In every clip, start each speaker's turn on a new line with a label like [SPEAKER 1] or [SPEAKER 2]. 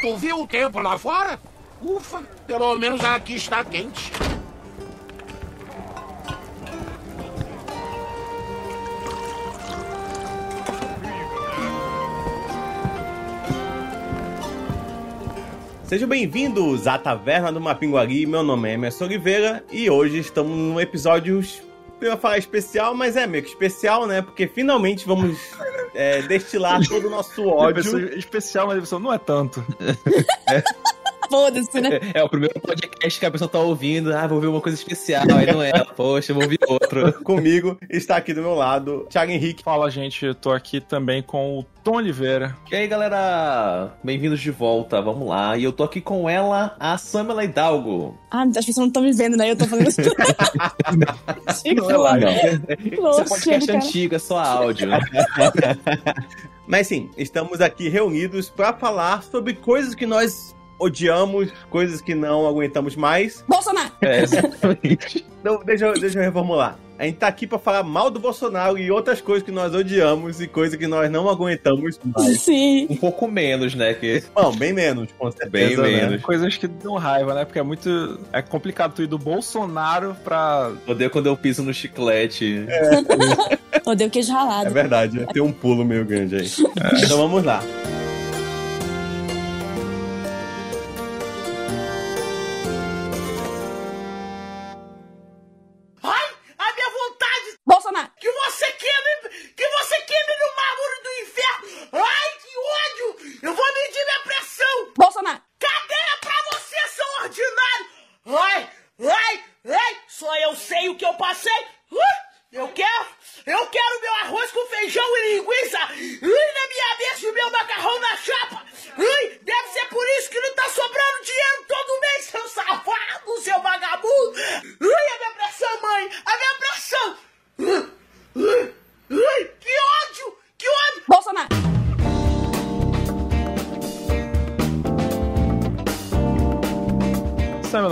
[SPEAKER 1] Tu viu o tempo lá fora? Ufa, pelo menos aqui está quente.
[SPEAKER 2] Sejam bem-vindos à Taverna do Mapinguari. Meu nome é Emerson Oliveira e hoje estamos num episódio, eu ia falar especial, mas é meio que especial, né? Porque finalmente vamos é, destilar todo o nosso ódio.
[SPEAKER 3] especial, mas a pessoa não é tanto.
[SPEAKER 4] Foda-se, né?
[SPEAKER 5] É o primeiro podcast que a pessoa tá ouvindo. Ah, vou ver uma coisa especial. Aí não é. Poxa, vou ouvir outro.
[SPEAKER 2] Comigo está aqui do meu lado Thiago Henrique.
[SPEAKER 3] Fala, gente. Eu tô aqui também com o Tom Oliveira.
[SPEAKER 5] E aí, galera? Bem-vindos de volta. Vamos lá. E eu tô aqui com ela, a Samela Hidalgo.
[SPEAKER 4] Ah, as pessoas não estão me vendo, né? Eu tô fazendo isso. Chico,
[SPEAKER 5] Não é lá, não.
[SPEAKER 4] Nossa,
[SPEAKER 5] Esse é podcast
[SPEAKER 4] cara.
[SPEAKER 5] antigo, é só áudio.
[SPEAKER 2] Mas sim, estamos aqui reunidos para falar sobre coisas que nós odiamos, coisas que não aguentamos mais.
[SPEAKER 4] Bolsonaro!
[SPEAKER 5] É, exatamente.
[SPEAKER 2] Então, deixa, eu- deixa eu reformular. A gente tá aqui pra falar mal do Bolsonaro e outras coisas que nós odiamos e coisas que nós não aguentamos mais.
[SPEAKER 4] Sim.
[SPEAKER 5] Um pouco menos, né? Que
[SPEAKER 2] Bom, bem menos, com certeza.
[SPEAKER 5] Bem
[SPEAKER 2] né?
[SPEAKER 5] menos.
[SPEAKER 3] Coisas que dão raiva, né? Porque é muito. É complicado tu ir do Bolsonaro pra.
[SPEAKER 5] odeio quando eu piso no chiclete.
[SPEAKER 4] Odeio queijo
[SPEAKER 2] É
[SPEAKER 4] ralado.
[SPEAKER 2] verdade, tem um pulo meio grande aí. Então vamos lá.
[SPEAKER 1] Que você queime no mármore do inferno. Ai, que ódio! Eu vou medir minha pressão.
[SPEAKER 4] Bolsonaro!
[SPEAKER 1] Cadeia pra você, seu ordinário! Ai, ai, ai, só eu sei o que eu passei. Uh, eu quero, eu quero meu arroz com feijão e linguiça. Ui, na minha mesa e o meu macarrão na chapa. Ui, deve ser por isso que não tá sobrando dinheiro todo mês, seu safado, seu vagabundo. Ui, a minha pressão, mãe, a minha pressão. Ui, ui, ui,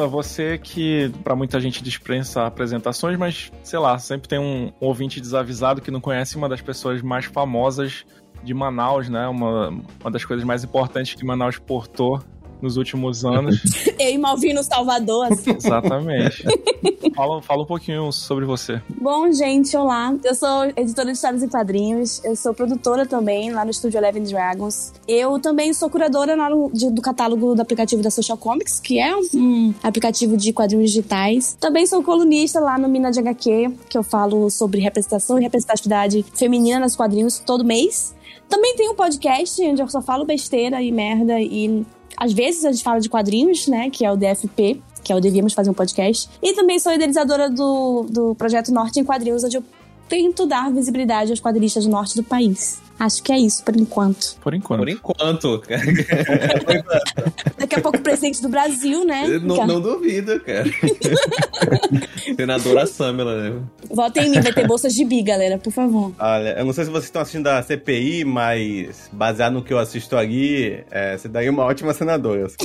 [SPEAKER 3] Você que pra muita gente dispensa apresentações, mas sei lá, sempre tem um ouvinte desavisado que não conhece uma das pessoas mais famosas de Manaus, né? Uma, uma das coisas mais importantes que Manaus portou nos últimos anos.
[SPEAKER 4] Eu e Malvino Salvador. assim.
[SPEAKER 3] Exatamente. fala, fala um pouquinho sobre você.
[SPEAKER 4] Bom, gente, olá. Eu sou editora de histórias e quadrinhos. Eu sou produtora também lá no estúdio Eleven Dragons. Eu também sou curadora no- de- do catálogo do aplicativo da Social Comics, que é um aplicativo de quadrinhos digitais. Também sou colunista lá no Mina de HQ, que eu falo sobre representação e representatividade feminina nos quadrinhos todo mês. Também tem um podcast onde eu só falo besteira e merda e às vezes a gente fala de quadrinhos, né? Que é o DFP, que é o Devíamos Fazer um Podcast. E também sou idealizadora do, do projeto Norte em Quadrinhos, onde eu tento dar visibilidade aos quadrinistas do norte do país. Acho que é isso, por enquanto.
[SPEAKER 3] Por enquanto.
[SPEAKER 5] Por enquanto.
[SPEAKER 4] Daqui a pouco, presidente do Brasil, né?
[SPEAKER 5] Não, não duvido, cara. Senadora Samela, né?
[SPEAKER 4] Votem em mim, vai ter bolsas de bi, galera, por favor.
[SPEAKER 2] Olha, eu não sei se vocês estão assistindo a CPI, mas baseado no que eu assisto ali, é, você daria uma ótima senadora.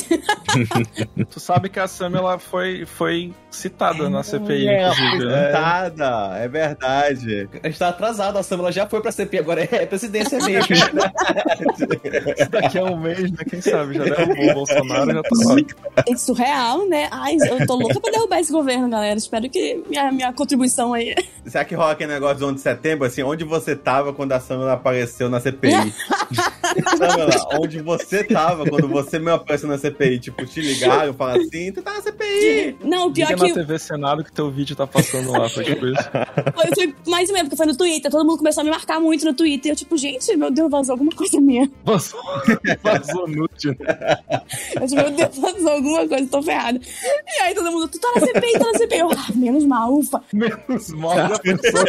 [SPEAKER 3] Tu sabe que a Samela foi, foi citada na CPI,
[SPEAKER 2] É,
[SPEAKER 3] inclusive, né?
[SPEAKER 2] apresentada, é verdade.
[SPEAKER 5] A gente tá atrasado, a Samela já foi pra CP, agora é presidência mesmo.
[SPEAKER 3] Daqui a um mês, né? Quem sabe? Já derrubou o Bolsonaro, já tá lá.
[SPEAKER 4] É surreal, né? Ai, eu tô louca pra derrubar esse governo, galera. Espero que minha, minha contribuição aí.
[SPEAKER 2] Será que rola aquele negócio do 11 de setembro, assim, onde você tava quando a Samela apareceu na CPI? Samela, onde você tava quando você mesmo apareceu na CPI? Tipo, te ligaram, falaram assim, tu tá na CPI.
[SPEAKER 4] Não, o pior
[SPEAKER 3] Liga
[SPEAKER 4] é
[SPEAKER 3] na
[SPEAKER 4] que
[SPEAKER 3] TV Senado que teu vídeo tá passando lá, foi tipo isso.
[SPEAKER 4] foi, foi mais ou menos, porque foi no Twitter. Todo mundo começou a me marcar muito no Twitter. Eu, tipo, gente, meu Deus, vazou alguma coisa minha.
[SPEAKER 3] Vazou, vazou nude, né?
[SPEAKER 4] Eu, meu Deus, vazou alguma coisa, tô ferrada. E aí todo mundo, tu tá na CPI, tá na CPI. Eu, ah, menos mal, ufa.
[SPEAKER 3] Menos mal já pensou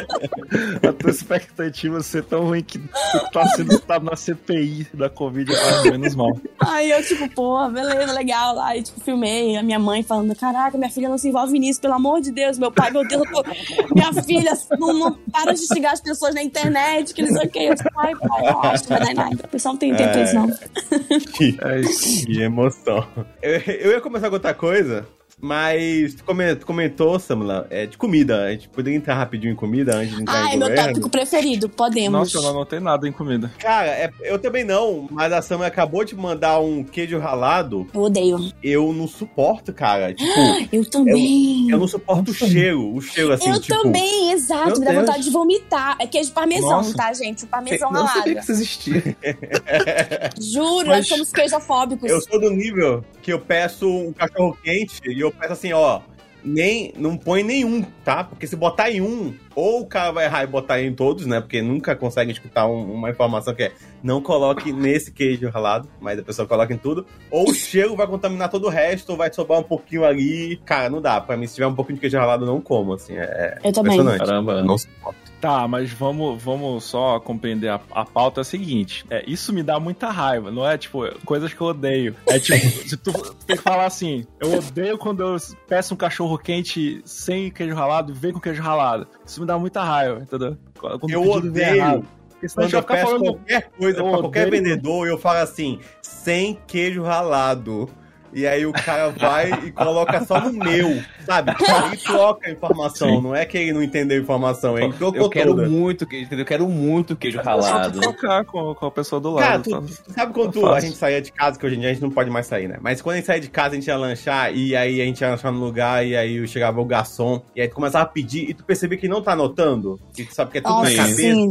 [SPEAKER 3] a tua expectativa ser tão ruim que tu tá sendo citado na CPI da Covid, ah, menos mal.
[SPEAKER 4] Aí eu, tipo, porra, beleza, legal. Aí, tipo, filmei a minha mãe falando: Caraca, minha filha não se envolve nisso, pelo amor de Deus. Meu pai, meu Deus, eu tô... minha filha não, não para de xingar as pessoas na internet, que não sei o que. Eu, tipo, ai, que vai dar em nada. O pessoal não tem tempo pra isso, não.
[SPEAKER 3] É isso.
[SPEAKER 2] Que emoção. Eu, eu ia começar com outra coisa, Mas tu come- tu comentou, Samula, é, de comida. A gente poderia entrar rapidinho em comida antes de entrar
[SPEAKER 4] Ai,
[SPEAKER 2] em
[SPEAKER 4] meu
[SPEAKER 2] governo?
[SPEAKER 4] tópico preferido, podemos.
[SPEAKER 3] Nossa, eu não anotei nada em comida.
[SPEAKER 2] Cara, é- eu também não, mas a Samula acabou de mandar um queijo ralado.
[SPEAKER 4] Eu odeio.
[SPEAKER 2] Eu não suporto, cara. Tipo,
[SPEAKER 4] Eu também.
[SPEAKER 2] eu não suporto o cheiro. O cheiro, assim,
[SPEAKER 4] eu
[SPEAKER 2] tipo...
[SPEAKER 4] também, exato.
[SPEAKER 2] Meu
[SPEAKER 4] Me dá
[SPEAKER 2] Deus.
[SPEAKER 4] vontade de vomitar. É queijo parmesão,
[SPEAKER 3] Nossa.
[SPEAKER 4] tá, gente? O parmesão
[SPEAKER 5] Não
[SPEAKER 4] ralado.
[SPEAKER 5] sabia que isso existia.
[SPEAKER 4] Juro,
[SPEAKER 3] Mas-
[SPEAKER 4] nós somos queijofóbicos.
[SPEAKER 2] Eu sou do nível que eu peço um cachorro quente e eu peço assim, ó. Nem, não põe nenhum, tá? Porque se botar em um, ou o cara vai errar e botar em todos, né? Porque nunca consegue escutar um- uma informação que é não coloque nesse queijo ralado, mas a pessoa coloca em tudo. Ou o cheiro vai contaminar todo o resto, ou vai sobrar um pouquinho ali. Cara, não dá. Pra mim, se tiver um pouquinho de queijo ralado, eu não como, assim. É
[SPEAKER 4] Eu também.
[SPEAKER 5] Caramba.
[SPEAKER 2] Não suporto.
[SPEAKER 3] Tá, mas vamos, vamos só compreender a, a pauta é a seguinte. É, isso me dá muita raiva, não é tipo coisas que eu odeio. É tipo, se tu tem que falar assim, eu odeio quando eu peço um cachorro quente sem queijo ralado e vem com queijo ralado. Isso me dá muita raiva, entendeu? Quando
[SPEAKER 2] Eu odeio
[SPEAKER 3] errado. Porque senão a
[SPEAKER 2] Quando
[SPEAKER 3] gente
[SPEAKER 2] eu
[SPEAKER 3] vai ficar
[SPEAKER 2] peço
[SPEAKER 3] falando.
[SPEAKER 2] qualquer coisa
[SPEAKER 3] eu
[SPEAKER 2] pra qualquer
[SPEAKER 3] odeio.
[SPEAKER 2] vendedor, eu falo assim, sem queijo ralado. E aí o cara vai e coloca só no meu, sabe? Ele troca a informação,
[SPEAKER 3] Sim.
[SPEAKER 2] não é que ele não entendeu a informação, ele trocou
[SPEAKER 5] Eu quero
[SPEAKER 2] toda.
[SPEAKER 5] muito queijo, entendeu? Eu quero muito queijo
[SPEAKER 3] Só
[SPEAKER 5] ralado.
[SPEAKER 3] trocar com, com a pessoa do
[SPEAKER 2] Cara,
[SPEAKER 3] lado.
[SPEAKER 2] tu,
[SPEAKER 3] tá?
[SPEAKER 2] tu sabe quando tu- a
[SPEAKER 3] fácil.
[SPEAKER 2] gente saía de casa, que hoje em dia a gente não pode mais sair, né? Mas quando a gente saía de casa, a gente ia lanchar, e aí a gente ia lanchar no lugar, e aí chegava o garçom, e aí tu começava a pedir, e tu percebia que não tá anotando, e tu sabe que é tudo
[SPEAKER 4] Nossa,
[SPEAKER 2] na cabeça.
[SPEAKER 4] sim.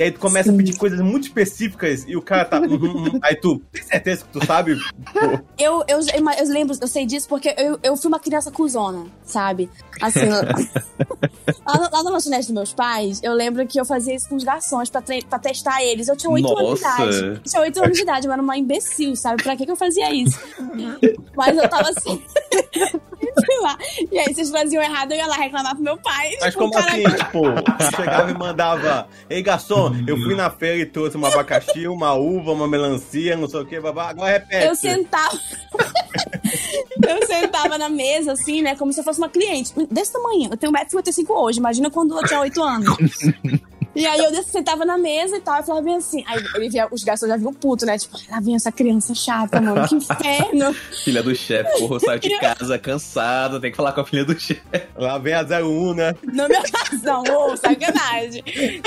[SPEAKER 2] E aí tu começa
[SPEAKER 4] Sim.
[SPEAKER 2] a pedir coisas muito específicas, e o cara tá... uhum, uhum. aí tu, tem certeza que tu sabe?
[SPEAKER 4] Eu, eu, eu lembro, eu sei disso porque eu, eu fui uma criança cuzona, sabe? Assim, lá, no, lá no lanchonete dos meus pais, eu lembro que eu fazia isso com os garçons pra, pra testar eles. Eu tinha 8 anos de idade. Eu tinha 8 anos de idade, eu era uma imbecil, sabe? Pra que, que eu fazia isso? Mas eu tava assim. sei lá. E aí vocês faziam errado, eu ia lá reclamar pro meu pai.
[SPEAKER 2] Mas
[SPEAKER 4] Tipo,
[SPEAKER 2] como
[SPEAKER 4] cara,
[SPEAKER 2] assim, tipo, chegava e mandava, ei garçom, eu fui na feira e trouxe um abacaxi, uma uva, uma melancia, não sei o que, babá, agora repete.
[SPEAKER 4] Eu sentava. eu sentava na mesa, assim, né? Como se eu fosse uma cliente. Desse tamanho. Eu tenho 1,55m hoje. Imagina quando eu tinha 8 anos. E aí eu sentava na mesa e tal, e falava bem assim. Aí ele via, os garçons já vinham puto, né? Tipo, lá vem essa criança chata, mano. Que inferno.
[SPEAKER 5] Filha do chefe, porra, eu saio de casa cansado, tem que falar com a filha do chefe.
[SPEAKER 2] Lá vem a 01, né?
[SPEAKER 4] Não me não, ô, sacanagem.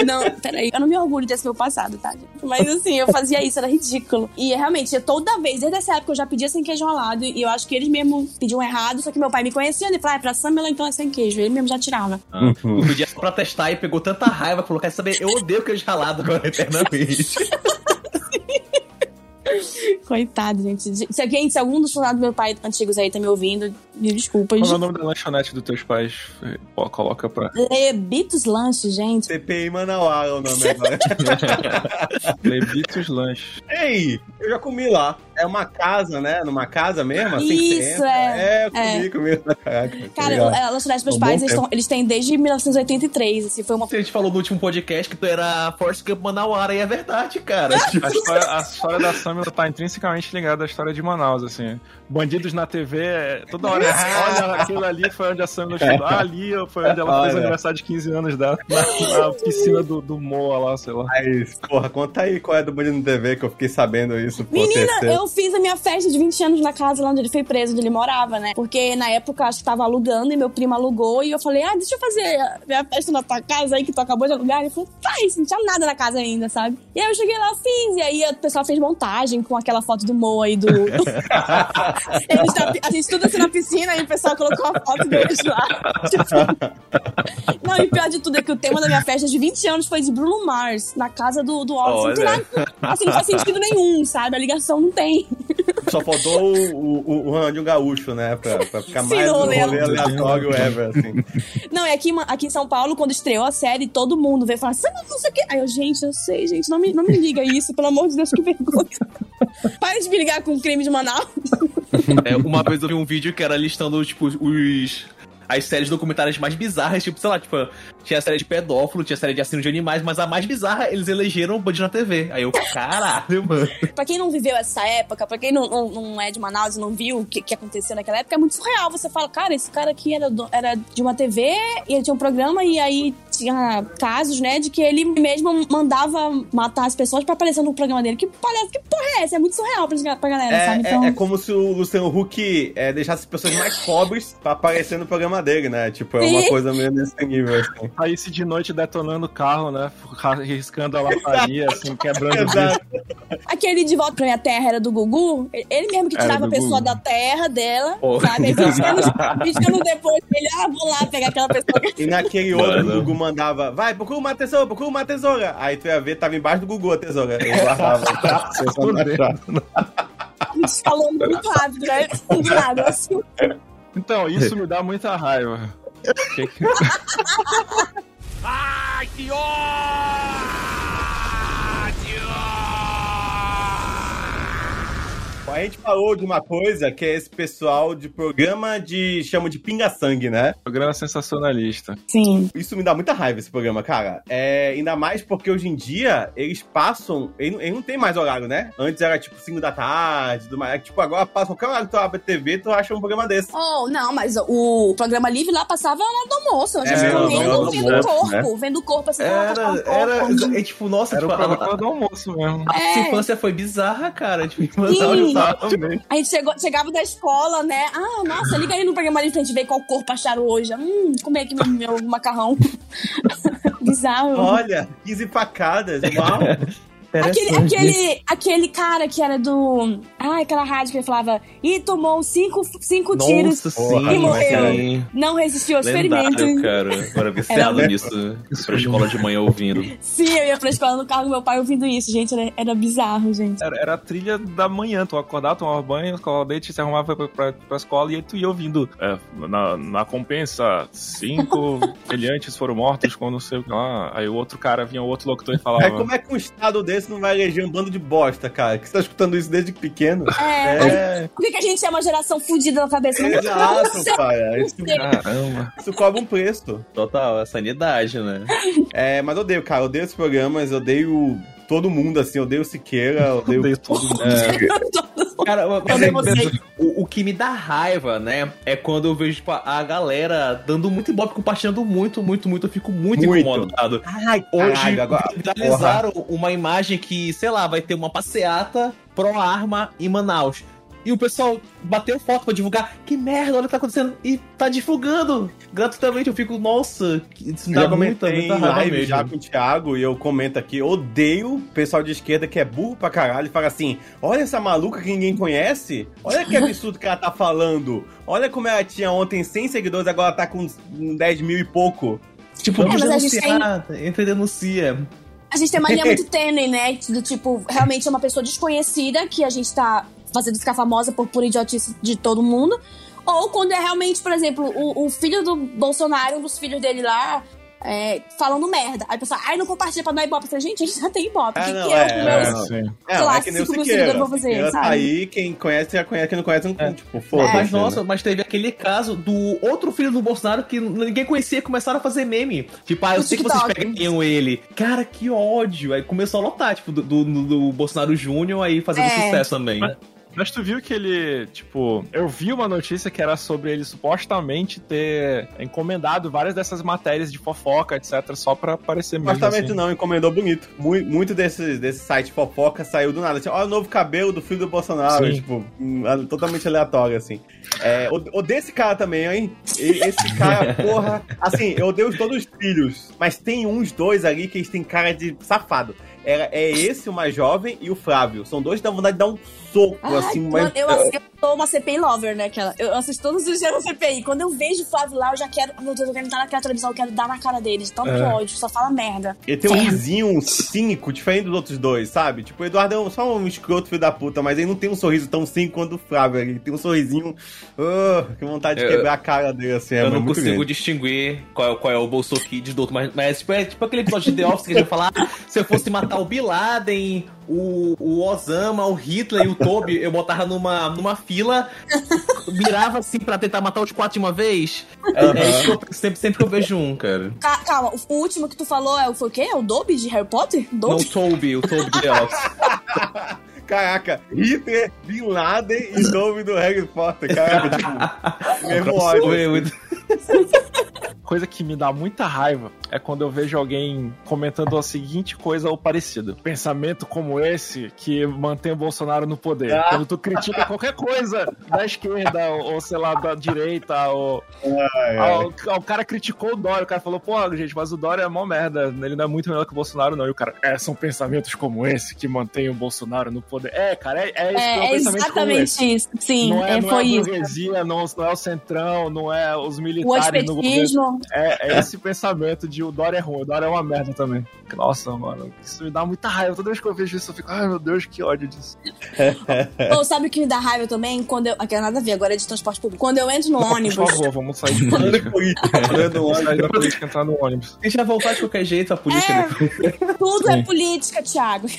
[SPEAKER 4] Não, peraí, eu não me orgulho desse meu passado, tá? Mas assim, eu fazia isso, era ridículo. E realmente, toda vez, desde essa época, eu já pedia sem queijo ralado. E eu acho que eles mesmo pediam errado, só que meu pai me conhecia, ele falou, ah, é pra Samela, então é sem queijo. Ele mesmo já tirava.
[SPEAKER 2] Uhum.
[SPEAKER 5] Eu pedia só pra testar e pegou tanta raiva falou: quer saber? Eu odeio queijo ralado agora eternamente.
[SPEAKER 4] Coitado, gente. Se alguém, se algum dos funcionários do meu pai antigos aí tá me ouvindo, me desculpa.
[SPEAKER 3] Qual é o nome da lanchonete dos teus pais? Pô, coloca pra.
[SPEAKER 4] Lebitos Lanches, gente.
[SPEAKER 2] CPI Manauara é o nome agora.
[SPEAKER 3] Levitos Lanches.
[SPEAKER 2] Ei, eu já comi lá. É uma casa, né? Numa casa mesmo, assim? que você
[SPEAKER 4] Isso,
[SPEAKER 2] entra.
[SPEAKER 4] é.
[SPEAKER 2] É, eu comi,
[SPEAKER 4] É.
[SPEAKER 2] comi. Caraca,
[SPEAKER 4] Cara, a lanchonete dos meus pais, eles, tão- eles têm desde 1983, assim, foi uma...
[SPEAKER 5] A gente falou no último podcast que tu era Force Camp Manauara e é verdade, cara.
[SPEAKER 3] A história, a história da Samila tá intrinsecamente ligada à história de Manaus, assim. Bandidos na TV, é- toda hora, olha, aquilo ali foi onde a Samila estudou. Ah, ali foi onde ela fez o aniversário de 15 anos dela, na, na piscina do, do Moa lá, sei lá.
[SPEAKER 2] Mas, porra, conta aí qual é do Bandido no TV que eu fiquei sabendo isso. Pô,
[SPEAKER 4] Menina,
[SPEAKER 2] terceiro.
[SPEAKER 4] eu fiz a minha festa de 20 anos na casa lá onde ele foi preso, onde ele morava, né? Porque na época acho que tava alugando e meu primo alugou e eu falei, ah, deixa eu fazer a minha festa na tua casa aí que tu acabou de alugar. Ele falou, faz, não tinha nada na casa ainda, sabe? E aí eu cheguei lá, fiz, e aí o pessoal fez montagem com aquela foto do Moa e do. Tá- a gente tudo assim na piscina e o pessoal colocou a foto deles lá. Tipo, Não, e pior de tudo é que o tema da minha festa de 20 anos foi de Bruno Mars, na casa do, do Odyssey. Não tem nada, assim, não faz sentido nenhum, sabe? A ligação não tem.
[SPEAKER 2] Só faltou o, o, o Ronaldinho Gaúcho, né? Pra, pra ficar
[SPEAKER 4] Sim,
[SPEAKER 2] mais um
[SPEAKER 4] rolê.
[SPEAKER 2] aleatório ever, assim.
[SPEAKER 4] Não, é aqui, aqui em São Paulo, quando estreou a série, todo mundo veio falar, "Sabe, não sei o quê. Aí eu, gente, eu sei, gente, não me, não me liga isso, pelo amor de Deus, que vergonha. Para de me ligar com o crime de Manaus.
[SPEAKER 5] é, uma vez eu vi um vídeo que era listando, tipo, os. As séries documentárias mais bizarras, tipo, sei lá, tipo, tinha a série de pedófilo, tinha a série de assino de animais, mas a mais bizarra eles elegeram o Band na TV. Aí eu, caralho, mano.
[SPEAKER 4] pra quem não viveu essa época, pra quem não, não, não é de Manaus e não viu o que, que aconteceu naquela época, é muito surreal. Você fala, cara, esse cara aqui era, do- era de uma TV e ele tinha um programa e aí tinha casos, né, de que ele mesmo mandava matar as pessoas pra aparecer no programa dele. Que parece que porra é essa? É muito surreal pra, pra galera,
[SPEAKER 2] É,
[SPEAKER 4] sabe?
[SPEAKER 2] é-
[SPEAKER 4] Então,
[SPEAKER 2] é como se o Luciano Huck é, deixasse as pessoas mais pobres pra aparecer no programa dele, né? Tipo, é uma
[SPEAKER 4] Sim.
[SPEAKER 2] coisa meio nesse nível, assim.
[SPEAKER 3] Aí se de noite detonando o carro, né? Riscando a lataria, assim, quebrando o
[SPEAKER 4] aquele de volta pra minha terra era do Gugu, ele mesmo que tirava a pessoa
[SPEAKER 3] Gugu.
[SPEAKER 4] da terra dela,
[SPEAKER 5] Pô.
[SPEAKER 4] sabe? Aí 20 anos, 20 anos depois, ele, ah, vou lá pegar aquela pessoa.
[SPEAKER 2] E naquele outro,
[SPEAKER 5] Mano.
[SPEAKER 2] o Gugu mandava, vai, procura uma tesoura, procura uma tesoura. Aí tu ia ver, tava embaixo do Gugu a tesoura. Ele guardava.
[SPEAKER 4] Falou muito rápido, né? Do nada, assim.
[SPEAKER 3] Então, isso me dá muita raiva. Que que-
[SPEAKER 2] A gente falou de uma coisa que é esse pessoal de programa de. chama de pinga-sangue, né?
[SPEAKER 3] Programa sensacionalista.
[SPEAKER 4] Sim.
[SPEAKER 2] Isso me dá muita raiva, esse programa, cara. É, ainda mais porque hoje em dia eles passam. Ele, não- ele não tem mais horário, né? Antes era tipo 5 da tarde, do mais. Tipo, agora passa qualquer horário que tu abre a TV, tu acha um programa desse.
[SPEAKER 4] Oh, não, mas o programa livre lá passava na hora do almoço. A gente
[SPEAKER 2] É,
[SPEAKER 4] ficava
[SPEAKER 2] mesmo,
[SPEAKER 4] vendo,
[SPEAKER 2] mesmo,
[SPEAKER 4] vendo
[SPEAKER 2] almoço,
[SPEAKER 4] corpo, vendo corpo assim.
[SPEAKER 5] Era,
[SPEAKER 4] corpo.
[SPEAKER 5] era, é tipo, nossa,
[SPEAKER 3] Era o
[SPEAKER 5] tipo, a,
[SPEAKER 3] programa do almoço mesmo.
[SPEAKER 5] a
[SPEAKER 4] É.
[SPEAKER 5] infância foi bizarra, cara. Tipo,
[SPEAKER 4] Sim.
[SPEAKER 3] Exatamente.
[SPEAKER 4] A gente chegou, chegava da escola, né? Ah, nossa, liga aí no programa livre pra gente ver qual corpo acharam hoje. Hum, comer aqui meu, meu macarrão. Bizarro.
[SPEAKER 2] Olha, 15 facadas, uau.
[SPEAKER 4] Aquele, aquele, aquele cara que era do. Ah, aquela rádio que ele falava. E tomou cinco, cinco tiros.
[SPEAKER 5] Nossa,
[SPEAKER 2] Porra,
[SPEAKER 5] sim,
[SPEAKER 4] e morreu.
[SPEAKER 5] sim.
[SPEAKER 4] Não resistiu ao experimento.
[SPEAKER 5] Cara. Agora viciado
[SPEAKER 4] Era-
[SPEAKER 5] nisso. Pra escola de manhã ouvindo.
[SPEAKER 4] Sim, eu ia pra escola no carro do meu pai ouvindo isso, gente. Era, era bizarro, gente.
[SPEAKER 3] Era, era a trilha da manhã. Tu acordava, tomava banho, escovava o dente, se arrumava pra, pra, pra escola e aí tu ia ouvindo. É, na, na compensa, cinco brilhantes foram mortos com não sei o que lá. Aí o outro cara vinha, o outro locutor e falava.
[SPEAKER 2] É, como é que um estado desse não vai eleger um bando de bosta, cara? Que você tá escutando isso desde pequeno?
[SPEAKER 4] É.
[SPEAKER 2] É.
[SPEAKER 4] Por que, que a gente é uma geração fudida na cabeça? Não,
[SPEAKER 2] Exato, cara. Isso,
[SPEAKER 3] Caramba.
[SPEAKER 2] isso cobra um preço.
[SPEAKER 5] Total, é sanidade, né?
[SPEAKER 2] É, mas eu odeio, cara. Eu odeio esses programas, eu odeio todo mundo, assim. Eu odeio o Siqueira, eu odeio.
[SPEAKER 3] Odeio todo mundo.
[SPEAKER 5] Cara, mas
[SPEAKER 4] Eu
[SPEAKER 5] é-
[SPEAKER 4] não sei.
[SPEAKER 5] o, o que me dá raiva, né, é quando eu vejo tipo, a galera dando muito ibope, compartilhando muito, muito, muito. Eu fico muito,
[SPEAKER 2] Muito.
[SPEAKER 5] incomodado.
[SPEAKER 2] Ai,
[SPEAKER 5] Hoje
[SPEAKER 2] caralho, agora.
[SPEAKER 5] viralizaram uma imagem que, sei lá, vai ter uma passeata pro arma em Manaus. E o pessoal bateu foto pra divulgar. Que merda, olha o que tá acontecendo. E tá divulgando gratuitamente. Eu fico, nossa, isso me
[SPEAKER 2] Eu
[SPEAKER 5] dá
[SPEAKER 2] já
[SPEAKER 5] muita, muita raiva
[SPEAKER 2] live
[SPEAKER 5] mesmo.
[SPEAKER 2] já com o Thiago e eu comento aqui, odeio o pessoal de esquerda que é burro pra caralho e fala assim: olha essa maluca que ninguém conhece, olha que absurdo que ela tá falando, olha como ela tinha ontem 100 seguidores, agora tá com 10 mil e pouco.
[SPEAKER 5] Tipo,
[SPEAKER 4] É, mas a gente
[SPEAKER 5] denunciar. Entra e denuncia.
[SPEAKER 4] A gente tem uma linha muito tênue, né? Do tipo, realmente é uma pessoa desconhecida que a gente tá fazendo ficar famosa por pura idiotice de todo mundo. Ou quando é realmente, por exemplo, o, o filho do Bolsonaro, um dos filhos dele lá, é, falando merda. Aí a pessoa, ai, não compartilha pra dar ibope. Eu falei, gente, a gente já tem ibope. O
[SPEAKER 2] Ah,
[SPEAKER 4] que,
[SPEAKER 2] não,
[SPEAKER 4] que é,
[SPEAKER 2] é,
[SPEAKER 4] os meus...
[SPEAKER 3] É.
[SPEAKER 2] É,
[SPEAKER 4] Sei lá,
[SPEAKER 2] é que nem o Siqueira.
[SPEAKER 4] fazer,
[SPEAKER 2] tá
[SPEAKER 4] sabe?
[SPEAKER 2] aí, quem conhece já conhece, quem não conhece, não, tipo, foda-se.
[SPEAKER 5] Mas,
[SPEAKER 2] né?
[SPEAKER 5] nossa, mas teve aquele caso do outro filho do Bolsonaro que ninguém conhecia começaram a fazer meme. Tipo, ah, eu
[SPEAKER 4] No
[SPEAKER 5] sei que vocês
[SPEAKER 4] TikTok.
[SPEAKER 5] pegariam ele. Cara, que ódio. Aí começou a lotar, tipo, do, do, do Bolsonaro Júnior aí fazendo
[SPEAKER 4] É.
[SPEAKER 5] sucesso também.
[SPEAKER 3] Mas tu viu que ele, tipo, eu vi uma notícia que era sobre ele supostamente ter encomendado várias dessas matérias de fofoca, etc, só pra aparecer mesmo.
[SPEAKER 2] Supostamente
[SPEAKER 3] assim.
[SPEAKER 2] não, encomendou bonito. Muito, muito desse, desse site fofoca saiu do nada. Tipo, olha o novo cabelo do filho do Bolsonaro.
[SPEAKER 3] Sim.
[SPEAKER 2] Tipo, hum, totalmente aleatório, assim. É, o- odeio esse cara também, hein? Esse cara, porra. Assim, eu odeio todos os filhos, mas tem uns dois ali que eles têm cara de safado. Era, é esse, o mais jovem, e o Flávio. São dois que dá vontade de dar um soco,
[SPEAKER 4] Ai,
[SPEAKER 2] assim, mas.
[SPEAKER 4] eu, eu sou uma CPI lover, né? Aquela, eu assisto todos os dias na CPI. Quando eu vejo o Flávio lá, eu já quero. Meu Deus, eu quero entrar naquela televisão, eu quero dar na cara dele. De tanto
[SPEAKER 3] É.
[SPEAKER 4] ódio, só fala merda.
[SPEAKER 2] Ele tem um risinho cínico, diferente dos outros dois, sabe? Tipo, o Eduardo é um- só um escroto filho da puta, mas ele não tem um sorriso tão cínico quanto o Flávio. Ele tem um sorrisinho. ah, que vontade de
[SPEAKER 5] Eu-
[SPEAKER 2] quebrar a cara dele, assim. É
[SPEAKER 5] eu não
[SPEAKER 2] muito
[SPEAKER 5] consigo
[SPEAKER 2] grande.
[SPEAKER 5] distinguir qual é, qual é o Bolso Kids do outro, mas, mas tipo, é tipo aquele episódio de The Office que a gente vai falar: ah, se eu fosse matar o Bin Laden, o, o Osama, o Hitler e o Toby, eu botava numa, numa fila, virava assim pra tentar matar os quatro de uma vez. É, é isso que eu sempre, sempre que eu vejo um, cara.
[SPEAKER 4] Ca- Calma, o, último que tu falou é, o- foi o quê? É o Dobby de Harry Potter?
[SPEAKER 5] Não,
[SPEAKER 4] Dobby?
[SPEAKER 5] o Toby, o Toby do The.
[SPEAKER 2] Caraca, Hitler, Bin Laden e nome do Harry Potter. Caraca, tipo, mesmo ódio. Assim.
[SPEAKER 3] Coisa que me dá muita raiva é quando eu vejo alguém comentando a seguinte coisa ou parecida. Pensamento como esse que mantém o Bolsonaro no poder.
[SPEAKER 2] Ah.
[SPEAKER 3] Quando tu critica qualquer coisa da esquerda ou, sei lá, da direita, ou.
[SPEAKER 2] Ai, ai.
[SPEAKER 3] Ah, o, o cara criticou o Dória, o cara falou, pô, gente, mas o Dória é mó merda, ele não é muito melhor que o Bolsonaro, não. E o cara, é, são pensamentos como esse que mantêm o Bolsonaro no poder. É, cara, é, é,
[SPEAKER 4] É,
[SPEAKER 3] um
[SPEAKER 4] é exatamente isso. Sim,
[SPEAKER 3] não é,
[SPEAKER 4] é,
[SPEAKER 3] não
[SPEAKER 4] foi
[SPEAKER 3] é a
[SPEAKER 4] isso.
[SPEAKER 3] burguesia, não, não é o centrão, não é os
[SPEAKER 4] O
[SPEAKER 3] militares no governo. É, é esse pensamento de o Dória é ruim, o Dória é uma merda também. Nossa, mano, isso me dá muita raiva. Toda vez que eu vejo isso, eu fico, ai meu Deus, que ódio disso.
[SPEAKER 4] Ou sabe o que me dá raiva também? Quando eu. Aqui é nada a ver, agora é de transporte público. Quando eu entro no ônibus.
[SPEAKER 3] Por favor, vamos sair de política. Vamos sair da política entrar no ônibus.
[SPEAKER 5] A gente vai voltar de qualquer jeito, a política
[SPEAKER 4] É.
[SPEAKER 5] depois.
[SPEAKER 4] Tudo
[SPEAKER 3] Sim.
[SPEAKER 4] é política, Thiago.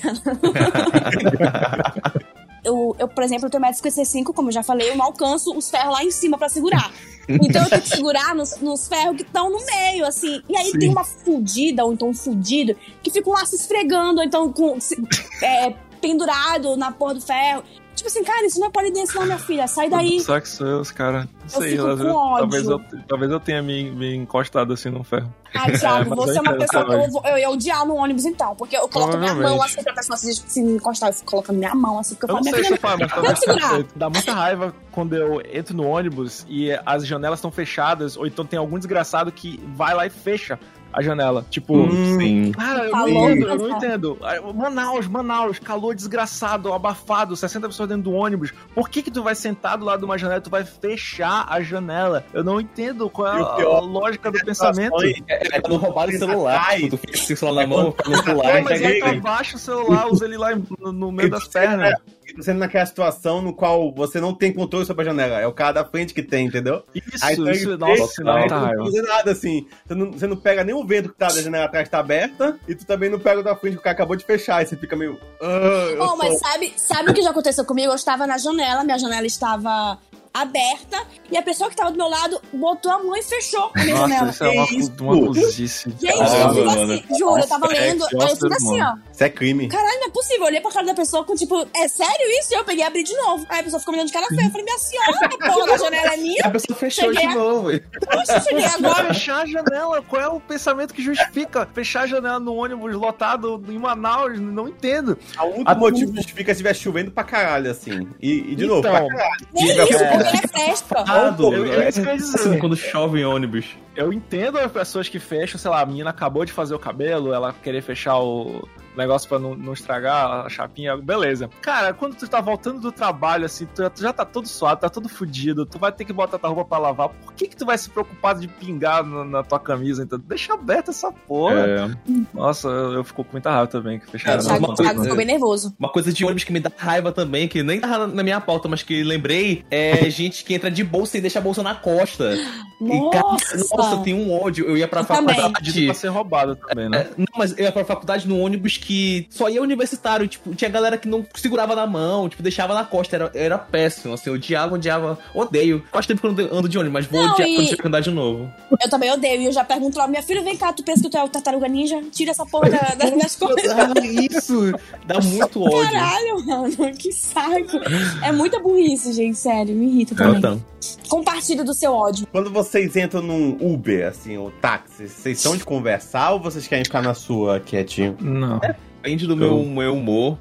[SPEAKER 4] eu, eu, por exemplo, eu tenho 1,55m, como eu já falei, eu não alcanço os ferros lá em cima pra segurar. Então eu tenho que segurar nos, nos ferros que estão no meio, assim. E aí
[SPEAKER 3] Sim.
[SPEAKER 4] tem uma fudida, ou então um fudido, que ficam lá se esfregando, ou então com, se- é, pendurado na porra do ferro. Tipo assim, cara, isso não é polidense não, minha filha. Sai daí.
[SPEAKER 3] Só que sou eu, os cara. Não
[SPEAKER 4] Eu
[SPEAKER 3] sei,
[SPEAKER 4] fico
[SPEAKER 3] às
[SPEAKER 4] com
[SPEAKER 3] vezes-
[SPEAKER 4] ódio.
[SPEAKER 3] talvez, eu, talvez eu tenha me, me encostado assim no ferro.
[SPEAKER 4] Ai, Thiago,
[SPEAKER 3] mas
[SPEAKER 4] você é
[SPEAKER 3] eu
[SPEAKER 4] uma
[SPEAKER 3] entendo
[SPEAKER 4] pessoa que eu, eu ia odiar no ônibus então. Porque eu coloco minha mão assim pra pessoa se, se encostar. Eu fico colocando minha mão assim, porque eu
[SPEAKER 3] Eu não
[SPEAKER 4] falo, minha
[SPEAKER 3] sei se
[SPEAKER 4] filha,
[SPEAKER 3] eu talvez
[SPEAKER 4] segurar.
[SPEAKER 3] Dá muita raiva quando eu entro no ônibus e as janelas estão fechadas, ou então tem algum desgraçado que vai lá e fecha a janela. Tipo,
[SPEAKER 2] Hum,
[SPEAKER 5] Sim.
[SPEAKER 3] Cara, eu
[SPEAKER 4] Calor
[SPEAKER 3] não entendo, eu não entendo. Manaus, Manaus, calor desgraçado, abafado, 60 pessoas dentro do ônibus. Por que que tu vai sentar do lado de uma janela e tu vai fechar a janela? Eu não entendo qual é a,
[SPEAKER 2] pior,
[SPEAKER 3] a lógica do pensamento.
[SPEAKER 5] É, é quando roubaram o celular.
[SPEAKER 2] Ai.
[SPEAKER 5] Tu fica com o celular na mão, fica no
[SPEAKER 3] Pô,
[SPEAKER 5] celular.
[SPEAKER 3] mas aí tu
[SPEAKER 2] ganhei.
[SPEAKER 3] abaixa o celular, usa ele lá no meio das pernas.
[SPEAKER 2] Você sendo naquela situação no qual você não tem controle sobre a janela. É o cara da frente que tem, entendeu?
[SPEAKER 3] Isso,
[SPEAKER 2] Aí tu
[SPEAKER 3] isso,
[SPEAKER 2] ele
[SPEAKER 3] nossa, isso dá
[SPEAKER 2] aí tu não fazer nada assim. Você não, você não pega nem o vento que tá da janela atrás tá aberta, e tu também não pega o da frente que o cara acabou de fechar. E você fica meio. Ah,
[SPEAKER 4] Oh, mas sabe, sabe o que já aconteceu comigo? Eu estava na janela, minha janela estava aberta, e a pessoa que estava do meu lado botou a mão e fechou a minha
[SPEAKER 3] Nossa,
[SPEAKER 4] janela.
[SPEAKER 3] isso é uma,
[SPEAKER 2] Que isso?
[SPEAKER 3] uma.
[SPEAKER 4] Gente,
[SPEAKER 5] Caramba,
[SPEAKER 4] eu fico
[SPEAKER 5] mano.
[SPEAKER 4] assim, juro, eu tava
[SPEAKER 3] é
[SPEAKER 4] lendo, aí eu fico assim, ó.
[SPEAKER 2] Isso é crime.
[SPEAKER 4] Caralho, não é possível. Eu olhei pra cara da pessoa com tipo, é sério isso? E eu peguei e abri de novo. Aí a pessoa ficou me olhando de cara feia. Eu falei, minha senhora, a porra da janela é minha?
[SPEAKER 5] A pessoa fechou
[SPEAKER 4] Cheguei
[SPEAKER 5] de
[SPEAKER 4] a-
[SPEAKER 5] novo.
[SPEAKER 4] Poxa, cheguei agora.
[SPEAKER 3] Fechar a janela, qual é o pensamento que justifica fechar a janela no ônibus lotado em Manaus? Não entendo.
[SPEAKER 2] O único
[SPEAKER 3] A-
[SPEAKER 2] motivo justifica se estiver chovendo pra caralho, assim. E, e de novo,
[SPEAKER 3] Então,
[SPEAKER 2] pra caralho.
[SPEAKER 4] Nem
[SPEAKER 5] É.
[SPEAKER 4] isso, porque ele é.
[SPEAKER 5] Errado.
[SPEAKER 3] Eu- eu- isso que eu dizer.
[SPEAKER 5] Quando chove em ônibus.
[SPEAKER 3] Eu entendo as pessoas que fecham, sei lá, a menina acabou de fazer o cabelo, ela querer fechar o negócio pra não, não estragar a chapinha, beleza. Cara, quando tu tá voltando do trabalho, assim, tu, tu já tá todo suado, tá todo fudido, tu vai ter que botar tua roupa pra lavar, por que que tu vai se preocupar de pingar na, na tua camisa, então? Deixa aberta essa porra.
[SPEAKER 5] É.
[SPEAKER 3] Nossa, eu, eu fico com muita raiva também que
[SPEAKER 5] É,
[SPEAKER 3] fecharam.
[SPEAKER 4] Thiago,
[SPEAKER 5] uma coisa-
[SPEAKER 4] ficou bem nervoso.
[SPEAKER 5] Uma coisa de ônibus que me dá raiva também, que nem tava na minha pauta, mas que lembrei, é gente que entra de bolsa e deixa a bolsa na costa. E, cara,
[SPEAKER 4] Nossa.
[SPEAKER 5] eu tenho um ódio. Eu ia pra
[SPEAKER 4] Eu também.
[SPEAKER 5] faculdade.
[SPEAKER 3] Pedido pra ser roubado também, né?
[SPEAKER 5] É, não, mas eu ia pra faculdade num ônibus que só ia universitário, tipo, tinha galera que não segurava na mão, tipo, deixava na costa, era, era péssimo, assim, eu odiava, odiava, odeio. Faz tempo que eu não ando de ônibus, mas vou
[SPEAKER 4] Não,
[SPEAKER 5] odiar
[SPEAKER 4] e-
[SPEAKER 5] quando tiver que andar de novo.
[SPEAKER 4] Eu também odeio. E eu já pergunto lá, minha filha, vem cá, tu pensa que tu é o tartaruga ninja? Tira essa porra da, da, das coisas.
[SPEAKER 5] Ah, isso! Dá muito ódio.
[SPEAKER 4] Caralho, mano, que saco. É muita burrice, gente, sério, me irrita também.
[SPEAKER 5] Então,
[SPEAKER 4] Compartilhe do seu ódio.
[SPEAKER 2] Quando vocês entram num Uber, assim, ou táxi, vocês são de conversar ou vocês querem ficar na sua quietinho?
[SPEAKER 3] Não.
[SPEAKER 5] Depende do meu, meu humor.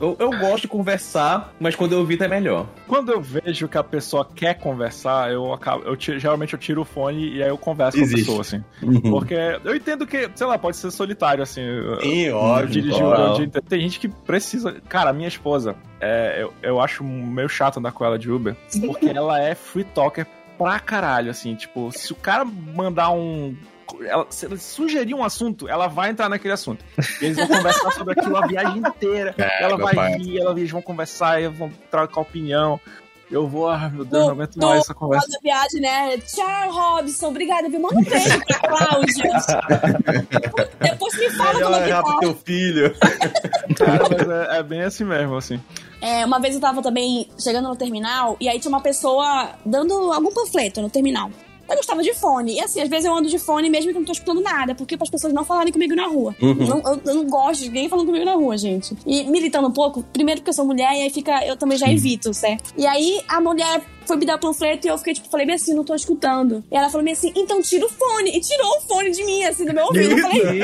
[SPEAKER 5] Eu, eu gosto de conversar, mas quando eu ouvir tá melhor.
[SPEAKER 3] Quando eu vejo que a pessoa quer conversar, eu acabo. Eu tiro- geralmente eu tiro o fone e aí eu converso
[SPEAKER 2] Existe.
[SPEAKER 3] com a pessoa, assim. Porque eu entendo que, sei lá, pode ser solitário, assim. eu-
[SPEAKER 2] Sim, óbvio.
[SPEAKER 3] dirigi
[SPEAKER 2] claro.
[SPEAKER 3] o dia inteiro. Tem gente que precisa. Cara, minha esposa, é, eu, eu acho meio chato andar com ela de Uber, porque ela é free talker pra caralho, assim. Tipo, se o cara mandar um. Ela, se ele sugerir um assunto, ela vai entrar naquele assunto. E eles vão conversar sobre aquilo a viagem inteira.
[SPEAKER 2] É,
[SPEAKER 3] ela vai
[SPEAKER 2] pai.
[SPEAKER 3] rir, ela, eles vão conversar, e vão trocar opinião. Eu vou, ai meu Deus,
[SPEAKER 4] No-
[SPEAKER 3] não aguento mais essa conversa.
[SPEAKER 4] Após a viagem, né? Tchau, Robson. Obrigada, viu? Manda um beijo pra Cláudia. Depois me fala como
[SPEAKER 2] Melhor
[SPEAKER 4] é que tá.
[SPEAKER 2] teu filho.
[SPEAKER 3] Cara, mas é, é bem assim mesmo, assim.
[SPEAKER 4] É, uma vez eu tava também chegando no terminal e aí tinha uma pessoa dando algum panfleto no terminal. Eu estava de fone. E assim, às vezes eu ando de fone mesmo que eu não tô escutando nada, porque para as pessoas não falarem comigo na rua.
[SPEAKER 2] Uhum.
[SPEAKER 4] Não- eu, eu não gosto de ninguém falando comigo na rua, gente. E militando um pouco, primeiro porque eu sou mulher e aí fica. Eu também já evito, certo? E aí a mulher foi me dar o panfleto e eu fiquei, tipo, falei bem assim, não tô escutando. E ela falou bem assim, então tira o fone. E tirou o fone de mim, assim, do meu ouvido. Eu falei,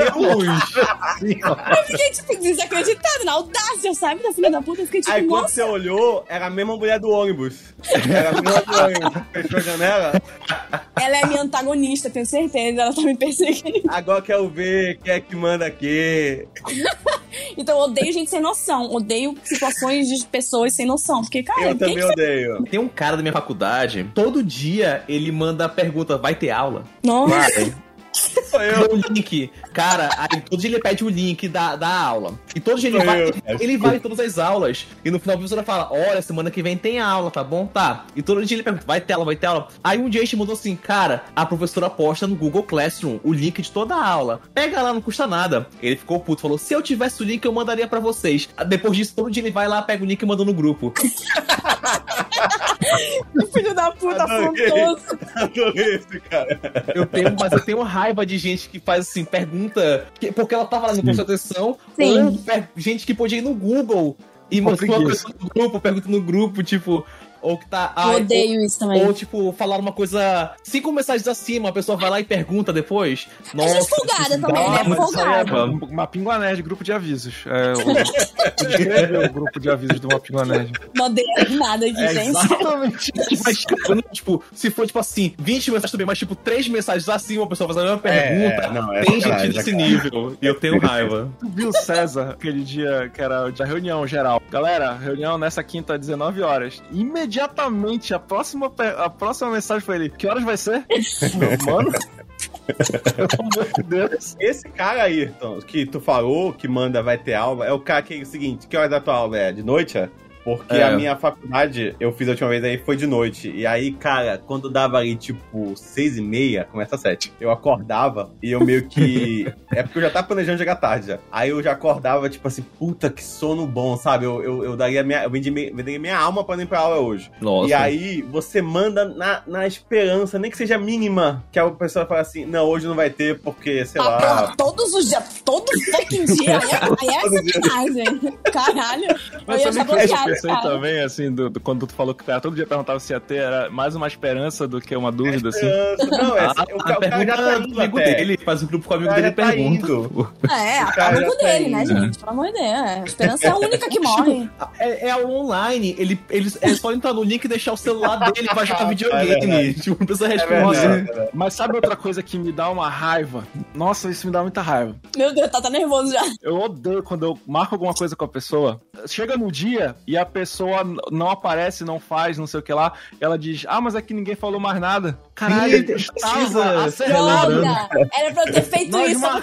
[SPEAKER 4] eu fiquei, tipo, desacreditada, na audácia, sabe, da filha da puta. Eu fiquei, tipo,
[SPEAKER 2] Aí quando
[SPEAKER 4] nossa.
[SPEAKER 2] você olhou, era a mesma mulher do ônibus. Era a mesma do ônibus. Fechou a janela.
[SPEAKER 4] Ela é minha antagonista, tenho certeza. Ela tá me perseguindo.
[SPEAKER 2] Agora quero ver quem é que manda aqui.
[SPEAKER 4] Então eu odeio gente sem noção. Odeio situações de pessoas sem noção. Porque, cara,
[SPEAKER 2] Eu também
[SPEAKER 4] que
[SPEAKER 2] odeio.
[SPEAKER 5] Tem um cara da minha faculdade, todo dia ele manda a pergunta: vai ter aula?
[SPEAKER 4] Nossa.
[SPEAKER 5] Vai.
[SPEAKER 2] Sou eu.
[SPEAKER 5] O link. Cara, aí todo dia ele pede o link da, da aula. E todo dia ele
[SPEAKER 2] Sou
[SPEAKER 5] vai,
[SPEAKER 2] eu.
[SPEAKER 5] ele vai em todas as aulas. E no final a professora fala: Olha, semana que vem tem aula, tá bom? Tá. E todo dia ele pergunta: Vai ter aula, vai ter aula. Aí um dia a gente mandou assim: Cara, a professora posta no Google Classroom o link de toda a aula. Pega lá, não custa nada. Ele ficou puto, falou: Se eu tivesse o link, eu mandaria pra vocês. Depois disso, todo dia ele vai lá, pega o link e manda no grupo.
[SPEAKER 4] Filho da puta,
[SPEAKER 2] Adorei.
[SPEAKER 4] afrontoso.
[SPEAKER 2] Adorei esse cara.
[SPEAKER 5] Eu tenho, mas eu tenho raiva de gente que faz assim, pergunta. que- porque ela tava lá no prestou atenção.
[SPEAKER 4] Sim.
[SPEAKER 5] Ou gente que podia ir no Google e uma
[SPEAKER 3] preguiça.
[SPEAKER 5] coisa no grupo, pergunta no grupo, tipo. Ou que tá.
[SPEAKER 4] Eu
[SPEAKER 5] ah,
[SPEAKER 4] odeio isso também.
[SPEAKER 5] Ou, ou, tipo, falar uma coisa. Cinco mensagens acima, a pessoa vai lá e pergunta depois.
[SPEAKER 4] A gente folgada também, né?
[SPEAKER 3] É
[SPEAKER 4] Folgada.
[SPEAKER 3] uma pinguané de grupo de avisos. É, o, o grupo de avisos de uma pinguané.
[SPEAKER 4] Mandei nada aqui,
[SPEAKER 5] É
[SPEAKER 4] gente.
[SPEAKER 5] exatamente. mas, tipo, tipo, se for, tipo assim, 20 mensagens também, mas, tipo, três mensagens acima, a pessoa faz a mesma pergunta.
[SPEAKER 2] É, não, é
[SPEAKER 5] tem gente desse
[SPEAKER 2] cara.
[SPEAKER 5] nível. E eu tenho raiva.
[SPEAKER 3] Tu viu o César aquele dia que era da reunião geral? Galera, reunião nessa quinta às 19 horas. Imediatamente a próxima, a próxima mensagem foi ele: Que horas vai ser? Mano. Deus.
[SPEAKER 2] Esse cara aí, Ayrton, que tu falou que manda vai ter aula, é o cara que é o seguinte: que hora da tua aula é? De noite? É? Porque
[SPEAKER 5] É.
[SPEAKER 2] a minha faculdade, eu fiz a última vez aí, foi de noite. E aí, cara, quando dava ali, tipo, seis e meia, começa às sete. Eu acordava e eu meio que. é porque eu já tava planejando chegar tarde já. Aí eu já acordava, tipo assim, puta, que sono bom, sabe? Eu, eu, eu daria minha. Eu vendi, me- venderia minha alma pra não ir pra aula hoje.
[SPEAKER 5] Nossa.
[SPEAKER 2] E aí, você manda na, na esperança, nem que seja mínima, que a pessoa fala assim: não, hoje não vai ter, porque, sei
[SPEAKER 4] Ah,
[SPEAKER 2] lá.
[SPEAKER 4] porra, todos os dias, todo fucking dia. Aí é, aí é sacanagem. Caralho.
[SPEAKER 3] Mas
[SPEAKER 4] eu ia
[SPEAKER 3] pensei
[SPEAKER 4] cara.
[SPEAKER 3] também, assim, do, do- quando tu falou que o cara todo dia perguntava se ia ter, era mais uma esperança do que uma dúvida, assim.
[SPEAKER 2] Esperança. Não, é,
[SPEAKER 5] Ah,
[SPEAKER 2] o, o cara já
[SPEAKER 5] pergunta
[SPEAKER 2] tá
[SPEAKER 5] do
[SPEAKER 2] indo
[SPEAKER 5] amigo
[SPEAKER 2] até.
[SPEAKER 5] dele, faz um grupo com o
[SPEAKER 2] O
[SPEAKER 5] amigo
[SPEAKER 2] cara
[SPEAKER 5] dele e
[SPEAKER 2] já tá
[SPEAKER 5] pergunta.
[SPEAKER 2] indo.
[SPEAKER 4] É,
[SPEAKER 2] O cara
[SPEAKER 4] amigo
[SPEAKER 2] já tá
[SPEAKER 4] dele, né,
[SPEAKER 2] indo.
[SPEAKER 4] gente? Pelo amor de Deus. A esperança é a única que morre.
[SPEAKER 5] É, é online, ele, ele é só entrar no link e deixar o celular dele pra jogar
[SPEAKER 2] É
[SPEAKER 5] videogame. tipo, não precisa
[SPEAKER 2] É
[SPEAKER 5] responder.
[SPEAKER 2] verdade.
[SPEAKER 3] Mas sabe outra coisa que me dá uma raiva? Nossa, isso me dá muita raiva.
[SPEAKER 4] Meu Deus, tá, tá nervoso já.
[SPEAKER 3] Eu odeio quando eu marco alguma coisa com a pessoa. Chega no dia e a pessoa não aparece, não faz, não sei o que lá. Ela diz: Ah, mas é que ninguém falou mais nada. Caralho, eu estava acertando.
[SPEAKER 4] Droga! Era pra eu ter feito
[SPEAKER 3] Nós
[SPEAKER 4] isso só pra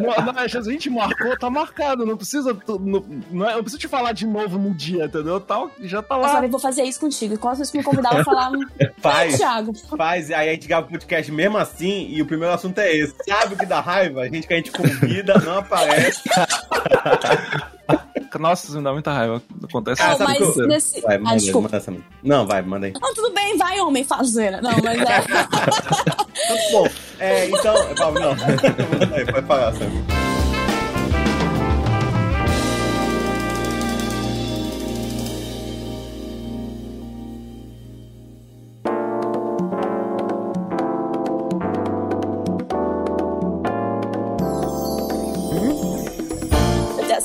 [SPEAKER 3] Não, não, a gente marcou, tá marcado. Não precisa. Não, não é- eu preciso te falar de novo no dia, entendeu? Tá, já tá
[SPEAKER 4] Eu
[SPEAKER 3] lá.
[SPEAKER 4] falei, vou fazer isso contigo. E quando vocês me convidavam, eu falava,
[SPEAKER 2] Faz,
[SPEAKER 4] Thiago,
[SPEAKER 2] faz, aí a gente grava o podcast mesmo assim, e o primeiro assunto é esse. Sabe o que dá raiva? A gente que a gente convida, não aparece.
[SPEAKER 3] Nossa, isso me dá muita raiva. Acontece
[SPEAKER 2] Ah,
[SPEAKER 4] Não,
[SPEAKER 2] sabe
[SPEAKER 4] mas
[SPEAKER 2] que eu-
[SPEAKER 4] nesse.
[SPEAKER 2] Vai,
[SPEAKER 4] ah,
[SPEAKER 2] manda,
[SPEAKER 4] desculpa.
[SPEAKER 2] manda essa. Não, vai, manda aí.
[SPEAKER 4] Não, tudo bem, vai, homem, fazeira. Não, mas é.
[SPEAKER 2] Muito bom. É, então. Paulo, Não, manda aí, pode parar, Sam.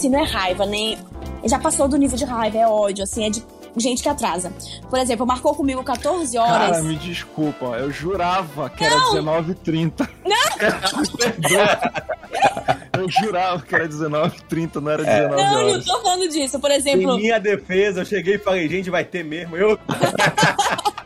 [SPEAKER 4] Assim, não é raiva, nem. Já passou do nível de raiva, é ódio, assim, é de gente que atrasa. Por exemplo, marcou comigo 14 horas.
[SPEAKER 3] Cara, me desculpa, eu jurava que era
[SPEAKER 4] Não.
[SPEAKER 3] 19h30. eu jurava que era 19h30, não era 19
[SPEAKER 4] não, não
[SPEAKER 3] horas.
[SPEAKER 4] tô falando disso. Por
[SPEAKER 2] Em
[SPEAKER 4] exemplo,
[SPEAKER 2] minha defesa, eu cheguei e falei, gente, vai ter mesmo. Eu.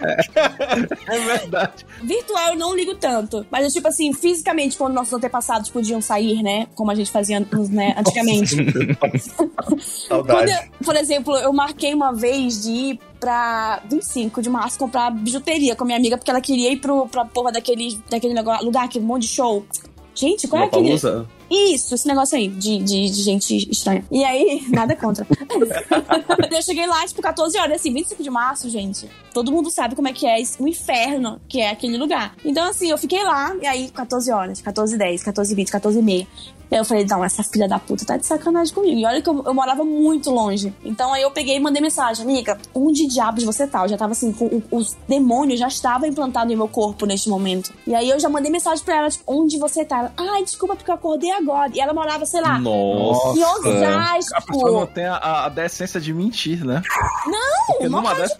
[SPEAKER 3] É verdade.
[SPEAKER 4] virtual eu não ligo tanto. Mas, é tipo assim, fisicamente, quando nossos antepassados podiam sair, né? Como a gente fazia né, antigamente.
[SPEAKER 2] Saudade.
[SPEAKER 4] eu- por exemplo, eu marquei uma vez de ir pra 25 de março comprar bijuteria com a minha amiga, porque ela queria ir pro, pra porra daquele, daquele negócio, lugar, aquele monte de show. Gente, qual é aquele. Isso, esse negócio aí, de, de, de gente estranha. E aí, nada contra. eu cheguei lá, tipo, 14 horas, assim, 25 de março, gente. Todo mundo sabe como é que é o inferno que é aquele lugar. Então, assim, eu fiquei lá, e aí, 14 horas, 14 10, 14 20, 14 e meia. Aí eu falei, não, essa filha da puta tá de sacanagem comigo. E olha que eu, eu morava muito longe. Então aí eu peguei e mandei mensagem, amiga, onde diabos você tá? Eu já tava assim, com, o- os demônios já estavam implantados em meu corpo neste momento. E aí eu já mandei mensagem pra ela, tipo, onde você tá? Ela, Ai, desculpa, porque eu acordei agora. E ela morava, sei lá,
[SPEAKER 5] Nossa.
[SPEAKER 4] em
[SPEAKER 3] A pessoa não
[SPEAKER 4] Osasco.
[SPEAKER 3] tem a, a decência de mentir, né?
[SPEAKER 4] Não,
[SPEAKER 3] Porque
[SPEAKER 4] uma
[SPEAKER 3] numa dessa,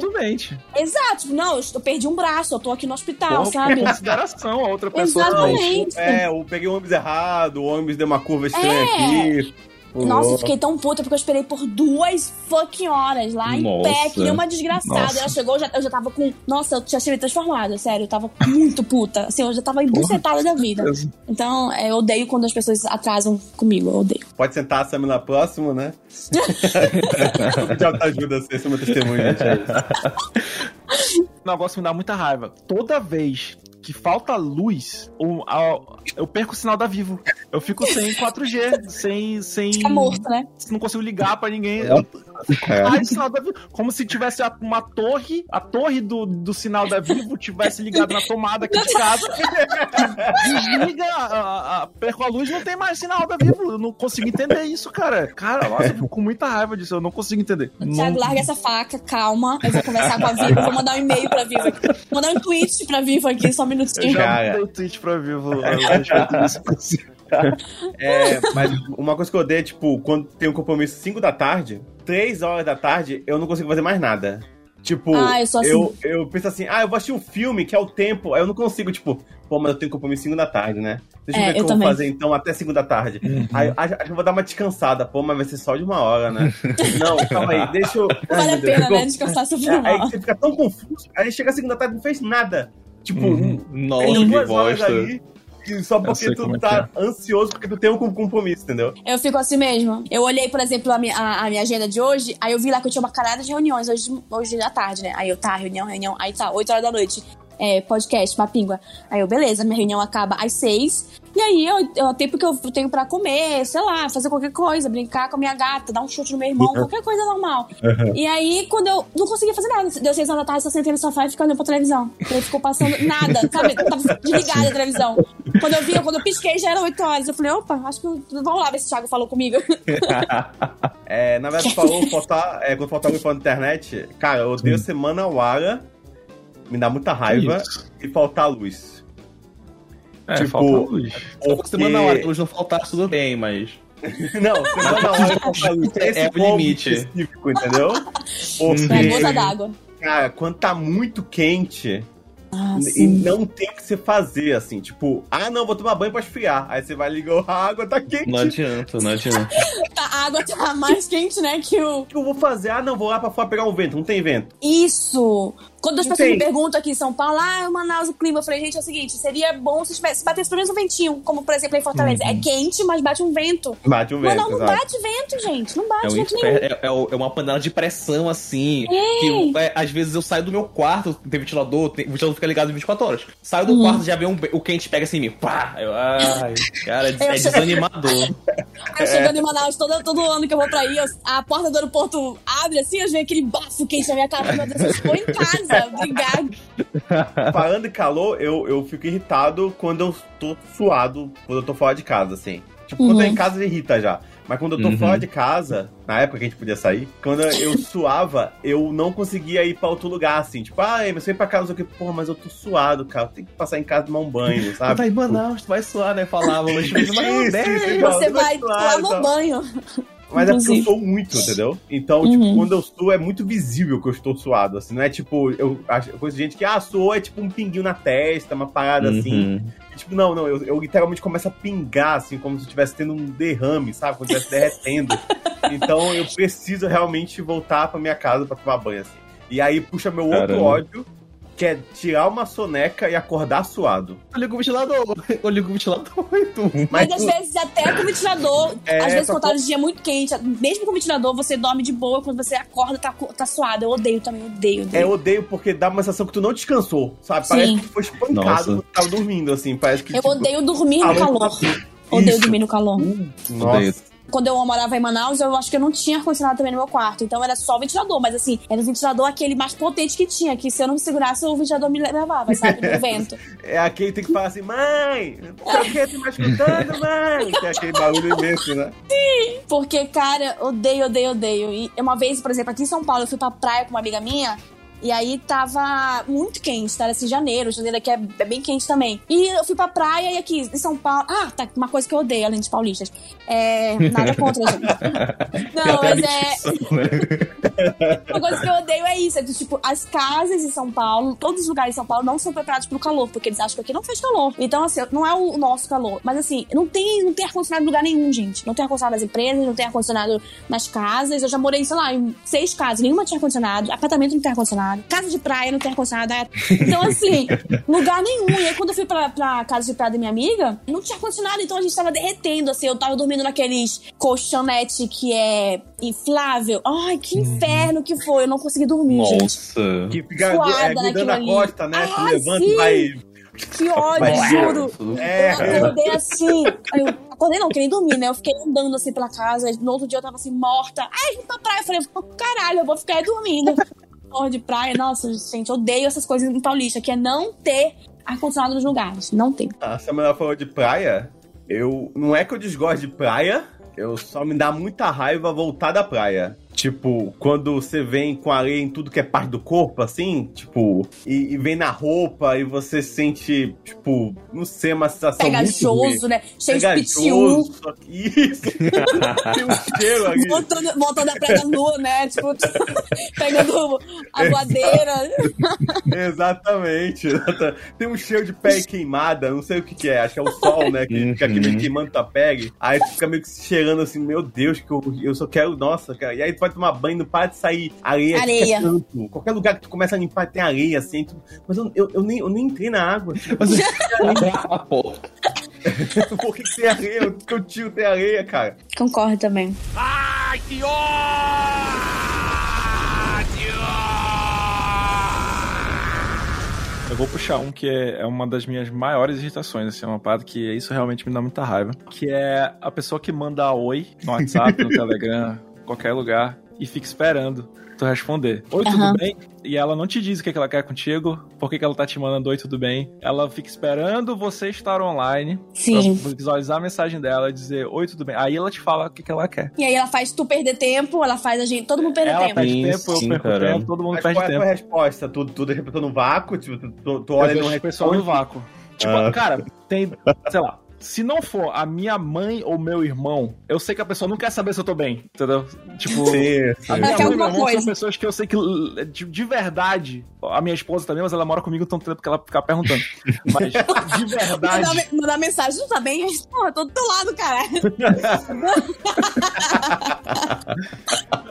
[SPEAKER 3] tu mente.
[SPEAKER 4] Exato. tipo, Não, eu, perdi um braço, eu tô aqui no hospital,
[SPEAKER 3] Porra,
[SPEAKER 4] sabe?
[SPEAKER 3] consideração a outra pessoa.
[SPEAKER 4] Exatamente.
[SPEAKER 2] É, eu peguei o ônibus errado, ônibus deu uma curva estranha aqui.
[SPEAKER 4] Nossa, eu fiquei tão puta porque eu esperei por duas fucking horas lá em
[SPEAKER 5] Nossa.
[SPEAKER 4] pé, que nem uma desgraçada.
[SPEAKER 3] Nossa.
[SPEAKER 4] Ela chegou, eu já, eu já tava com. Nossa, eu já tinha me transformado, sério. Eu tava muito puta. Assim, eu já tava embucetada da vida. Então, é, eu odeio quando as pessoas atrasam comigo. Eu odeio.
[SPEAKER 2] Pode sentar, Samila, próximo, né? De autoajuda, esse é meu testemunho, gente. É isso.
[SPEAKER 3] O negócio me dá muita raiva. Toda vez que falta luz, o- a- eu perco o sinal da Vivo. Eu fico sem 4G, sem. sem
[SPEAKER 4] Fica morto, né?
[SPEAKER 3] Não consigo ligar pra ninguém.
[SPEAKER 2] É.
[SPEAKER 3] Vivo. Como se tivesse uma torre, a torre do, do sinal da Vivo tivesse ligado na tomada aqui de casa. Desliga, a, a, a- perco a luz, não tem mais sinal da Vivo. Eu não consigo entender isso, cara. Cara, nossa, eu fico com muita raiva disso. Eu não consigo entender.
[SPEAKER 4] Thiago,
[SPEAKER 3] Não-
[SPEAKER 4] larga essa faca, calma. Eu vou conversar com a Vivo, vou mandar um e-mail pra Vivo aqui. Mandar um tweet pra Vivo aqui, só um
[SPEAKER 3] Eu
[SPEAKER 4] minutinho.
[SPEAKER 3] já
[SPEAKER 2] Cara.
[SPEAKER 3] mandei o tweet pra Vivo disso.
[SPEAKER 2] É, mas uma coisa que eu odeio é, tipo, quando tem um compromisso 5 da tarde, 3 horas da tarde, eu não consigo fazer mais nada. Tipo,
[SPEAKER 4] Ah, eu assim.
[SPEAKER 2] eu, eu penso assim, ah, eu vou assistir um filme que é o tempo, aí eu não consigo, tipo, pô, mas eu tenho compromisso 5 da tarde, né? Deixa eu
[SPEAKER 4] É,
[SPEAKER 2] ver o que
[SPEAKER 4] eu
[SPEAKER 2] eu vou
[SPEAKER 4] também.
[SPEAKER 2] fazer então até 5 da tarde. Aí acho, acho que eu vou dar uma descansada, pô, mas vai ser só de uma hora, né? não, calma aí, deixa eu. Ai,
[SPEAKER 4] Vale a pena, né? Descansar sobre
[SPEAKER 2] É,
[SPEAKER 4] uma
[SPEAKER 2] aí você fica tão confuso, aí chega a segunda tarde e não fez nada. Tipo,
[SPEAKER 5] Uhum. Nossa, que
[SPEAKER 2] horas
[SPEAKER 5] bosta.
[SPEAKER 2] ali. Só porque tu
[SPEAKER 3] é
[SPEAKER 2] tá ansioso porque tu tem um compromisso, entendeu?
[SPEAKER 4] Eu fico assim mesmo. Eu olhei, por exemplo, a minha, a, a minha agenda de hoje, aí eu vi lá que eu tinha uma carada de reuniões hoje, hoje à tarde, né? Aí eu, tá, reunião, reunião. Aí tá, 8 horas da noite. É, podcast, mapingua. Aí eu, beleza, minha reunião acaba às 6. E aí eu, eu tempo que eu tenho pra comer, sei lá, fazer qualquer coisa, brincar com a minha gata, dar um chute no meu irmão, qualquer coisa normal. E aí, quando eu não conseguia fazer nada, deu 6 horas da tarde, só sentei no sofá e olhando pra televisão. E aí ficou passando nada, sabe? Tava desligada a televisão. Quando eu vi, quando eu pisquei, já era 8 horas. Eu falei, opa, acho que. eu- Vamos lá ver se o Thiago falou comigo.
[SPEAKER 2] É, na verdade, falou faltar, é, quando faltar alguém falando na internet, cara, eu odeio semana Wara, me dá muita raiva, e faltar luz.
[SPEAKER 3] É,
[SPEAKER 2] Tipo,
[SPEAKER 3] falta luz.
[SPEAKER 2] Porque...
[SPEAKER 5] Semana na hora, que luz não faltasse, tudo bem, mas.
[SPEAKER 2] Não, semana Wara e faltar luz.
[SPEAKER 5] É-
[SPEAKER 2] Esse
[SPEAKER 5] é o
[SPEAKER 2] ponto
[SPEAKER 5] limite.
[SPEAKER 2] específico, entendeu? Porque,
[SPEAKER 4] É a gota d'água.
[SPEAKER 2] cara, quando tá muito quente,
[SPEAKER 4] Ah,
[SPEAKER 2] e não tem o que você fazer, assim, tipo, ah, não, vou tomar banho pra esfriar. Aí você vai ligar a água, tá quente.
[SPEAKER 5] Não adianta, não adianta.
[SPEAKER 4] A água tá mais quente, né, que o...
[SPEAKER 2] O que eu vou fazer? Ah, não, vou lá pra fora pegar um vento. Não tem vento.
[SPEAKER 4] Isso! Quando as pessoas me perguntam aqui em São Paulo, ah, Manaus, o clima, eu falei, gente, é o seguinte, seria bom se, tivesse, se batesse pelo menos um ventinho, como, por exemplo, em Fortaleza. É quente, mas bate um vento.
[SPEAKER 2] Bate um vento,
[SPEAKER 4] Manaus não
[SPEAKER 2] exato.
[SPEAKER 4] bate vento, gente. Não bate
[SPEAKER 5] É, um
[SPEAKER 4] vento nenhum.
[SPEAKER 5] é, é é uma panela de pressão, assim. Que é, às vezes eu saio do meu quarto, tem ventilador, tem- o ventilador fica ligado 24 horas. Saio do quarto, já vem um, o quente pega assim em mim. Pá! Eu, ai, cara, é, é desanimador.
[SPEAKER 4] Eu chegando em Manaus, todo, todo ano que eu vou pra aí, eu- a porta do aeroporto abre assim, eu vejo aquele bafo quente na minha cara. Meu Deus, eu estou em casa. Obrigada.
[SPEAKER 2] Falando em calor, eu, eu fico irritado quando eu tô suado, quando eu tô fora de casa, assim. Tipo, quando eu tô em casa irrita já. Mas quando eu tô
[SPEAKER 5] Uhum.
[SPEAKER 2] fora de casa, na época que a gente podia sair, quando eu suava, eu não conseguia ir pra outro lugar, assim. Tipo, ah, mas você ir pra casa, o que, porra, mas eu tô suado, cara. Eu tenho que passar em casa e tomar um banho,
[SPEAKER 5] Tu
[SPEAKER 2] sabe?
[SPEAKER 5] vai em Manaus, tu vai suar, né? Falava, mas
[SPEAKER 2] isso, isso.
[SPEAKER 4] Você
[SPEAKER 2] Não,
[SPEAKER 4] vai
[SPEAKER 2] não é
[SPEAKER 4] tomar no
[SPEAKER 2] então.
[SPEAKER 4] banho.
[SPEAKER 2] Mas é porque eu
[SPEAKER 4] Inclusive.
[SPEAKER 2] sou muito, entendeu? Então, tipo,
[SPEAKER 4] Uhum.
[SPEAKER 2] quando eu suo, é muito visível que eu estou suado, assim. Não é tipo, eu acho, conheço gente que, ah, suou é tipo um pinguinho na testa, uma parada assim.
[SPEAKER 5] Uhum.
[SPEAKER 2] E, tipo, não, não, eu, eu literalmente começo a pingar, assim, como se eu estivesse tendo um derrame, sabe? Como se estivesse derretendo. então eu preciso realmente voltar pra minha casa pra tomar banho, assim. E aí puxa meu outro
[SPEAKER 5] Caramba.
[SPEAKER 2] ódio, que é tirar uma soneca e acordar suado.
[SPEAKER 5] Eu ligo o ventilador, eu ligo o ventilador tu.
[SPEAKER 4] Mas,
[SPEAKER 2] Mas
[SPEAKER 4] às vezes até com o ventilador,
[SPEAKER 2] É,
[SPEAKER 4] às vezes quando tá no dia muito quente, mesmo com o ventilador, você dorme de boa, quando você acorda, tá, tá suado. Eu odeio também, odeio,
[SPEAKER 2] É,
[SPEAKER 4] odeio.
[SPEAKER 2] eu odeio porque dá uma sensação que tu não descansou, sabe?
[SPEAKER 4] Sim.
[SPEAKER 2] Parece que tu foi espancado quando tava dormindo, assim. Parece que.
[SPEAKER 4] Eu
[SPEAKER 2] tipo,
[SPEAKER 4] odeio dormir no calor. Odeio dormir no calor.
[SPEAKER 2] Nossa.
[SPEAKER 4] Quando eu morava em Manaus, eu acho que eu não tinha ar-condicionado também no meu quarto. Então era só ventilador, mas assim, era o ventilador aquele mais potente que tinha, que se eu não me segurasse, o ventilador me levava, sabe? No vento.
[SPEAKER 2] É aquele que tem que falar assim, mãe, o que, tu me escutando, mãe? Que é aquele barulho imenso, né?
[SPEAKER 4] Porque, cara, odeio, odeio, odeio. E uma vez, por exemplo, aqui em São Paulo, eu fui pra praia com uma amiga minha. E aí tava muito quente, tá? Era assim, janeiro. Janeiro aqui é é bem quente também. E eu fui pra praia e aqui em São Paulo. Ah, tá. Uma coisa que eu odeio, além de paulistas. É. Nada contra, gente. Não, mas é. Uma coisa que eu odeio é isso. É que, tipo, as casas em São Paulo, todos os lugares em São Paulo não são preparados pro calor, porque eles acham que aqui não faz calor. Então, assim, não é o nosso calor. Mas assim, não tem, não tem ar-condicionado em lugar nenhum, gente. Não tem ar-condicionado nas empresas, não tem ar-condicionado nas casas. Eu já morei, sei lá, em seis casas, nenhuma tinha ar-condicionado. Apartamento não tem ar-condicionado. Casa de praia não tem ar-condicionado. Então, assim, lugar nenhum. E aí, quando eu fui pra, pra casa de praia da minha amiga, não tinha ar-condicionado, então a gente tava derretendo, assim. Eu tava dormindo naqueles colchonete que é inflável. Ai, que inferno que foi. Eu não consegui dormir, gente.
[SPEAKER 5] Nossa.
[SPEAKER 2] Que fica
[SPEAKER 4] Suada
[SPEAKER 2] é, grudando
[SPEAKER 4] naquilo
[SPEAKER 2] a
[SPEAKER 4] ali.
[SPEAKER 2] costa, né?
[SPEAKER 4] Ai,
[SPEAKER 2] levanta
[SPEAKER 4] sim.
[SPEAKER 2] e vai.
[SPEAKER 4] Que ódio,
[SPEAKER 2] Vai,
[SPEAKER 4] juro.
[SPEAKER 2] É,
[SPEAKER 4] Eu acordei assim. aí Eu acordei não, queria dormir, né? Eu fiquei andando assim pela casa. No outro dia eu tava assim, morta. Ai, vim pra praia. Eu falei, caralho, eu vou ficar aí dormindo. Porra de praia. Nossa, gente, odeio essas coisas em Paulista, que é não ter ar-condicionado nos lugares. Não tem.
[SPEAKER 2] A Samara falou de praia. Eu. Não é que eu desgosto de praia, eu só me dá muita raiva voltar da praia. Tipo, quando você vem com areia em tudo que é parte do corpo, assim, tipo, e, e vem na roupa e você sente, tipo, não sei, uma sensação.
[SPEAKER 4] Pegajoso, né? Cheio de pitiu.
[SPEAKER 2] Pegajoso, só que- Isso! Tem um cheiro ali.
[SPEAKER 4] Voltando, da praia nua, né? Tipo, pegando a voadeira.
[SPEAKER 2] Exatamente. Tem um cheiro de pele queimada, não sei o que, que é, acho que é o sol, né? Que fica aqui meio queimando tua pele. Aí tu fica meio que cheirando assim, meu Deus, que eu, eu só quero, nossa, cara. E aí tu vai tomar banho, não para de sair areia.
[SPEAKER 4] Areia.
[SPEAKER 2] Qualquer lugar que tu começa a limpar tem areia, assim. tu- mas eu, eu, eu nem, eu nem entrei na água.
[SPEAKER 5] Pô,
[SPEAKER 2] Por que, que tem areia? Por que eu tiro tem areia, cara?
[SPEAKER 4] Concordo também.
[SPEAKER 3] Eu vou puxar um que é, é uma das minhas maiores irritações, assim, é uma parada que isso realmente me dá muita raiva. Que é a pessoa que manda oi no WhatsApp, no Telegram, qualquer lugar, e fica esperando tu responder. Oi, tudo
[SPEAKER 4] Aham.
[SPEAKER 3] bem? E ela não te diz o que, que ela quer contigo, por que, que ela tá te mandando oi, tudo bem. Ela fica esperando você estar online
[SPEAKER 4] Sim.
[SPEAKER 3] pra visualizar a mensagem dela e dizer oi, tudo bem. Aí ela te fala o que, que ela quer.
[SPEAKER 4] E aí ela faz tu perder tempo, ela faz a gente. Todo mundo perder
[SPEAKER 3] ela
[SPEAKER 4] tempo.
[SPEAKER 3] perde
[SPEAKER 5] Sim,
[SPEAKER 3] tempo, eu
[SPEAKER 5] sim,
[SPEAKER 3] perco
[SPEAKER 5] caramba.
[SPEAKER 3] tempo, todo mundo
[SPEAKER 2] Mas
[SPEAKER 3] perde
[SPEAKER 2] qual é a
[SPEAKER 3] tempo.
[SPEAKER 2] tua resposta? Tu, tu deixa a pessoa no vácuo? Tipo, tu, tu,
[SPEAKER 3] Eu
[SPEAKER 2] olha e não
[SPEAKER 3] o pessoal no
[SPEAKER 2] responde?
[SPEAKER 3] vácuo. Tipo,
[SPEAKER 2] Ah.
[SPEAKER 3] cara, tem, sei lá. Se não for a minha mãe ou meu irmão, eu sei que a pessoa não quer saber se eu tô bem, entendeu? Tipo,
[SPEAKER 2] Sim,
[SPEAKER 3] a
[SPEAKER 2] sim.
[SPEAKER 3] minha
[SPEAKER 4] Ela quer
[SPEAKER 3] mãe e meu
[SPEAKER 4] alguma
[SPEAKER 3] irmão
[SPEAKER 4] coisa.
[SPEAKER 3] são pessoas que eu sei que de, de verdade, a minha esposa também, mas ela mora comigo tanto tempo que ela fica perguntando. Mas de
[SPEAKER 4] Mandar,
[SPEAKER 3] verdade,
[SPEAKER 4] me- mandar mensagem, tu tá bem? Porra, tô do teu lado, cara.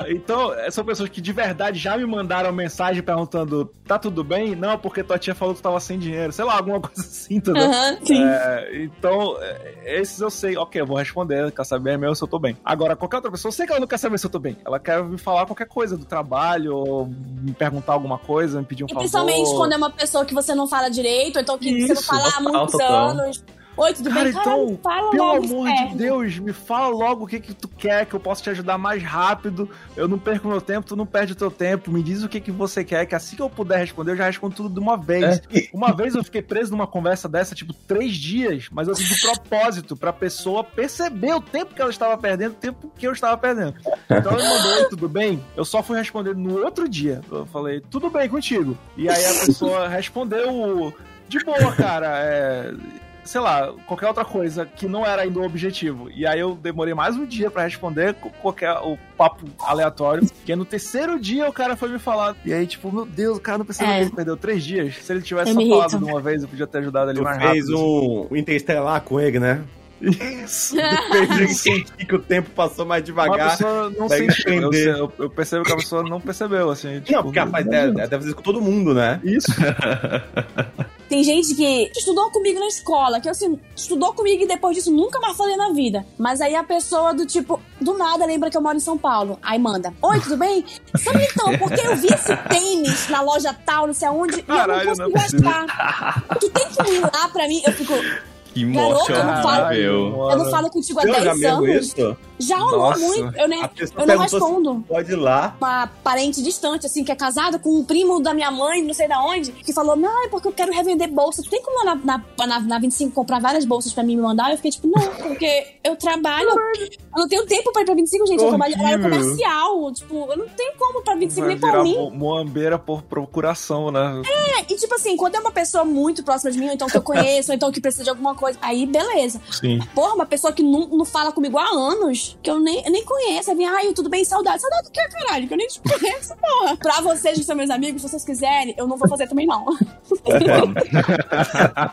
[SPEAKER 3] então, são pessoas que de verdade já me mandaram mensagem perguntando: tá tudo bem? Não, porque tua tia falou que tu tava sem dinheiro, sei lá, alguma coisa assim, entendeu?
[SPEAKER 4] Aham, sim.
[SPEAKER 3] É, então, é, esses eu sei, ok, eu vou responder, quer saber é meu se eu tô bem. Agora, qualquer outra pessoa, eu sei que ela não quer saber se eu tô bem. Ela quer me falar qualquer coisa do trabalho, ou me perguntar alguma coisa, me pedir um
[SPEAKER 4] E
[SPEAKER 3] favor.
[SPEAKER 4] principalmente quando é uma pessoa que você não fala direito, ou então que você não
[SPEAKER 3] Isso,
[SPEAKER 4] fala há muitos
[SPEAKER 5] total.
[SPEAKER 4] anos. Oi, tudo
[SPEAKER 3] Cara,
[SPEAKER 4] bem? Caralho,
[SPEAKER 3] então,
[SPEAKER 4] fala
[SPEAKER 3] Pelo
[SPEAKER 4] logo,
[SPEAKER 3] amor de Deus, me fala logo o que que tu quer, que eu posso te ajudar mais rápido. Eu não perco meu tempo, tu não perde o teu tempo. Me diz o que que você quer, que assim que eu puder responder, eu já respondo tudo de uma vez. Uma vez eu fiquei preso numa conversa dessa, tipo, três dias, mas eu fiz de propósito, pra pessoa perceber o tempo que ela estava perdendo, o tempo que eu estava perdendo. Então ela mandou, "Oi, tudo bem? Eu só fui responder no outro dia. Eu falei, tudo bem contigo. E aí a pessoa respondeu de boa, cara. É sei lá, qualquer outra coisa que não era ainda o objetivo. E aí eu demorei mais um dia pra responder qualquer o papo aleatório. Que no terceiro dia o cara foi me falar. E aí, tipo, meu Deus, o cara não percebeu
[SPEAKER 4] É.
[SPEAKER 3] que ele perdeu três dias. Se ele tivesse
[SPEAKER 4] Eu
[SPEAKER 3] só falado de uma vez, eu podia ter ajudado ele
[SPEAKER 2] Tu
[SPEAKER 3] mais
[SPEAKER 2] fez
[SPEAKER 3] rápido.
[SPEAKER 2] um, um interestelar com ele, né?
[SPEAKER 3] Isso.
[SPEAKER 2] Fez ele sentir que o tempo passou mais devagar.
[SPEAKER 3] pessoa não. Eu,
[SPEAKER 2] entender.
[SPEAKER 3] eu, eu percebo que a pessoa não percebeu, assim. Tipo,
[SPEAKER 2] Não, porque rapaz, é, deve fazer isso com todo mundo, né?
[SPEAKER 3] Isso.
[SPEAKER 4] Tem gente que estudou comigo na escola, que assim, estudou comigo e depois disso nunca mais falei na vida. Mas aí a pessoa do tipo, do nada lembra que eu moro em São Paulo. Aí manda: Oi, tudo bem? Sabe então, porque eu vi esse tênis na loja tal, não sei aonde,
[SPEAKER 3] Caralho,
[SPEAKER 4] e eu
[SPEAKER 3] não
[SPEAKER 4] não
[SPEAKER 3] é
[SPEAKER 4] consigo achar. Tu tem que ir lá pra mim. Eu fico.
[SPEAKER 5] Que
[SPEAKER 4] Garoto, eu não falo-. Eu não falo contigo há
[SPEAKER 2] Eu já
[SPEAKER 4] 10
[SPEAKER 2] mesmo
[SPEAKER 4] anos.
[SPEAKER 2] isso?
[SPEAKER 4] Já rolou
[SPEAKER 3] Nossa.
[SPEAKER 4] muito. Eu, nem, eu não respondo.
[SPEAKER 2] Pode ir lá.
[SPEAKER 4] Uma parente distante, assim, que é casada com um primo da minha mãe, não sei da onde, que falou: Não, é porque eu quero revender bolsa. Tu tem como na, na, na, na 25 comprar várias bolsas pra mim me mandar? Eu fiquei tipo: Não, porque eu trabalho. Eu não tenho tempo pra ir pra 25, gente. Eu trabalho em comercial. Tipo, eu não tenho como pra 25
[SPEAKER 3] Vai
[SPEAKER 4] nem pra mim.
[SPEAKER 3] mo- moambeira por procuração, né?
[SPEAKER 4] É, e tipo assim, quando é uma pessoa muito próxima de mim, ou então que eu conheço, ou então que precisa de alguma coisa, aí beleza.
[SPEAKER 3] Sim.
[SPEAKER 4] Porra, uma pessoa que não, não fala comigo há anos, que eu nem, eu nem conheço. Aí vem, ai, tudo bem, saudade. Saudade do que, caralho? Que eu nem te conheço, porra. Pra vocês que são meus amigos, se vocês quiserem, eu não vou fazer também, não.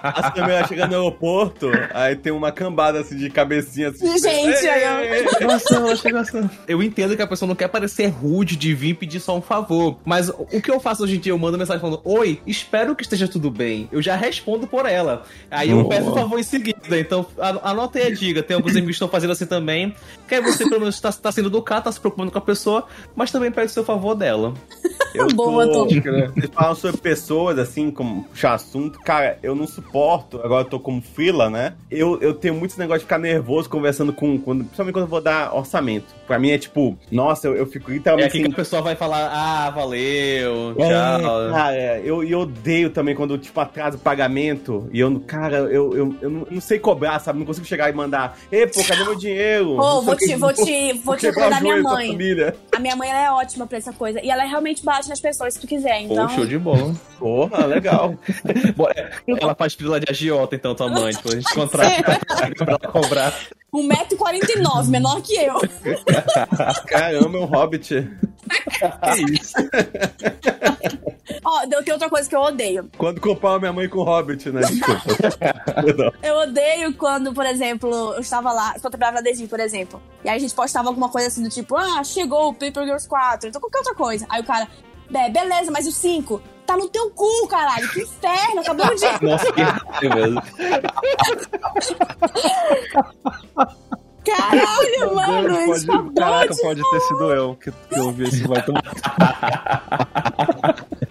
[SPEAKER 2] A Samira chega no aeroporto, aí tem uma cambada assim de cabecinha assim.
[SPEAKER 4] Gente, aí eu-.
[SPEAKER 5] Nossa, ela chegou assim. Eu entendo que a pessoa não quer parecer rude de vir pedir só um favor. Mas o que eu faço hoje em dia? Eu mando mensagem falando: Oi, espero que esteja tudo bem. Eu já respondo por ela. Aí eu
[SPEAKER 3] Boa.
[SPEAKER 5] peço um favor em seguida. Então, an- anota aí a dica. Tem alguns amigos que estão fazendo assim também. Que aí você, pelo menos, tá, tá sendo educado, tá se preocupando com a pessoa, mas também pede o seu favor dela.
[SPEAKER 2] Eu
[SPEAKER 4] Boa, Tom.
[SPEAKER 2] Vocês falam sobre pessoas, assim, como puxar assunto. Cara, eu não suporto. Agora eu tô como frila, né? Eu, eu tenho muito esse negócio de ficar nervoso conversando com. Quando, principalmente quando eu vou dar orçamento. Pra mim é tipo, nossa, eu, eu fico
[SPEAKER 5] É
[SPEAKER 2] literalmente.
[SPEAKER 5] aqui que a pessoa vai falar: Ah, valeu,
[SPEAKER 2] É,
[SPEAKER 5] tchau.
[SPEAKER 2] cara, eu, eu odeio também quando, tipo, atrasa o pagamento e eu, cara, eu, eu, eu não, não sei cobrar, sabe? Não consigo chegar e mandar, ei, pô, cadê meu dinheiro?
[SPEAKER 4] Ô,
[SPEAKER 2] Não sei
[SPEAKER 4] vou te, vou te, vou te recomendar minha mãe.
[SPEAKER 2] família.
[SPEAKER 4] A minha mãe, ela é ótima pra essa coisa. E ela realmente bate nas pessoas, se tu quiser. Então,
[SPEAKER 5] Pô, show de bola.
[SPEAKER 2] Porra, legal.
[SPEAKER 5] Ela faz fila de agiota, então, tua mãe. Tipo, a gente contrata pra ela cobrar.
[SPEAKER 4] 1,49m, menor que eu.
[SPEAKER 2] Caramba, é um hobbit.
[SPEAKER 3] Que isso?
[SPEAKER 4] Ó, tenho outra coisa que eu odeio.
[SPEAKER 2] Quando compara minha mãe com hobbit, né? Desculpa.
[SPEAKER 4] Eu odeio quando, por exemplo, eu estava lá, quando eu trabalhava na Disney, por exemplo, e aí a gente postava alguma coisa assim do tipo, ah, chegou o Paper Girls 4, então qualquer outra coisa. Aí o cara, "Bé, beleza, mas o 5 tá no teu cu, caralho, que inferno, acabou de.
[SPEAKER 5] Nossa, que velho.
[SPEAKER 4] Caralho, mano, isso acabou
[SPEAKER 3] pode, caraca,
[SPEAKER 4] de.
[SPEAKER 3] pode ter sido eu que, que eu ouvi esse vai tão.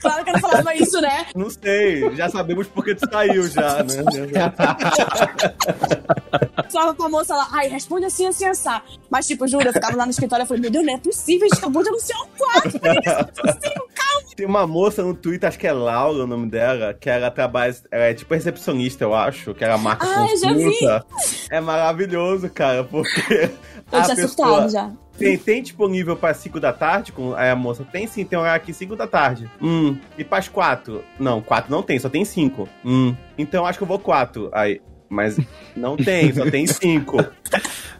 [SPEAKER 4] Claro que não falava isso, né?
[SPEAKER 2] Não sei, já sabemos porque tu saiu já, né?
[SPEAKER 4] Falava pra moça lá, ai, responde assim, assim, assim. Mas, tipo, juro, eu ficava lá no escritório e falei, meu Deus, não é possível, a gente acabou de anunciar um 4, não é possível, calma.
[SPEAKER 2] Tem uma moça no Twitter, acho que é Laura o nome dela, que ela trabalha, ela é tipo recepcionista, eu acho, que ela marca
[SPEAKER 4] Ah, eu já vi.
[SPEAKER 2] consulta. É maravilhoso, cara, porque
[SPEAKER 4] Eu
[SPEAKER 2] a
[SPEAKER 4] tinha
[SPEAKER 2] pessoa
[SPEAKER 4] surtado já.
[SPEAKER 2] Tem, tem disponível para 5 da tarde, com aí a moça tem sim, tem horário aqui 5 da tarde. Hum, e para as 4? Não, 4 não tem, só tem 5. Hum, então acho que eu vou 4. Aí, mas não tem, só tem 5.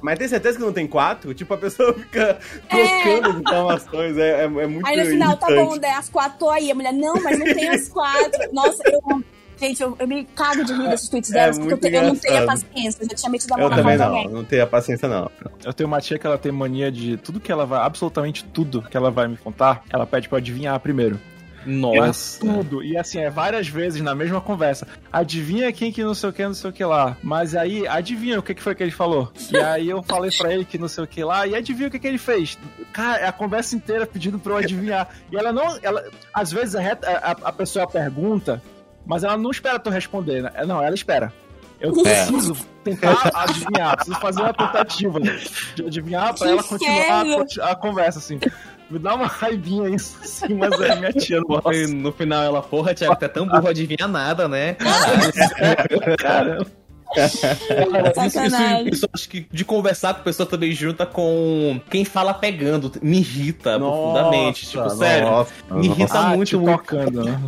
[SPEAKER 2] Mas tem certeza que não tem 4? Tipo, a pessoa fica trocando as informações, é, é, é muito
[SPEAKER 4] Aí no final, tá bom, daí as quatro, tô aí. A mulher, não, mas não tem as quatro. Nossa, eu. Gente, eu, eu me cago de rir desses tweets
[SPEAKER 2] É
[SPEAKER 4] delas, porque eu, te- eu não tenho a paciência. Eu já tinha metido a mão
[SPEAKER 2] Eu
[SPEAKER 4] na
[SPEAKER 2] também não,
[SPEAKER 4] alguém.
[SPEAKER 2] não tenho a paciência não.
[SPEAKER 3] Eu tenho uma tia que ela tem mania de tudo que ela vai, absolutamente tudo que ela vai me contar, ela pede pra eu adivinhar primeiro.
[SPEAKER 5] Nossa.
[SPEAKER 3] Tudo. E assim, é várias vezes na mesma conversa. Adivinha quem que não sei o que, não sei o que lá. Mas aí, adivinha o que, que foi que ele falou. E aí eu falei pra ele que não sei o que lá. E adivinha o que, que ele fez. Cara, é a conversa inteira pedindo pra eu adivinhar. E ela não. Ela, às vezes a, reta- a, a pessoa pergunta, mas ela não espera tu responder, né? Não, ela espera. Eu preciso tentar adivinhar, preciso fazer uma tentativa de adivinhar pra
[SPEAKER 4] Que
[SPEAKER 3] ela continuar a, a conversa, assim. Me dá uma raivinha isso, assim, mas é minha tia,
[SPEAKER 5] no final ela, porra, Thiago, tu é tão burro, adivinha nada, né? Caralho.
[SPEAKER 3] Cara,
[SPEAKER 5] Isso, isso, isso acho que de conversar com a pessoa também junta com quem fala pegando. Me irrita profundamente. Tipo, sério.
[SPEAKER 2] nossa,
[SPEAKER 5] me irrita
[SPEAKER 3] ah,
[SPEAKER 5] muito, muito.
[SPEAKER 3] tocando, né?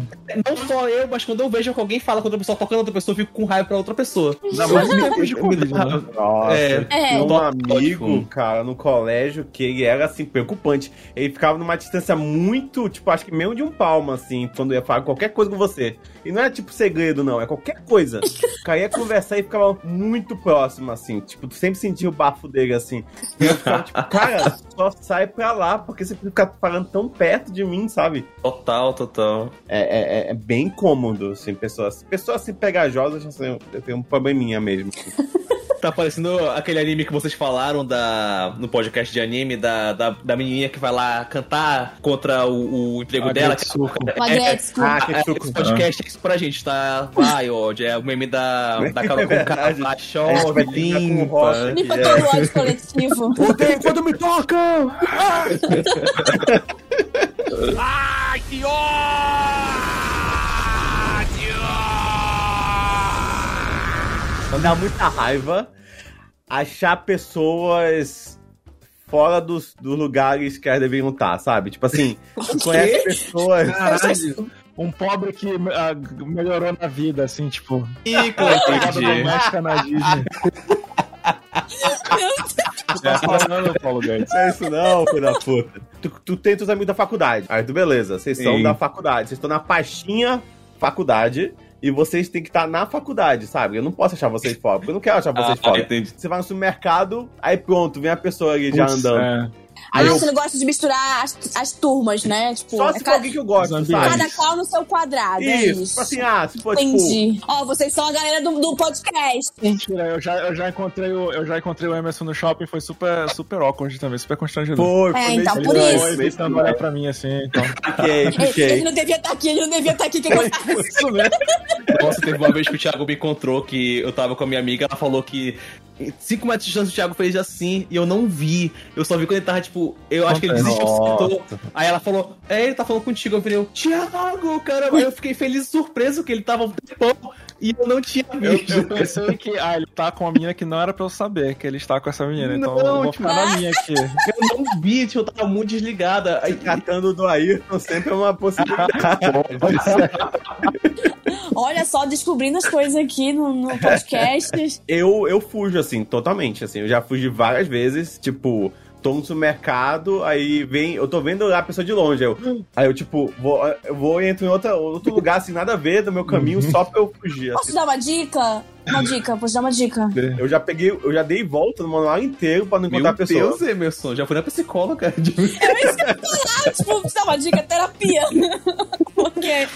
[SPEAKER 5] Não só eu, mas quando eu vejo que alguém fala com outra pessoa tocando outra pessoa, eu fico com raiva pra outra pessoa.
[SPEAKER 3] Mais em tempos de Covid, né?
[SPEAKER 2] Nossa,
[SPEAKER 5] É.
[SPEAKER 4] É.
[SPEAKER 2] um amigo, cara, no colégio, que ele era, assim, preocupante. Ele ficava numa distância muito, tipo, acho que meio de um palmo, assim, quando ia falar qualquer coisa com você. E não é, tipo, segredo, não, é qualquer coisa. O cara ia conversar e ficava muito próximo, assim, tipo, tu sempre sentia o bafo dele, assim. E eu ficava, tipo, cara, só sai pra lá, porque você fica falando tão perto de mim, sabe?
[SPEAKER 5] Total, total.
[SPEAKER 2] É, é- é- é bem cômodo, assim, pessoas. Pessoas assim pegajosas, assim, eu tenho um probleminha mesmo. assim.
[SPEAKER 5] Tá parecendo aquele anime que vocês falaram da, no podcast de anime da, da, da menininha que vai lá cantar contra o, o emprego
[SPEAKER 3] A
[SPEAKER 5] dela.
[SPEAKER 3] Getsuko.
[SPEAKER 5] Que,
[SPEAKER 4] Uma Getsuko.
[SPEAKER 2] Ah,
[SPEAKER 5] é, esse podcast é isso pra gente, tá? Vai, ódio. É o meme da, da Carol
[SPEAKER 2] É
[SPEAKER 5] com
[SPEAKER 2] verdade.
[SPEAKER 5] cara,
[SPEAKER 2] A gente
[SPEAKER 5] chove,
[SPEAKER 2] rocha.
[SPEAKER 5] limpa.
[SPEAKER 4] Limpa
[SPEAKER 2] É.
[SPEAKER 4] todo o ódio coletivo.
[SPEAKER 2] Odeio quando me tocam!
[SPEAKER 1] Ai, que ódio!
[SPEAKER 2] Então dá muita raiva achar pessoas fora dos, dos lugares que elas deveriam estar, sabe? Tipo assim, tu conhece pessoas.
[SPEAKER 3] Caralho. Um pobre que ah, melhorou na vida, assim, tipo.
[SPEAKER 5] Rico,
[SPEAKER 3] Pegada
[SPEAKER 5] entendi.
[SPEAKER 3] doméstica na Disney. Tá falando, Paulo Guedes.
[SPEAKER 2] Não é isso não, filho da puta. Tu, tu tem teus amigos da faculdade. Aí tu, beleza, vocês são
[SPEAKER 5] Sim.
[SPEAKER 2] da faculdade. Vocês estão na pastinha faculdade. E vocês têm que estar na faculdade, sabe? Eu não posso achar vocês fora, porque eu não quero achar vocês
[SPEAKER 5] Ah,
[SPEAKER 2] fora.
[SPEAKER 5] entendi.
[SPEAKER 2] Você vai no supermercado, aí pronto, vem a pessoa ali já
[SPEAKER 3] Putz,
[SPEAKER 2] andando.
[SPEAKER 3] é.
[SPEAKER 4] Ah,
[SPEAKER 2] eu-
[SPEAKER 4] você não gosta de misturar as, as turmas, né? Tipo,
[SPEAKER 2] Só
[SPEAKER 4] é
[SPEAKER 2] se for
[SPEAKER 4] cada,
[SPEAKER 2] alguém que eu gosto,
[SPEAKER 3] Os
[SPEAKER 2] sabe?
[SPEAKER 4] cada qual no seu quadrado. é
[SPEAKER 2] Isso,
[SPEAKER 4] isso.
[SPEAKER 2] tipo assim, ah, se for tipo.
[SPEAKER 4] Entendi. Ó, vocês são a galera do, do podcast.
[SPEAKER 3] Mentira, eu já, eu, já encontrei o, eu já encontrei o Emerson no shopping, foi super, super awkward também, super constrangedor.
[SPEAKER 2] Foi,
[SPEAKER 4] É,
[SPEAKER 2] foi meio
[SPEAKER 4] então,
[SPEAKER 2] estranho,
[SPEAKER 4] por isso.
[SPEAKER 3] Foi
[SPEAKER 2] meio
[SPEAKER 3] tentando olhar pra mim assim, então.
[SPEAKER 2] Fiquei,
[SPEAKER 4] Ele, ele
[SPEAKER 2] fiquei.
[SPEAKER 4] não devia estar aqui, ele não devia estar aqui. Que eu...
[SPEAKER 3] Isso, né?
[SPEAKER 5] Nossa, teve uma vez que o Thiago me encontrou que eu tava com a minha amiga, ela falou que 5 metros de distância o Thiago fez assim e eu não vi. Eu só vi quando ele tava, tipo, eu acho que ele desistiu, sentou. Aí ela falou, é, ele tá falando contigo. Eu falei, Thiago. Aí eu fiquei feliz e surpreso que ele tava um tempão e eu não tinha
[SPEAKER 3] Eu,
[SPEAKER 5] visto.
[SPEAKER 3] eu pensei que, ah, ele tá com uma menina que não era pra eu saber que ele está com essa menina, então
[SPEAKER 5] Não,
[SPEAKER 3] eu vou
[SPEAKER 5] tipo,
[SPEAKER 3] ficar na minha aqui.
[SPEAKER 5] Eu não vi, tipo, eu tava muito desligada. Aí,
[SPEAKER 2] Tratando do Ayrton sempre é uma possibilidade.
[SPEAKER 4] Olha só, descobrindo as coisas aqui no, no podcast.
[SPEAKER 2] eu, eu fujo, assim, totalmente, assim. Eu já fugi várias vezes, tipo... Tô no supermercado, aí vem. Eu tô vendo lá a pessoa de longe. Aí eu, aí eu tipo, vou, eu vou e entro em outra, outro lugar, assim, nada a ver do meu caminho, só pra eu fugir.
[SPEAKER 4] Posso
[SPEAKER 2] assim.
[SPEAKER 4] te dar uma dica? Uma dica, posso dar uma dica?
[SPEAKER 2] Eu já peguei, eu já dei volta no manual inteiro pra não encontrar
[SPEAKER 5] meu
[SPEAKER 2] a pessoa.
[SPEAKER 5] Deus, Emerson, já fui na psicóloga.
[SPEAKER 4] Ah, tipo, te dar uma dica, terapia. Porque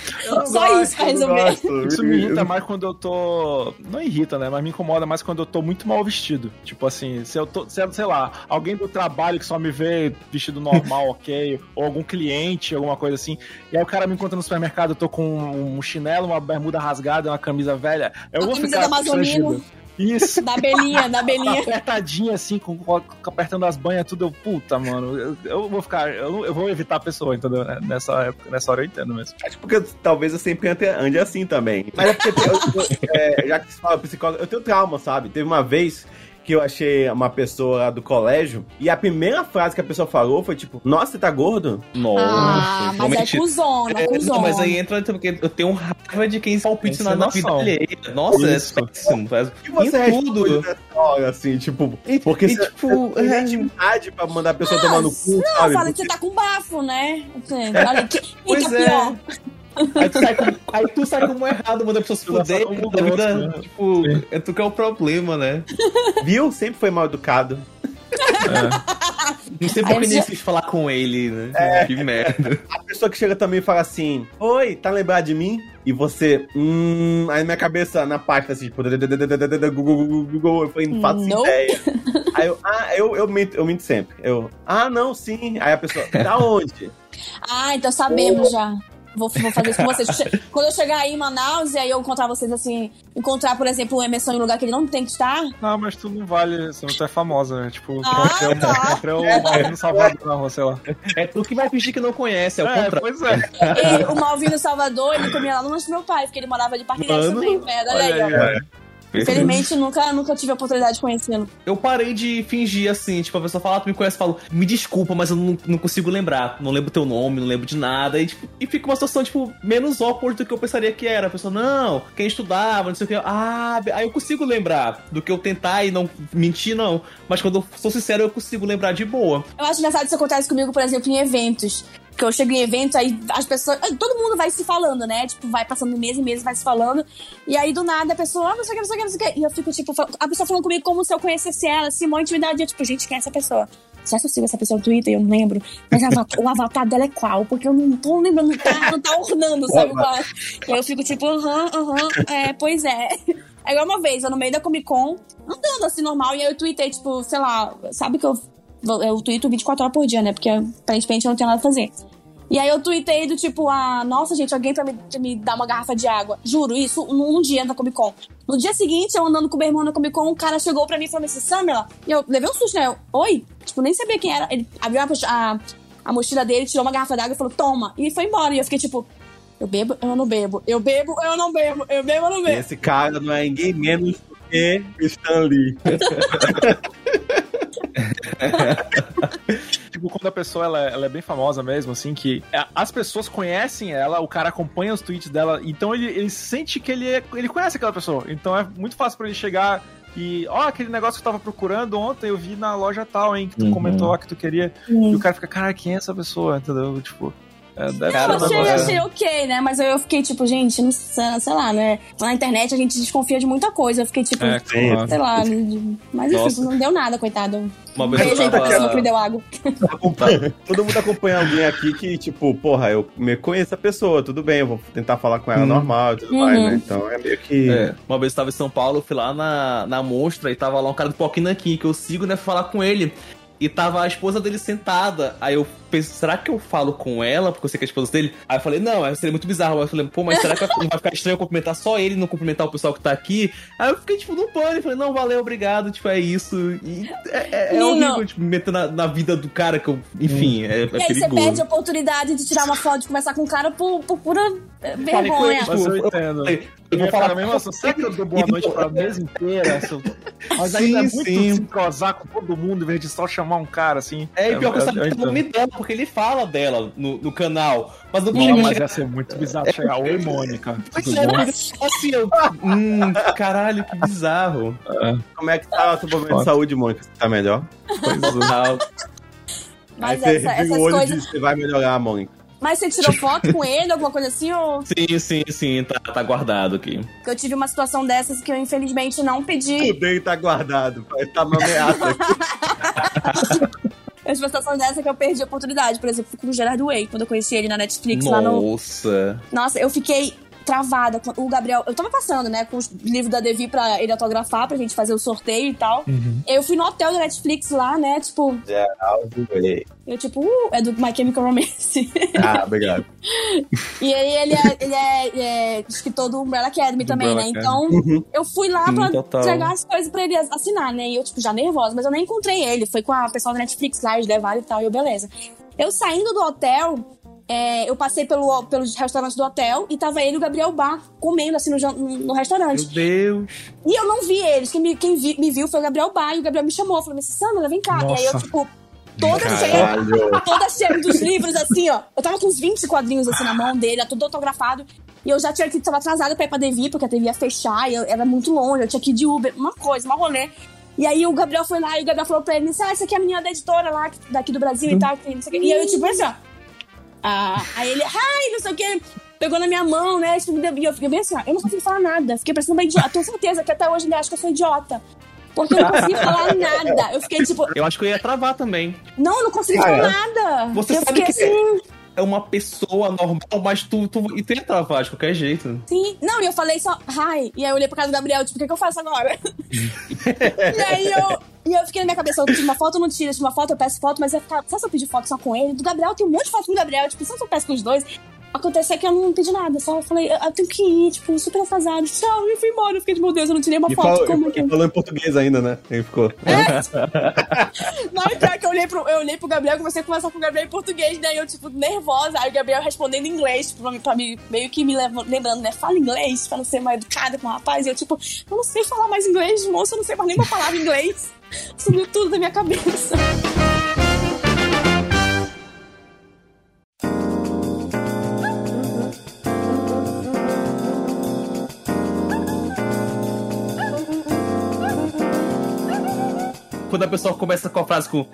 [SPEAKER 4] só isso pra resolver.
[SPEAKER 3] Isso me irrita mais quando eu tô. Não irrita, né? Mas me incomoda mais quando eu tô muito mal vestido. Tipo assim, se eu tô. Se, sei lá, alguém do trabalho que só me vê vestido normal, ok. Ou algum cliente, alguma coisa assim. E aí o cara me encontra no supermercado, eu tô com um chinelo, uma bermuda rasgada, uma camisa velha. Eu
[SPEAKER 4] Uma
[SPEAKER 3] vou
[SPEAKER 4] camisa
[SPEAKER 3] ficar
[SPEAKER 4] da Amazonino.
[SPEAKER 3] constrangido. Isso.
[SPEAKER 4] Da abelhinha, da abelhinha.
[SPEAKER 3] Apertadinha assim, com, com- apertando as banhas, tudo. Eu, puta, mano, eu, eu vou ficar. Eu, eu vou evitar a pessoa, entendeu? Nessa época, nessa hora eu entendo mesmo.
[SPEAKER 2] Acho porque talvez eu sempre ande, ande assim também. Mas é porque, eu- eu- é, já que você fala psicólogo, eu tenho trauma, sabe? Teve uma vez que eu achei uma pessoa lá do colégio e a primeira frase que a pessoa falou foi tipo, nossa, você tá gordo?
[SPEAKER 5] Nossa,
[SPEAKER 4] Ah, mas é cuzona,
[SPEAKER 5] É,
[SPEAKER 4] cuzona.
[SPEAKER 5] não, mas aí entra porque eu tenho raiva de quem palpite na, na vida alheia. Nossa,
[SPEAKER 3] Isso.
[SPEAKER 5] é péssimo.
[SPEAKER 2] Que você
[SPEAKER 5] em tudo.
[SPEAKER 2] hora, assim, tipo, porque
[SPEAKER 5] e,
[SPEAKER 2] você
[SPEAKER 5] tipo,
[SPEAKER 2] tem
[SPEAKER 5] é-
[SPEAKER 2] intimidade pra mandar a pessoa tomar no cu,
[SPEAKER 4] Não,
[SPEAKER 2] sabe?
[SPEAKER 4] fala que você tá com bafo, né? Assim, Olha, que,
[SPEAKER 5] Pois
[SPEAKER 4] que
[SPEAKER 5] é.
[SPEAKER 4] é pior?
[SPEAKER 5] Aí tu sai como, aí tu sai como errado, manda a pessoa se fuder.
[SPEAKER 3] como
[SPEAKER 5] da vida,
[SPEAKER 3] né?
[SPEAKER 5] tipo,
[SPEAKER 3] Sim.
[SPEAKER 5] é tu que é o problema, né?
[SPEAKER 2] Viu? Sempre foi mal educado.
[SPEAKER 5] Não sei
[SPEAKER 4] Aí
[SPEAKER 5] por que
[SPEAKER 4] eu
[SPEAKER 5] nem quis falar com ele, né?
[SPEAKER 2] É.
[SPEAKER 5] Que merda.
[SPEAKER 2] A pessoa que chega também e fala assim: Oi, tá lembrado de mim? E você, hum. Aí minha cabeça na pasta assim, tipo, Google, Google, eu falei, não faço
[SPEAKER 4] Nope.
[SPEAKER 2] ideia. Aí eu, ah, eu, eu, minto, eu minto sempre. Eu, ah, não, sim. Aí a pessoa, da onde?
[SPEAKER 4] Ah, então sabemos já. Vou, vou fazer isso com vocês. Quando eu chegar aí em Manaus e aí eu encontrar vocês assim, encontrar, por exemplo, o Emerson em um lugar que ele não tem que estar.
[SPEAKER 3] Não, mas tu não vale, você não é famosa, né? Tipo,
[SPEAKER 4] Ah,
[SPEAKER 3] o-
[SPEAKER 4] tá.
[SPEAKER 3] Malvino Salvador na rua, sei lá.
[SPEAKER 5] É tu que vai fingir que não conhece, é o
[SPEAKER 3] É,
[SPEAKER 5] contrário.
[SPEAKER 3] pois é.
[SPEAKER 4] E o Malvino Salvador, ele comia lá no lanche do meu pai, porque ele morava de Parque
[SPEAKER 5] Mano,
[SPEAKER 4] também, velho. Olha aí,
[SPEAKER 3] Olha aí,
[SPEAKER 4] ó. Infelizmente, nunca, nunca tive a oportunidade de conhecê-lo.
[SPEAKER 5] Eu parei de fingir assim, tipo, a pessoa fala, ah, tu me conhece, eu falo, me desculpa, mas eu não, não consigo lembrar. Não lembro teu nome, não lembro de nada. E, tipo, e fica uma situação, tipo, menos awkward do que eu pensaria que era. A pessoa, não, quem estudava, não sei o que. Ah, aí eu consigo lembrar do que eu tentar e não mentir, não. Mas quando eu sou sincero, eu consigo lembrar de boa.
[SPEAKER 4] Eu acho engraçado isso acontece comigo, por exemplo, em eventos. Porque eu chego em evento, aí as pessoas. Todo mundo vai se falando, né? Tipo, vai passando mês e mês, vai se falando. E aí, do nada, a pessoa, ah, não sei o que, não sei o que, não sei o que. E eu fico, tipo, a pessoa falando comigo como se eu conhecesse ela, assim, uma intimidade. Eu, tipo, gente, quem é essa pessoa? Será que eu sigo essa pessoa no Twitter? Eu não lembro. Mas o avatar dela é qual? Porque eu não tô lembrando, não tá, não tá ornando, sabe? qual é? E eu fico tipo, aham, aham, é, pois é. Aí uma vez, eu no meio da Comic Con, andando assim normal, e aí eu tuitei, tipo, sei lá, sabe que eu, eu tuito 24 horas por dia, né? Porque aparentemente eu não tenho nada a fazer. E aí eu tuitei do tipo, ah, nossa, gente, alguém pra me, me dar uma garrafa de água. Juro, isso num, dia na Comic Con. No dia seguinte, eu andando com o meu irmão na Comic Con, um cara chegou pra mim e falou assim, Samela, e eu levei um susto, né? Eu, Oi? Tipo, nem sabia quem era. Ele abriu a, a, a mochila dele, tirou uma garrafa d'água e falou, toma. E foi embora. E eu fiquei tipo, eu bebo, eu não bebo. Eu bebo, eu não bebo. Eu bebo, eu não bebo.
[SPEAKER 2] Esse cara não é ninguém menos do que o Stan Lee.
[SPEAKER 3] tipo, quando a pessoa ela, ela, é bem famosa mesmo, assim, que as pessoas conhecem ela, o cara acompanha os tweets dela, então ele, ele sente que ele, é, ele conhece aquela pessoa. Então é muito fácil para ele chegar e, ó, oh, aquele negócio que eu tava procurando ontem, eu vi na loja tal, hein, que tu uhum. comentou que tu queria. Uhum. E o cara fica, cara, quem é essa pessoa? Entendeu? Tipo.
[SPEAKER 4] É, deve eu achei, achei ok, né? Mas eu fiquei tipo, gente, não sei, sei lá, né? Na internet a gente desconfia de muita coisa. Eu fiquei tipo, é, sei lá. Mas enfim, não deu nada, coitado. Uma vez Beijo aí pra pessoa que me deu água.
[SPEAKER 2] Todo mundo acompanha alguém aqui que, tipo, porra, eu me conheço a pessoa, tudo bem, eu vou tentar falar com ela hum. normal e tudo uhum. mais, né? Então é meio que. É.
[SPEAKER 5] Uma vez eu tava em São Paulo, fui lá na, na Monstra e tava lá um cara do Poquinanquim que eu sigo, né? Falar com ele. E tava a esposa dele sentada. Aí eu pensei, será que eu falo com ela? Porque eu sei que é a esposa dele. Aí eu falei, não, seria muito bizarro. Aí eu falei, pô, mas será que não vai ficar estranho eu cumprimentar só ele e não cumprimentar o pessoal que tá aqui? Aí eu fiquei, tipo, no pânico. Falei, não, valeu, obrigado. Tipo, é isso. E é, é, é horrível, tipo, meter na, na, vida do cara que eu. Enfim, hum. é, é
[SPEAKER 4] e aí você perde a oportunidade de tirar uma foto, de conversar com o cara por, por pura vergonha.
[SPEAKER 3] Mas eu entendo. Eu vou falar mesmo assim, será que eu dou boa noite pra mesa inteira? Mas ainda é muito sim. se com todo mundo, em vez de só chamar um cara assim.
[SPEAKER 5] É, e pior que eu sabia o nome dela, porque ele fala dela no, no canal. Mas não,
[SPEAKER 3] não mas ia ser muito bizarro chegar. Oi, Mônica. Tudo é, bom?
[SPEAKER 5] Assim, eu, hum, caralho, que bizarro.
[SPEAKER 2] É. Como é que tá o seu problema de saúde, Mônica? Você tá melhor?
[SPEAKER 4] Mas Aí essa, essas coisas...
[SPEAKER 2] Você vai melhorar, Mônica.
[SPEAKER 4] Mas você tirou foto com ele, alguma coisa assim? Ou...
[SPEAKER 5] Sim, sim, sim, tá, tá guardado aqui.
[SPEAKER 4] Eu tive uma situação dessas que eu infelizmente não pedi.
[SPEAKER 2] Tudo bem, tá guardado. Tá uma ameaça aqui.
[SPEAKER 4] Tive uma situação dessa que eu perdi a oportunidade. Por exemplo, com o Gerard Way, quando eu conheci ele na Netflix
[SPEAKER 5] Nossa. lá
[SPEAKER 4] no.
[SPEAKER 5] Nossa!
[SPEAKER 4] Nossa, eu fiquei travada. O Gabriel, eu tava passando, né, com os livros da Devi pra ele autografar, pra gente fazer o sorteio e tal. Uhum. Eu fui no hotel da Netflix lá, né, tipo.
[SPEAKER 2] Geraldo Way.
[SPEAKER 4] Eu, tipo, uh, é do My Chemical Romance.
[SPEAKER 2] Ah, obrigado.
[SPEAKER 4] e aí ele é, ele é, é escritor do Umbrella Academy do também, Umbrella né? Então, uhum. eu fui lá Sim, pra total. entregar as coisas pra ele assinar, né? E eu, tipo, já nervosa, mas eu nem encontrei ele. Foi com a pessoal da Netflix lá, eles levaram e tal, e eu, beleza. Eu saindo do hotel, é, eu passei pelo, pelos restaurantes do hotel e tava ele e o Gabriel Bar comendo assim no, no restaurante.
[SPEAKER 5] Meu Deus!
[SPEAKER 4] E eu não vi eles. Quem me, quem vi, me viu foi o Gabriel Bar e o Gabriel me chamou. Falou assim: Sandra, vem cá. Nossa. E aí eu, tipo, toda Caralho. cheia, toda cheia dos livros, assim, ó. Eu tava com uns 20 quadrinhos assim na mão dele, tudo autografado. E eu já tinha que tava atrasada pra ir pra Devi, porque a Devi ia fechar, e eu, era muito longe, eu tinha que ir de Uber, uma coisa, uma rolê. E aí o Gabriel foi lá e o Gabriel falou pra ele: Ah, essa aqui é a menina da editora lá, daqui do Brasil hum. e tal. E aí eu, tipo, assim, ó. Ah, aí ele, ai, não sei o que, pegou na minha mão, né? E eu fiquei bem assim, ó, eu não consegui falar nada. Fiquei parecendo uma idiota. Tenho certeza que até hoje ele acha que eu sou idiota. Porque eu não consegui falar nada. Eu fiquei tipo.
[SPEAKER 5] Eu acho que eu ia travar também.
[SPEAKER 4] Não, eu não consegui ah, falar é? nada.
[SPEAKER 5] Você eu sabe que assim. É uma pessoa normal, mas tu, tu, e tu ia travar de qualquer jeito.
[SPEAKER 4] Sim. Não, e eu falei só, hi. E aí eu olhei pra casa do Gabriel, tipo, o que, que eu faço agora? e aí eu. E eu fiquei na minha cabeça, eu tiro uma foto, eu não tiro, eu tiro uma foto, eu peço foto, mas ia ficar. Sabe se eu pedir foto só com ele? Do Gabriel, tem um monte de foto com o Gabriel, tipo, se eu peço com os dois. Aconteceu que eu não pedi nada, só falei, eu tenho que ir, tipo, super atrasado. Tchau, e fui embora. Eu fiquei, de, meu Deus, eu não tirei uma e foto. Falou, como
[SPEAKER 2] que... falou em português ainda, né? Ele ficou.
[SPEAKER 4] É. não, pior que eu olhei, pro, eu olhei pro Gabriel, comecei a conversar com o Gabriel em português, daí né? eu, tipo, nervosa. Aí o Gabriel respondendo em inglês, tipo, pra, pra me, meio que me lembrando, né? Fala inglês, pra não ser mais educada com o rapaz. E eu, tipo, eu não sei falar mais inglês, moço, eu não sei mais nenhuma palavra em inglês. Subiu tudo da minha cabeça.
[SPEAKER 5] quando a pessoa começa com a frase com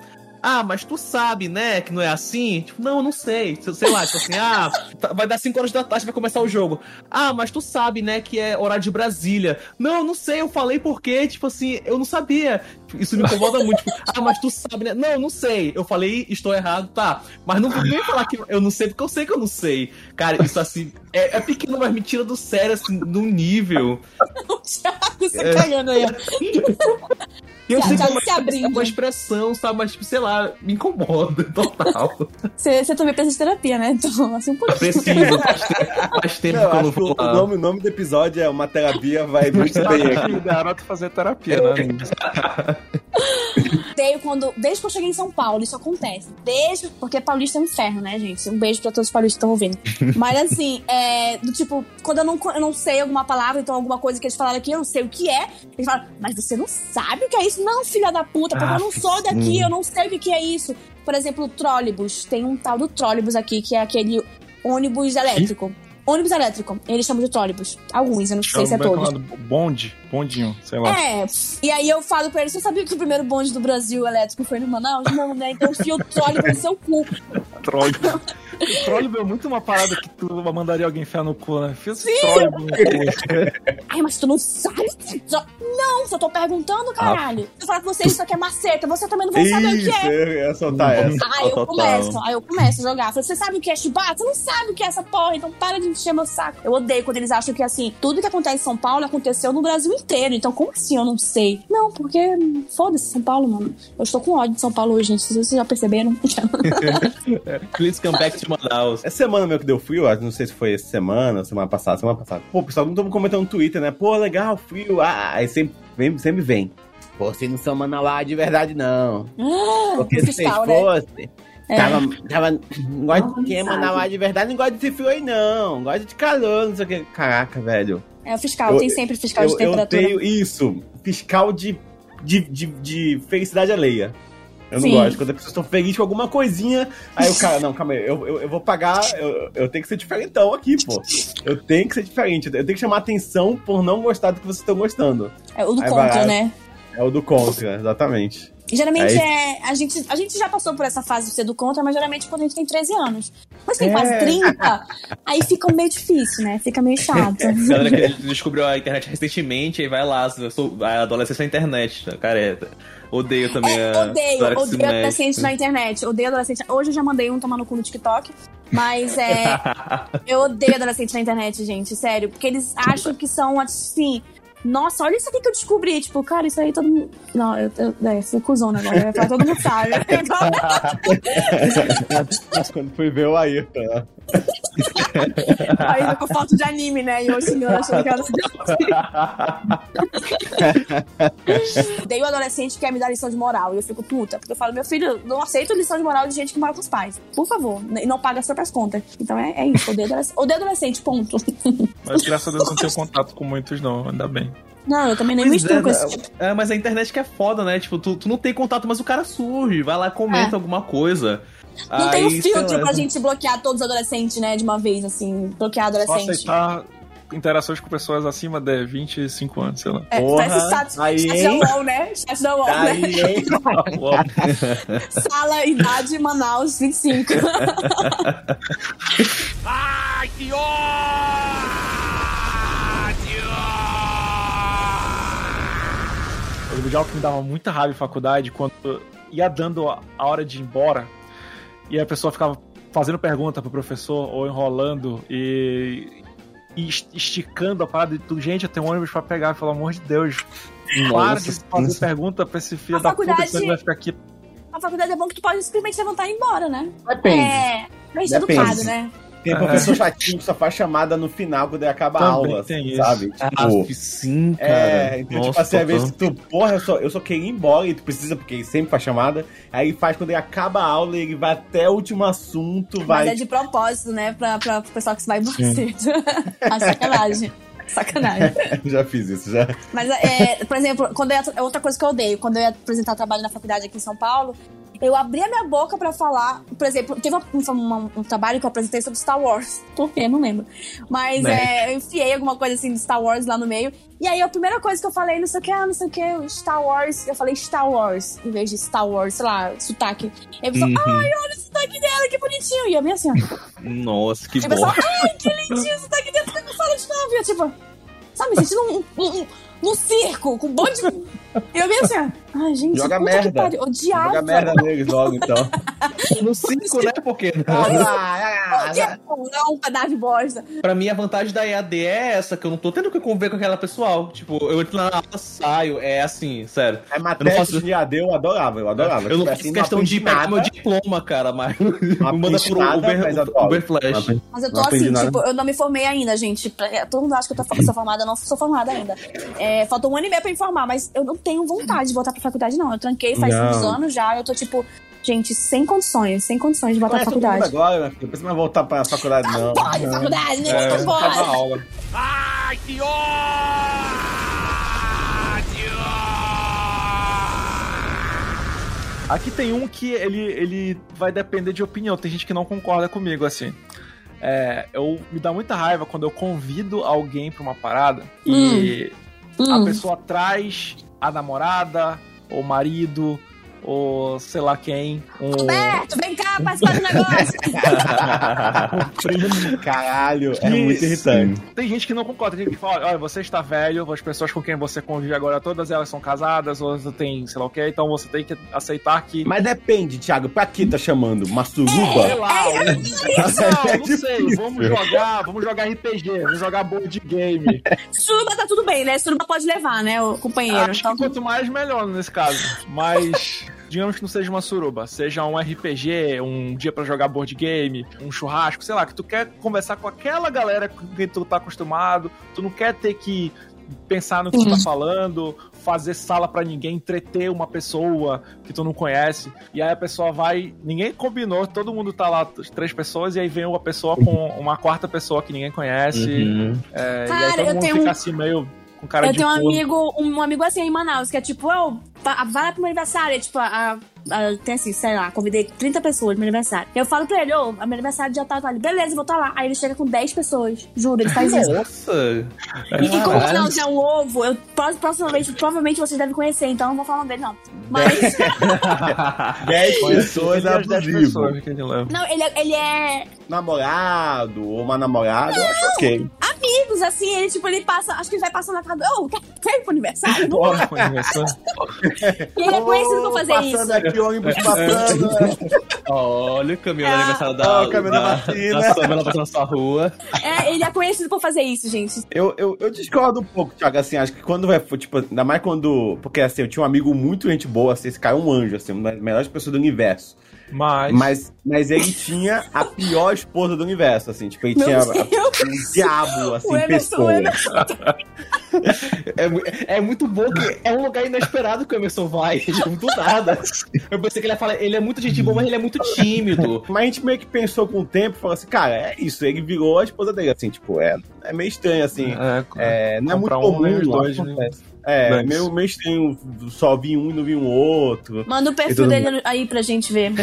[SPEAKER 5] ah, mas tu sabe, né, que não é assim? Tipo, não, não sei. Sei lá, tipo assim, ah, tá- vai dar 5 horas da tarde, vai começar o jogo. Ah, mas tu sabe, né, que é horário de Brasília. Não, não sei, eu falei porque, tipo assim, eu não sabia. Isso me incomoda muito. Tipo, ah, mas tu sabe, né? Não, não sei. Eu falei, estou errado, tá. Mas não vem falar que eu não sei, porque eu sei que eu não sei. Cara, isso assim, é, é pequeno, mas me tira do sério, assim, num nível.
[SPEAKER 4] O Thiago, você cagando aí.
[SPEAKER 5] E eu sei que é
[SPEAKER 4] Thiago
[SPEAKER 5] uma,
[SPEAKER 4] se abrindo.
[SPEAKER 5] é uma expressão, sabe? Mas, tipo, sei lá, me incomoda total.
[SPEAKER 4] Você, você também precisa de terapia, né? Então, assim, um pouquinho.
[SPEAKER 5] Preciso, faz tempo, faz tempo
[SPEAKER 2] Não,
[SPEAKER 5] que eu não
[SPEAKER 2] o,
[SPEAKER 5] vou
[SPEAKER 2] o
[SPEAKER 5] lá.
[SPEAKER 2] nome, o nome do episódio é Uma Terapia Vai Muito Bem Aqui.
[SPEAKER 3] O tu fazer terapia, né?
[SPEAKER 4] Odeio quando. Desde que eu cheguei em São Paulo, isso acontece. Desde. Porque paulista é um inferno, né, gente? Um beijo pra todos os paulistas que estão ouvindo. Mas assim, é. Do tipo, quando eu não, eu não sei alguma palavra, então alguma coisa que eles falaram aqui, eu não sei o que é. Eles falam, mas você não sabe o que é isso? Não, filha da puta, porque eu não sou daqui, eu não sei o que é isso. Por exemplo, o trólebus. Tem um tal do trólebus aqui, que é aquele ônibus elétrico. Ônibus elétrico. Eles chamam de trólebus. Alguns, eu não sei se é todos.
[SPEAKER 3] como é? Bonde, bondinho, sei lá.
[SPEAKER 4] É, e aí eu falo pra ele, você sabia que o primeiro bonde do Brasil elétrico foi no Manaus? Não, né? Então enfia o trólebus no seu cu.
[SPEAKER 3] Trólebus. Trólebus é muito uma parada que tu mandaria alguém enfiar no cu, né? Fiz no cu.
[SPEAKER 4] Ai, mas tu não sabe? Só- Não, só tô perguntando, caralho. Eu falo pra você, isso aqui é maceta, você também não vai saber o que é.
[SPEAKER 2] eu ia soltar essa.
[SPEAKER 4] Aí eu
[SPEAKER 5] Total.
[SPEAKER 4] começo, aí eu começo a jogar. Você sabe o que é chibata? Você não sabe o que é essa porra, então para de encher meu saco. Eu odeio quando eles acham que, assim, tudo que acontece em São Paulo aconteceu no Brasil inteiro. Então, como assim eu não sei? Não, porque foda-se, São Paulo, mano. Eu estou com ódio de São Paulo hoje, gente. Vocês já perceberam?
[SPEAKER 5] Please come back to Manaus.
[SPEAKER 2] Essa semana meu que deu frio, acho, não sei se foi essa semana, semana passada, semana passada. Pô, o pessoal não tava comentando no Twitter, né? Pô, legal, frio. Ah, aí sempre vem, sempre vem. Pô, vocês não são manauá de verdade, não. Porque se vocês
[SPEAKER 4] né?
[SPEAKER 2] fossem.
[SPEAKER 4] É.
[SPEAKER 2] Tava, tava. Não gosta de quem é manauá de verdade, não gosta de frio aí, não. Gosta de calor, não sei o que. Caraca, velho.
[SPEAKER 4] É o fiscal,
[SPEAKER 2] Eu-
[SPEAKER 4] tem sempre fiscal de
[SPEAKER 2] Eu, eu
[SPEAKER 4] temperatura.
[SPEAKER 2] tenho isso. Fiscal de, de, de, de felicidade alheia. Eu não
[SPEAKER 4] Sim.
[SPEAKER 2] gosto. Quando as pessoas estão felizes com alguma coisinha, aí o cara, não, calma aí, eu, eu, eu vou pagar, eu, eu tenho que ser diferentão aqui, pô. Eu tenho que ser diferente, eu tenho que chamar atenção por não gostar do que vocês estão gostando.
[SPEAKER 4] É o do
[SPEAKER 2] Aí vai-
[SPEAKER 4] né?
[SPEAKER 2] É o do contra, exatamente.
[SPEAKER 4] Geralmente
[SPEAKER 2] É
[SPEAKER 4] é. A gente, a gente já passou por essa fase de ser do contra, mas geralmente quando a gente tem 13 anos. Mas tem
[SPEAKER 2] É.
[SPEAKER 4] quase 30, aí fica meio difícil, né? Fica meio chato.
[SPEAKER 5] Galera que descobriu a internet recentemente, aí vai lá, eu sou a adolescência na internet, careta. Odeio também
[SPEAKER 4] É,
[SPEAKER 5] a.
[SPEAKER 4] odeio,
[SPEAKER 5] se
[SPEAKER 4] odeio adolescente na internet. Odeio adolescente. Hoje eu já mandei um tomar no cu no TikTok. Mas é. eu odeio adolescente na internet, gente, sério. Porque eles acham que são assim. Nossa, olha isso aqui que eu descobri. Tipo, cara, isso aí todo mundo. Não, eu, eu é, fui cuzona agora. Eu ia falar, todo mundo sabe.
[SPEAKER 2] Quando fui ver o Ayrton, né?
[SPEAKER 4] Aí com foto de anime, né? E eu xingando, achando que era Odeio o adolescente que quer me dar lição de moral. E eu fico puta. Porque eu falo, meu filho, não aceito lição de moral de gente que mora com os pais. Por favor. E não paga as próprias contas. Então é, é isso. Odeio adolescente. Odeio adolescente, ponto.
[SPEAKER 3] Mas graças a Deus eu não tenho contato com muitos, não. Ainda bem.
[SPEAKER 4] Não, eu também nem
[SPEAKER 5] Pois
[SPEAKER 4] misturo
[SPEAKER 5] é,
[SPEAKER 4] com esse tipo.
[SPEAKER 5] é, mas a internet que é foda, né? Tipo, tu, tu não tem contato, mas o cara surge, vai lá, comenta
[SPEAKER 4] É.
[SPEAKER 5] alguma coisa.
[SPEAKER 4] Não tem um
[SPEAKER 5] Aí,
[SPEAKER 4] filtro pra gente bloquear todos os adolescentes, né? De uma vez, assim. Bloquear
[SPEAKER 3] Só
[SPEAKER 4] adolescente.
[SPEAKER 3] aceitar interações com pessoas acima de 25 anos, sei lá.
[SPEAKER 4] É,
[SPEAKER 2] Porra,
[SPEAKER 4] parece chat,
[SPEAKER 2] aí?
[SPEAKER 4] UOL, né? Chat da UOL, né?
[SPEAKER 2] Aí?
[SPEAKER 4] Sala, idade, Manaus, 25.
[SPEAKER 3] Eu lembro de algo que me dava muita raiva em faculdade quando ia dando a hora de ir embora e a pessoa ficava fazendo pergunta pro professor ou enrolando e, e est- esticando a parada de tudo. Gente, eu tenho um ônibus pra pegar, pelo amor de Deus. Para de fazer pergunta pra esse filho
[SPEAKER 4] A
[SPEAKER 3] da puta,
[SPEAKER 4] faculdade-
[SPEAKER 3] senão ele vai ficar aqui.
[SPEAKER 4] A faculdade é bom que tu pode simplesmente levantar e ir embora, né?
[SPEAKER 2] Depende.
[SPEAKER 4] É,
[SPEAKER 2] Depende.
[SPEAKER 4] educado, né?
[SPEAKER 2] Tem professor chatinho que só faz chamada no final quando acaba a aula,
[SPEAKER 3] tem isso.
[SPEAKER 2] sabe?
[SPEAKER 5] Ah,
[SPEAKER 2] Tipo,
[SPEAKER 5] sim, cara.
[SPEAKER 2] É, então,
[SPEAKER 5] Nossa,
[SPEAKER 2] tipo assim, às vezes tu, porra, eu só, eu só queria ir embora e tu precisa, porque ele sempre faz chamada. Aí faz quando ele acaba a aula, ele vai até o último assunto, vai.
[SPEAKER 4] Mas é de propósito, né? Pra, pra, pessoal que se vai embora cedo. A sacanagem. Sacanagem.
[SPEAKER 2] já fiz isso, já.
[SPEAKER 4] Mas, é, por exemplo, quando eu é outra coisa que eu odeio, quando eu ia apresentar trabalho na faculdade aqui em São Paulo, Eu abri a minha boca pra falar. Por exemplo, teve um, um, um trabalho que eu apresentei sobre Star Wars. Por quê? Não lembro. Mas
[SPEAKER 5] Né?
[SPEAKER 4] é, eu enfiei alguma coisa assim de Star Wars lá no meio. E aí a primeira coisa que eu falei, não sei o que, ah, não sei o que, Star Wars. Eu falei Star Wars, em vez de Star Wars, sei lá, sotaque. E a pessoa,
[SPEAKER 5] Uhum.
[SPEAKER 4] ai, olha o sotaque dela, que bonitinho. E eu bem assim, ó.
[SPEAKER 5] Nossa, que
[SPEAKER 4] E o
[SPEAKER 5] bom.
[SPEAKER 4] pessoal, ai, que lindinho, você tá aqui dentro, não fala de novo. E eu, tipo, sabe, me sentindo um, um, um, num circo, com um monte de. E eu bem assim, ó, ai, gente,
[SPEAKER 2] Joga
[SPEAKER 4] que
[SPEAKER 2] merda.
[SPEAKER 4] pariu, odiava.
[SPEAKER 2] Joga merda neles logo, então.
[SPEAKER 5] No 5, né? Porque
[SPEAKER 2] Ah,
[SPEAKER 4] Por que não, pedaço de bosta?
[SPEAKER 5] pra mim a vantagem da EAD é essa, que eu não tô tendo que conviver com aquela pessoal. Tipo, eu entro na aula, saio, é assim, sério.
[SPEAKER 2] É
[SPEAKER 5] Eu não
[SPEAKER 2] matéria
[SPEAKER 5] faço-
[SPEAKER 2] de AD, eu adorava, eu adorava.
[SPEAKER 5] Eu não
[SPEAKER 2] Tipo
[SPEAKER 5] faço
[SPEAKER 2] assim,
[SPEAKER 5] questão de pegar meu diploma, cara, mas
[SPEAKER 2] não
[SPEAKER 5] me manda por
[SPEAKER 2] nada,
[SPEAKER 5] Uber,
[SPEAKER 2] mas.
[SPEAKER 5] Uber Flash.
[SPEAKER 4] Mas eu tô
[SPEAKER 2] Não
[SPEAKER 4] assim,
[SPEAKER 2] nada.
[SPEAKER 4] tipo, eu não me formei ainda, gente. Todo mundo acha que eu tô, sou formada, eu não sou formada ainda. É, falta um ano e meio pra me formar, mas eu não tenho vontade de voltar pra faculdade, não. Eu tranquei faz
[SPEAKER 2] Não.
[SPEAKER 4] muitos anos já, eu tô, tipo, gente, sem condições, sem condições de voltar
[SPEAKER 2] Conhece
[SPEAKER 4] pra
[SPEAKER 2] todo mundo
[SPEAKER 4] faculdade.
[SPEAKER 2] agora, né? Não precisa mais voltar pra faculdade, não.
[SPEAKER 4] Pode, faculdade, nem
[SPEAKER 3] É,
[SPEAKER 4] muito
[SPEAKER 3] cada
[SPEAKER 4] pode.
[SPEAKER 3] aula. Aqui tem um que ele, ele vai depender de opinião. Tem gente que não concorda comigo, assim. É, eu me dá muita raiva quando eu convido alguém pra uma parada e a
[SPEAKER 4] Hum.
[SPEAKER 3] pessoa traz a namorada, ou marido, ou sei lá quem. Um...
[SPEAKER 4] Roberto, vem cá participar do negócio.
[SPEAKER 2] Caralho, é muito irritante.
[SPEAKER 3] Tem gente que não concorda, tem gente que fala, olha, você está velho, as pessoas com quem você convive agora, todas elas são casadas, ou você tem, sei lá o que, então você tem que aceitar que.
[SPEAKER 2] Mas depende, Thiago, pra que tá chamando? Uma
[SPEAKER 3] Sei
[SPEAKER 2] suruba?
[SPEAKER 3] lá,
[SPEAKER 4] É,
[SPEAKER 3] um- não, não sei, vamos jogar, vamos jogar RPG, vamos jogar board game.
[SPEAKER 4] Suruba tá tudo bem, né? Suruba pode levar, né, o companheiro.
[SPEAKER 3] Acho
[SPEAKER 4] Então,
[SPEAKER 3] que quanto mais, melhor nesse caso. Mas, digamos que não seja uma suruba, seja um RPG, um dia pra jogar board game, um churrasco, sei lá, que tu quer conversar com aquela galera com quem tu tá acostumado, tu não quer ter que pensar no que tu tá falando, fazer sala pra ninguém, entreter uma pessoa que tu não conhece, e aí a pessoa vai, ninguém combinou, todo mundo tá lá, três pessoas, e aí vem uma pessoa com uma quarta pessoa que ninguém conhece,
[SPEAKER 5] Uhum.
[SPEAKER 3] é, e
[SPEAKER 4] Cara,
[SPEAKER 3] aí todo
[SPEAKER 4] eu
[SPEAKER 3] mundo
[SPEAKER 4] tenho
[SPEAKER 3] fica
[SPEAKER 4] um-
[SPEAKER 3] assim meio com cara
[SPEAKER 4] eu
[SPEAKER 3] de
[SPEAKER 4] tenho um amigo, um amigo assim em Manaus, que é tipo, eu, vai lá pro meu aniversário, é tipo, a, a- tem assim, sei lá, convidei 30 pessoas no meu aniversário. Eu falo pra ele, ô, meu aniversário já tá, tá ali, beleza, vou tá lá. Aí ele chega com 10 pessoas, juro, ele faz isso.
[SPEAKER 5] Nossa!
[SPEAKER 4] E, e como o
[SPEAKER 5] Caralho.
[SPEAKER 4] Manaus é um ovo, eu, vez, provavelmente vocês devem conhecer, então eu não vou falar dele, não. Mas,
[SPEAKER 2] 10 pessoas
[SPEAKER 3] as 10
[SPEAKER 2] abusivo.
[SPEAKER 4] não, ele, é- ele é
[SPEAKER 2] Namorado ou uma namorada, eu acho ok.
[SPEAKER 4] Amigos, assim, ele, tipo, ele passa, acho que ele vai passando na casa do, ô, quer, quer ir pro aniversário?
[SPEAKER 3] Bora pro aniversário.
[SPEAKER 4] E ele é conhecido por fazer
[SPEAKER 2] passando
[SPEAKER 4] isso.
[SPEAKER 2] aqui, ônibus passando. né?
[SPEAKER 5] Olha o caminhão do
[SPEAKER 4] Ah.
[SPEAKER 5] aniversário da,
[SPEAKER 2] o caminhão da vacina.
[SPEAKER 5] da Samela passando na sua rua.
[SPEAKER 4] É, ele é conhecido por fazer isso, gente.
[SPEAKER 2] Eu, eu, eu discordo um pouco, Thiago, assim, acho que quando vai, tipo, ainda mais quando, porque assim, eu tinha um amigo muito gente boa, assim, esse cara é um anjo, assim, uma das melhores pessoas do universo,
[SPEAKER 3] Mas,
[SPEAKER 2] mas, mas ele tinha a pior esposa do universo, assim, tipo, ele
[SPEAKER 4] Meu
[SPEAKER 2] tinha um diabo, assim,
[SPEAKER 4] O Emerson,
[SPEAKER 2] pessoa.
[SPEAKER 5] É, é muito bom que é um lugar inesperado que o Emerson vai, tipo, do nada. Eu pensei que ele ia falar, ele é muito gente boa, mas ele é muito tímido.
[SPEAKER 2] Mas a gente meio que pensou com o tempo, falou assim, cara, é isso, ele virou a esposa dele, assim, tipo, é, é meio estranho, assim,
[SPEAKER 3] é,
[SPEAKER 2] é, não é muito
[SPEAKER 3] um,
[SPEAKER 2] comum,
[SPEAKER 3] os
[SPEAKER 2] não
[SPEAKER 3] dois,
[SPEAKER 2] acontece. É,
[SPEAKER 3] Dois.
[SPEAKER 2] meio, meio estranho, só vi um e não vi um outro.
[SPEAKER 4] Manda o perfil dele aí pra gente ver.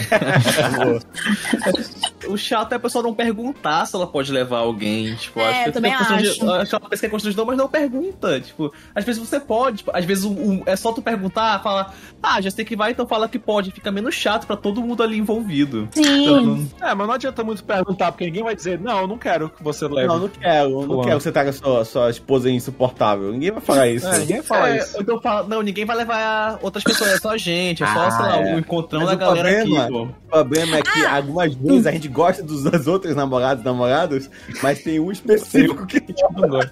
[SPEAKER 5] O chato é a pessoa não perguntar se ela pode levar alguém. Tipo,
[SPEAKER 4] É,
[SPEAKER 5] acho que
[SPEAKER 4] eu também
[SPEAKER 5] é constrangedor-
[SPEAKER 4] acho.
[SPEAKER 5] acho que ela pensa que é constrangedor, mas não pergunta. Tipo, às vezes você pode, tipo, às vezes o- o- é só tu perguntar, falar, ah, já sei que vai, então fala que pode. Fica menos chato pra todo mundo ali envolvido.
[SPEAKER 4] Sim.
[SPEAKER 3] É, mas não adianta muito perguntar, porque ninguém vai dizer, não, eu não quero que você leve.
[SPEAKER 2] Não, não quero, não quero que você traga sua, sua esposa insuportável. Ninguém vai falar isso.
[SPEAKER 3] É, ninguém fala
[SPEAKER 5] É,
[SPEAKER 3] isso.
[SPEAKER 5] Então fala, não, ninguém vai levar outras pessoas, é só a gente, é só,
[SPEAKER 2] Ah,
[SPEAKER 5] sei lá,
[SPEAKER 2] é.
[SPEAKER 5] o encontrão da galera
[SPEAKER 2] problema-
[SPEAKER 5] aqui, pô.
[SPEAKER 2] O problema é que algumas vezes a gente gosta dos, das outras namoradas e namorados, mas tem um específico que a gente não gosta.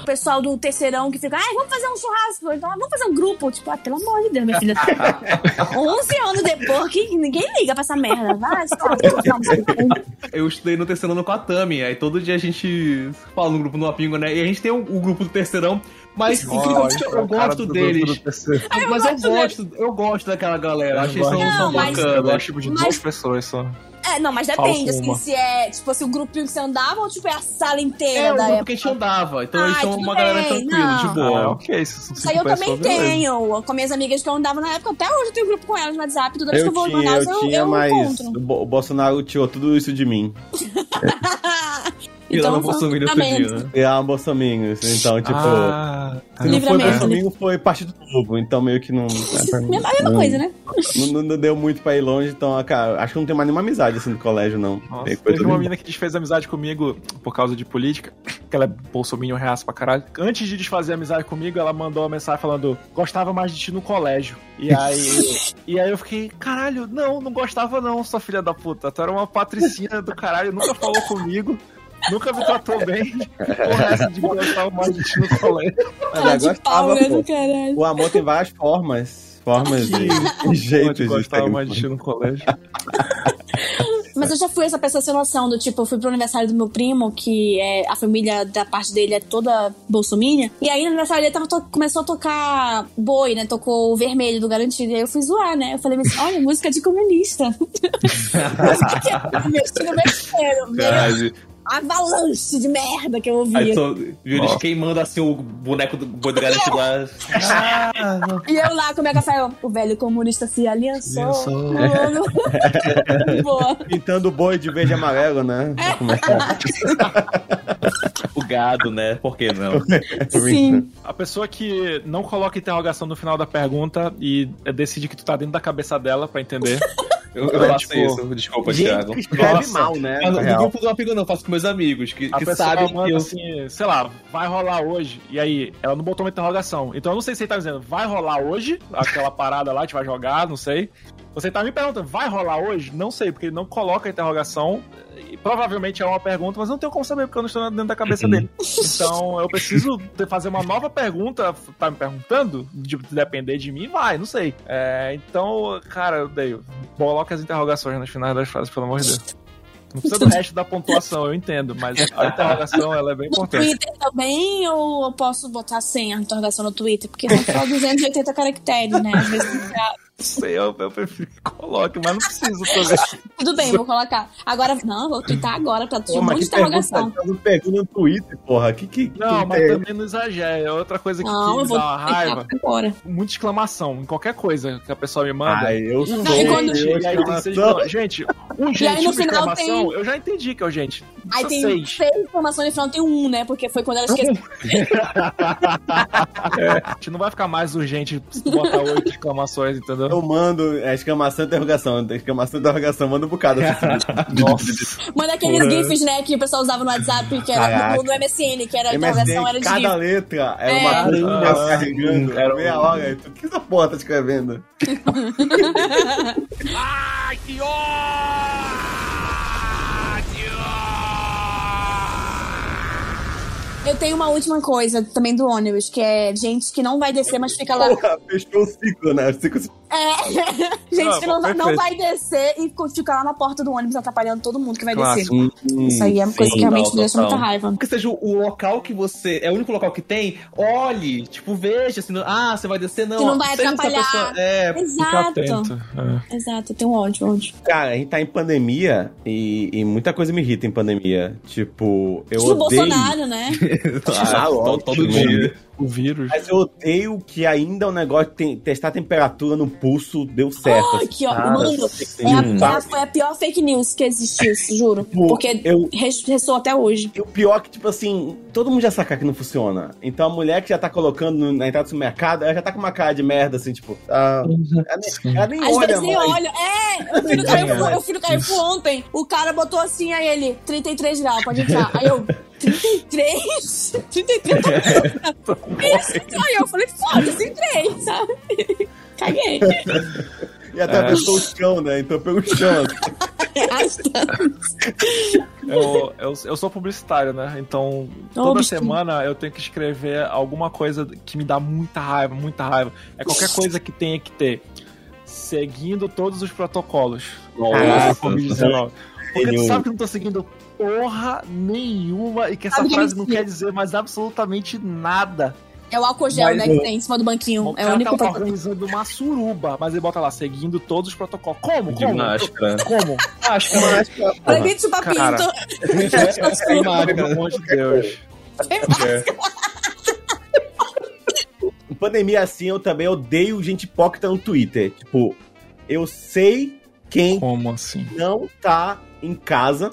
[SPEAKER 4] O pessoal do terceirão que fica, ai, vamos fazer um churrasco. Então, vamos fazer um grupo. Tipo, ah, pelo amor de Deus, minha filha. 11 anos depois, que ninguém liga pra essa merda. Vai, stop.
[SPEAKER 5] Eu estudei no terceiro ano com a Tami, aí todo dia a gente fala no grupo no Apingo, né? E a gente tem o, o grupo do terceirão, mas
[SPEAKER 3] Ó,
[SPEAKER 5] incrível,
[SPEAKER 3] é
[SPEAKER 5] eu
[SPEAKER 3] o cara
[SPEAKER 5] gosto deles. mas eu
[SPEAKER 4] gosto
[SPEAKER 5] eu gosto daquela galera,
[SPEAKER 3] Eu
[SPEAKER 5] achei eles
[SPEAKER 3] gosto.
[SPEAKER 5] são, são
[SPEAKER 4] mas-
[SPEAKER 3] Eu
[SPEAKER 5] bacanas.
[SPEAKER 3] gosto tipo, de
[SPEAKER 4] Mas-
[SPEAKER 3] duas pessoas só.
[SPEAKER 4] É, não, mas depende, assim, se é, tipo assim, o grupinho que você andava ou, tipo, é a sala
[SPEAKER 5] É
[SPEAKER 4] inteira
[SPEAKER 5] o
[SPEAKER 4] da
[SPEAKER 5] grupo
[SPEAKER 4] época.
[SPEAKER 5] que a gente andava. Então eles
[SPEAKER 4] Ai,
[SPEAKER 5] são uma galera
[SPEAKER 4] bem,
[SPEAKER 5] tranquila, de
[SPEAKER 4] não.
[SPEAKER 5] boa.
[SPEAKER 3] Ah, ok, são
[SPEAKER 4] Isso aí eu também tenho. Com minhas amigas que eu andava na época, até hoje eu tenho grupo com elas no WhatsApp. Toda vez que
[SPEAKER 2] Eu
[SPEAKER 4] eu vou em
[SPEAKER 2] tinha,
[SPEAKER 4] Manaus,
[SPEAKER 2] eu
[SPEAKER 4] eu,
[SPEAKER 2] tinha,
[SPEAKER 4] eu
[SPEAKER 2] mas
[SPEAKER 4] encontro.
[SPEAKER 2] o o Bolsonaro tirou tudo isso de mim.
[SPEAKER 4] Então,
[SPEAKER 5] Bolsonaro outro
[SPEAKER 4] livramento.
[SPEAKER 5] dia, né?
[SPEAKER 2] E a Bolsonaro, então, tipo...
[SPEAKER 3] Ah,
[SPEAKER 2] Se não foi Bolsonaro, foi Partido Novo, então meio que não...
[SPEAKER 4] A mesma
[SPEAKER 2] não-
[SPEAKER 4] coisa, né?
[SPEAKER 2] Não, não- deu muito pra ir longe, então, cara, acho que não tem mais nenhuma amizade, assim, do colégio, não.
[SPEAKER 3] Nossa,
[SPEAKER 2] Tem coisa
[SPEAKER 3] teve uma menina que desfez amizade comigo por causa de política, que ela é bolsominion reaça pra caralho. Antes de desfazer amizade comigo, ela mandou uma mensagem falando, gostava mais de ti no colégio. E aí, e aí eu fiquei, caralho, não, não gostava não, sua filha da puta. Tu era uma patricinha do caralho, nunca falou comigo. Nunca me tratou bem. Que porra é essa de gostar mais de ti no colégio?
[SPEAKER 2] Mas
[SPEAKER 4] Tá
[SPEAKER 2] ela
[SPEAKER 4] de pau,
[SPEAKER 2] gostava,
[SPEAKER 4] né, caralho.
[SPEAKER 2] O amor tem várias formas. Formas e, e
[SPEAKER 3] Pode
[SPEAKER 2] jeitos de
[SPEAKER 3] gostava mais de ti no colégio.
[SPEAKER 4] Mas eu já fui essa pessoa sem noção, do tipo, eu fui pro aniversário do meu primo, que é a família da parte dele é toda bolsominion. E aí no aniversário dele tava to- começou a tocar boi, né? Tocou o vermelho do garantido. E aí eu fui zoar, né? Eu falei, mas olha, música de comunista. brasileiro, meio
[SPEAKER 5] Caralho.
[SPEAKER 4] Avalanche de merda que eu
[SPEAKER 5] Aí
[SPEAKER 4] ouvia.
[SPEAKER 5] tô, viu eles queimando assim o boneco do boi do garantido lá. Ah, não.
[SPEAKER 4] E eu lá com meu café, eu, o velho comunista se aliançou.
[SPEAKER 3] Aliançou.
[SPEAKER 4] Mano. Boa.
[SPEAKER 2] Pintando o boi de verde e amarelo, né? Como é que é?
[SPEAKER 5] O gado, né? Por que não?
[SPEAKER 4] Sim.
[SPEAKER 3] A pessoa que não coloca interrogação no final da pergunta e decide que tu tá dentro da cabeça dela pra entender.
[SPEAKER 5] Eu, eu
[SPEAKER 3] É,
[SPEAKER 5] faço
[SPEAKER 3] tipo,
[SPEAKER 5] isso, desculpa, Thiago.
[SPEAKER 2] Que escreve
[SPEAKER 3] Nossa.
[SPEAKER 2] mal, né?
[SPEAKER 5] Mas no
[SPEAKER 2] real.
[SPEAKER 5] grupo do amigo não, faço com meus amigos, que,
[SPEAKER 3] A
[SPEAKER 5] que sabem que eu...
[SPEAKER 3] assim, sei lá, vai rolar hoje. E aí, ela não botou uma interrogação. Então eu não sei se ele tá dizendo, vai rolar hoje? Aquela parada lá, a gente vai jogar, não sei. Você tá me perguntando, vai rolar hoje? Não sei, porque ele não coloca a interrogação. E provavelmente é uma pergunta, mas eu não tenho como saber, porque eu não estou dentro da cabeça dele. Então eu preciso fazer uma nova pergunta. Tá me perguntando? De depender de mim, vai, não sei. É, então, cara, eu dei. Coloca as interrogações nos finais das frases, pelo amor de Deus. Não precisa do resto da pontuação, eu entendo, mas a interrogação ela é bem importante.
[SPEAKER 4] Twitter também, ou eu posso botar sem a interrogação no Twitter? Porque são só 280 caracteres, né? Às vezes
[SPEAKER 3] Sei, eu, eu prefiro que coloque, mas não preciso também.
[SPEAKER 4] Tudo bem, vou colocar. Agora, não, vou twittar agora pra
[SPEAKER 2] Pô,
[SPEAKER 4] um monte de interrogação.
[SPEAKER 2] fazendo pergunta no Twitter, porra. Que, que,
[SPEAKER 3] Não,
[SPEAKER 2] que
[SPEAKER 3] mas
[SPEAKER 2] é?
[SPEAKER 3] também não exagere. É outra coisa que,
[SPEAKER 4] Não,
[SPEAKER 3] que
[SPEAKER 4] eu
[SPEAKER 3] me
[SPEAKER 4] vou
[SPEAKER 3] dá uma raiva.
[SPEAKER 4] agora.
[SPEAKER 3] Muita exclamação em qualquer coisa que a pessoa me manda.
[SPEAKER 2] Ai, eu sou
[SPEAKER 4] Não, e quando-
[SPEAKER 2] eu,
[SPEAKER 3] E aí Gente, um
[SPEAKER 4] aí
[SPEAKER 3] gente
[SPEAKER 4] no
[SPEAKER 3] de
[SPEAKER 4] final
[SPEAKER 3] exclamação,
[SPEAKER 4] tem-
[SPEAKER 3] eu já entendi que é o gente.
[SPEAKER 4] Aí tem
[SPEAKER 3] seis.
[SPEAKER 4] seis informações no final, tem um, né? Porque foi quando ela esqueceu.
[SPEAKER 3] A gente não vai ficar mais urgente se tu botar oito exclamações, entendeu?
[SPEAKER 2] Eu mando é, exclamação, interrogação, exclamação, interrogação, mando um bocado. Assim,
[SPEAKER 3] Nossa.
[SPEAKER 4] Manda aqueles. GIFs, né, que o pessoal usava no WhatsApp, que era no, no MSN, que era a interrogação, era
[SPEAKER 2] MSN,
[SPEAKER 4] de
[SPEAKER 2] cada
[SPEAKER 4] GIF.
[SPEAKER 2] letra era
[SPEAKER 4] É.
[SPEAKER 2] uma coisa
[SPEAKER 3] Ah,
[SPEAKER 2] que carregando. Era
[SPEAKER 3] era
[SPEAKER 2] meia hora. Tu, o que essa porra tá escrevendo?
[SPEAKER 4] Eu tenho uma última coisa também do ônibus, que é gente que não vai descer, mas fica lá.
[SPEAKER 2] Porra, fechou o ciclo, né? O ciclo se
[SPEAKER 4] É, gente
[SPEAKER 3] Ah,
[SPEAKER 4] não,
[SPEAKER 3] perfeito.
[SPEAKER 4] não vai descer e fica lá na porta do ônibus atrapalhando todo mundo que vai
[SPEAKER 3] Clássico.
[SPEAKER 4] descer. Isso aí é uma coisa que
[SPEAKER 5] Sim,
[SPEAKER 4] realmente
[SPEAKER 5] total,
[SPEAKER 4] me deixa muita raiva.
[SPEAKER 5] Que seja o local que você. É o único local que tem, olhe, tipo, veja, assim, ah, você vai descer, não.
[SPEAKER 4] Que não vai atrapalhar.
[SPEAKER 5] pessoa- é,
[SPEAKER 4] Exato.
[SPEAKER 3] É.
[SPEAKER 4] Exato, eu tenho ódio, ódio.
[SPEAKER 2] Cara, a gente tá em pandemia e, e muita coisa me irrita em pandemia. Tipo, eu
[SPEAKER 4] Tipo o
[SPEAKER 2] odeio...
[SPEAKER 4] Bolsonaro, né?
[SPEAKER 2] Ah,
[SPEAKER 5] todo,
[SPEAKER 2] óbvio,
[SPEAKER 5] todo dia.
[SPEAKER 3] O vírus.
[SPEAKER 2] Mas eu odeio que ainda o negócio de testar a temperatura no pulso deu certo.
[SPEAKER 4] Ai,
[SPEAKER 2] assim,
[SPEAKER 4] que ó,
[SPEAKER 2] cara.
[SPEAKER 4] mano, É a, é a- foi a pior fake news que existiu, juro.
[SPEAKER 2] Tipo,
[SPEAKER 4] Porque
[SPEAKER 2] eu-
[SPEAKER 4] res- ressoa até hoje.
[SPEAKER 2] E o pior é que, tipo assim, todo mundo já saca que não funciona. Então a mulher que já tá colocando na entrada do supermercado, ela já tá com uma cara de merda, assim, tipo. ah, ela, nem, ela nem
[SPEAKER 4] Às
[SPEAKER 2] olha,
[SPEAKER 4] vezes nem olha. É, eu fui no Carrefour, eu fui no Carrefour ontem. O cara botou assim, aí ele, 33 graus, pode entrar. Aí eu, 33? 33? Isso. Aí eu falei, foda-se, entrei, sabe? Caguei.
[SPEAKER 2] E até
[SPEAKER 3] É.
[SPEAKER 2] apertou o chão, né? Então pegou o chão.
[SPEAKER 3] Eu, eu, eu sou publicitário, né? Então, toda
[SPEAKER 4] bichinho.
[SPEAKER 3] semana eu tenho que escrever alguma coisa que me dá muita raiva, muita raiva. É qualquer coisa que tenha que ter. Seguindo todos os protocolos. Covid-19. Porque tu sabe que eu não tô seguindo porra nenhuma e que essa
[SPEAKER 4] Sabe que
[SPEAKER 3] frase não quer dizer mais absolutamente nada.
[SPEAKER 4] É o álcool gel,
[SPEAKER 3] Mas
[SPEAKER 4] né,
[SPEAKER 3] o-
[SPEAKER 4] que tem em cima do banquinho.
[SPEAKER 3] O
[SPEAKER 4] é o
[SPEAKER 3] cara
[SPEAKER 4] único
[SPEAKER 3] tá organizando uma suruba, mas ele bota lá, seguindo todos os protocolos. Como? Como?
[SPEAKER 5] máscara.
[SPEAKER 3] Como?
[SPEAKER 5] Máscara.
[SPEAKER 4] Proibido chupar pinto.
[SPEAKER 5] Sem máscara.
[SPEAKER 3] Pelo amor de Deus.
[SPEAKER 2] Em pandemia assim, eu também odeio gente hipócrita no Twitter. Tipo, eu sei quem
[SPEAKER 3] Como assim?
[SPEAKER 2] não tá em casa.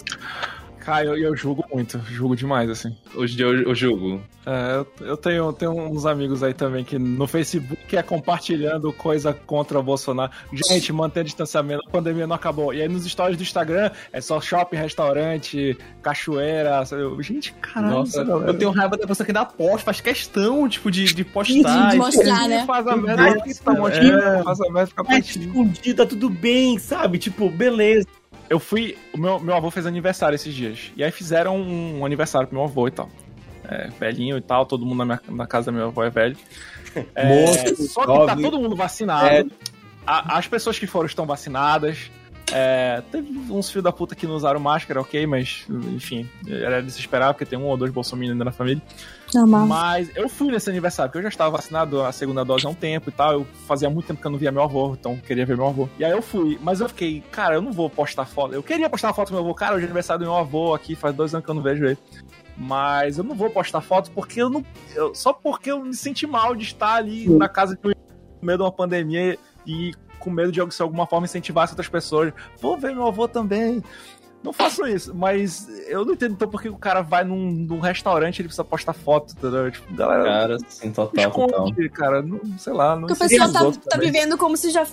[SPEAKER 3] Cara, eu, eu julgo muito, julgo demais, assim.
[SPEAKER 5] Hoje eu, eu julgo.
[SPEAKER 3] É, eu, eu tenho, tenho uns amigos aí também que no Facebook é compartilhando coisa contra o Bolsonaro. Gente, manter distanciamento, a pandemia não acabou. E aí nos stories do Instagram é só shopping, restaurante, cachoeira. sabe? Gente, caralho,
[SPEAKER 5] Nossa,
[SPEAKER 3] galera.
[SPEAKER 5] eu tenho raiva da pessoa que dá post, faz questão, tipo, de, de postar.
[SPEAKER 4] De mostrar, né?
[SPEAKER 3] Faz a merda,
[SPEAKER 2] Deus,
[SPEAKER 3] tá mostrando,
[SPEAKER 5] É.
[SPEAKER 3] faz a merda, fica
[SPEAKER 2] escondido, tá tudo bem, sabe? Tipo, beleza.
[SPEAKER 3] Eu fui. O meu, meu avô fez aniversário esses dias. E aí fizeram um, aniversário pro meu avô e tal. É, velhinho e tal, todo mundo na, minha- na casa da minha avó é velho. É,
[SPEAKER 2] Moço,
[SPEAKER 3] só que tá todo mundo vacinado.
[SPEAKER 2] É.
[SPEAKER 3] A- as pessoas que foram estão vacinadas. É, teve uns filhos da puta que não usaram máscara, ok, mas enfim, era de se esperar, porque tem um ou dois bolsominions ainda na família.
[SPEAKER 4] Normal.
[SPEAKER 3] Mas eu fui nesse aniversário, porque eu já estava vacinado a segunda dose há um tempo e tal. Eu fazia muito tempo que eu não via meu avô, então queria ver meu avô. E aí eu fui, mas eu fiquei, cara, eu não vou postar foto. Eu queria postar uma foto do meu avô, cara, hoje é aniversário do meu avô aqui, faz dois anos que eu não vejo ele. Mas eu não vou postar foto porque eu não. eu- só porque eu me senti mal de estar ali na casa de com medo de uma pandemia e com medo de de alguma forma incentivar outras pessoas. Vou ver meu avô também. Não faço isso, mas eu não entendo então por que o cara vai num, num restaurante e ele precisa postar foto, entendeu? Tipo, galera,
[SPEAKER 5] Cara, sim, total, total.
[SPEAKER 3] esconde, cara. Não, sei lá, não
[SPEAKER 4] Porque a
[SPEAKER 3] incentiva
[SPEAKER 4] pessoa
[SPEAKER 3] os
[SPEAKER 4] tá, tá
[SPEAKER 3] também.
[SPEAKER 4] vivendo como se já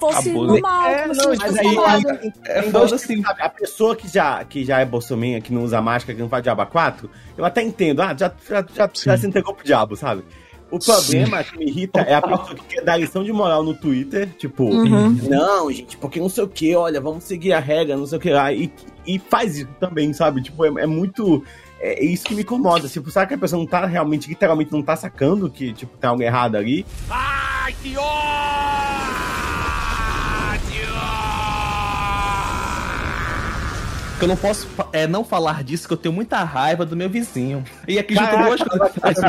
[SPEAKER 4] fosse
[SPEAKER 3] Abuso.
[SPEAKER 4] normal.
[SPEAKER 2] É, não, mas aí-.
[SPEAKER 5] É foda
[SPEAKER 2] dois
[SPEAKER 5] assim.
[SPEAKER 2] sabe? A pessoa que já, que já é bolsominha, que não usa máscara, que não faz diabo 4, eu até entendo. Ah, já, já, já, já se entregou pro diabo, sabe? O problema que me irrita é a pessoa que quer dar lição de moral no Twitter, tipo,
[SPEAKER 4] Uhum.
[SPEAKER 2] não, gente, porque não sei o que, olha, vamos seguir a regra, não sei o que lá, e, e faz isso também, sabe? Tipo, é, é muito. É isso que me incomoda. Tipo, sabe que a pessoa não tá realmente, literalmente, não tá sacando que, tipo, tem algo errado ali?
[SPEAKER 5] Que eu não posso é, não falar disso, que eu tenho muita raiva do meu vizinho. E aqui junto duas coisas.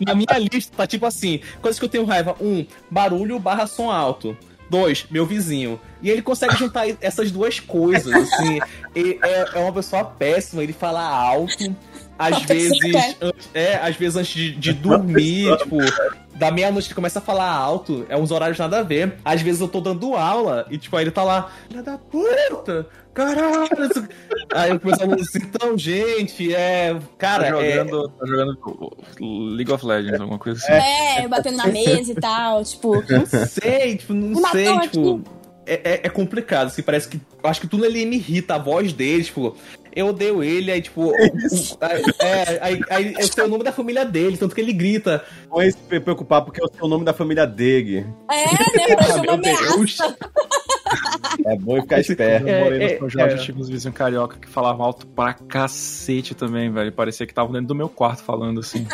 [SPEAKER 5] Na minha lista tá tipo assim: coisas que eu tenho raiva. Um, barulho barra som alto. Dois, meu vizinho. E ele consegue juntar essas duas coisas, assim. É, é uma pessoa péssima, ele fala alto. Às vezes, é, às vezes antes de, de dormir, tipo, da meia-noite ele começa a falar alto, é uns horários nada a ver. Às vezes eu tô dando aula e, tipo, aí ele tá lá, filha da puta, caralho. isso-" Aí eu começo a falar assim, então, gente, é.
[SPEAKER 3] Tá
[SPEAKER 5] Cara, é,
[SPEAKER 3] jogando, tá jogando League of Legends, alguma coisa assim.
[SPEAKER 4] É, batendo na mesa e tal, tipo.
[SPEAKER 5] não sei, tipo, não
[SPEAKER 4] Me
[SPEAKER 5] sei,
[SPEAKER 4] aqui.
[SPEAKER 5] tipo. É, é, é complicado, assim, parece que. Acho que tudo ali me irrita, a voz dele, tipo. Eu odeio ele, aí, tipo. o- o- é, aí, aí eu sei o nome da família dele, tanto que ele grita.
[SPEAKER 2] Não é se preocupar, porque eu sei o nome da família dele.
[SPEAKER 4] É, né? Parece
[SPEAKER 5] Ah,
[SPEAKER 4] uma
[SPEAKER 5] meu
[SPEAKER 4] ameaça.
[SPEAKER 2] É bom ficar esperto.
[SPEAKER 3] Eu morei
[SPEAKER 5] é,
[SPEAKER 3] no São Jorge,
[SPEAKER 5] é.
[SPEAKER 3] eu tive uns vizinhos carioca que falavam alto pra cacete também, velho. Parecia que estavam dentro do meu quarto falando assim.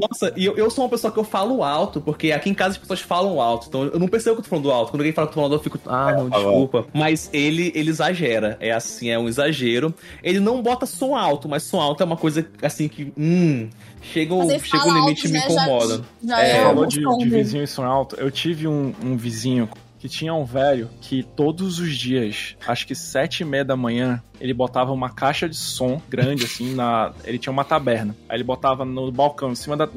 [SPEAKER 5] Nossa, e eu, eu sou uma pessoa que eu falo alto, porque aqui em casa as pessoas falam alto. Então eu não percebo que eu tô falando alto. Quando alguém fala que eu tô falando alto, eu fico, ah, não,
[SPEAKER 2] falou.
[SPEAKER 5] desculpa. Mas ele, ele exagera. É assim, é um exagero. Ele não bota som alto, mas som alto é uma coisa assim que. Hum. Chega, o- chega o limite
[SPEAKER 4] alto,
[SPEAKER 5] e me
[SPEAKER 4] né, já-
[SPEAKER 5] incomoda.
[SPEAKER 4] Já
[SPEAKER 5] É,
[SPEAKER 4] é,
[SPEAKER 3] falou de, de em som alto. Eu tive um, um vizinho que tinha um velho que todos os dias, acho que sete e meia da manhã, ele botava uma caixa de som grande, assim, na. Ele tinha uma taberna. Aí ele botava no balcão, em cima da.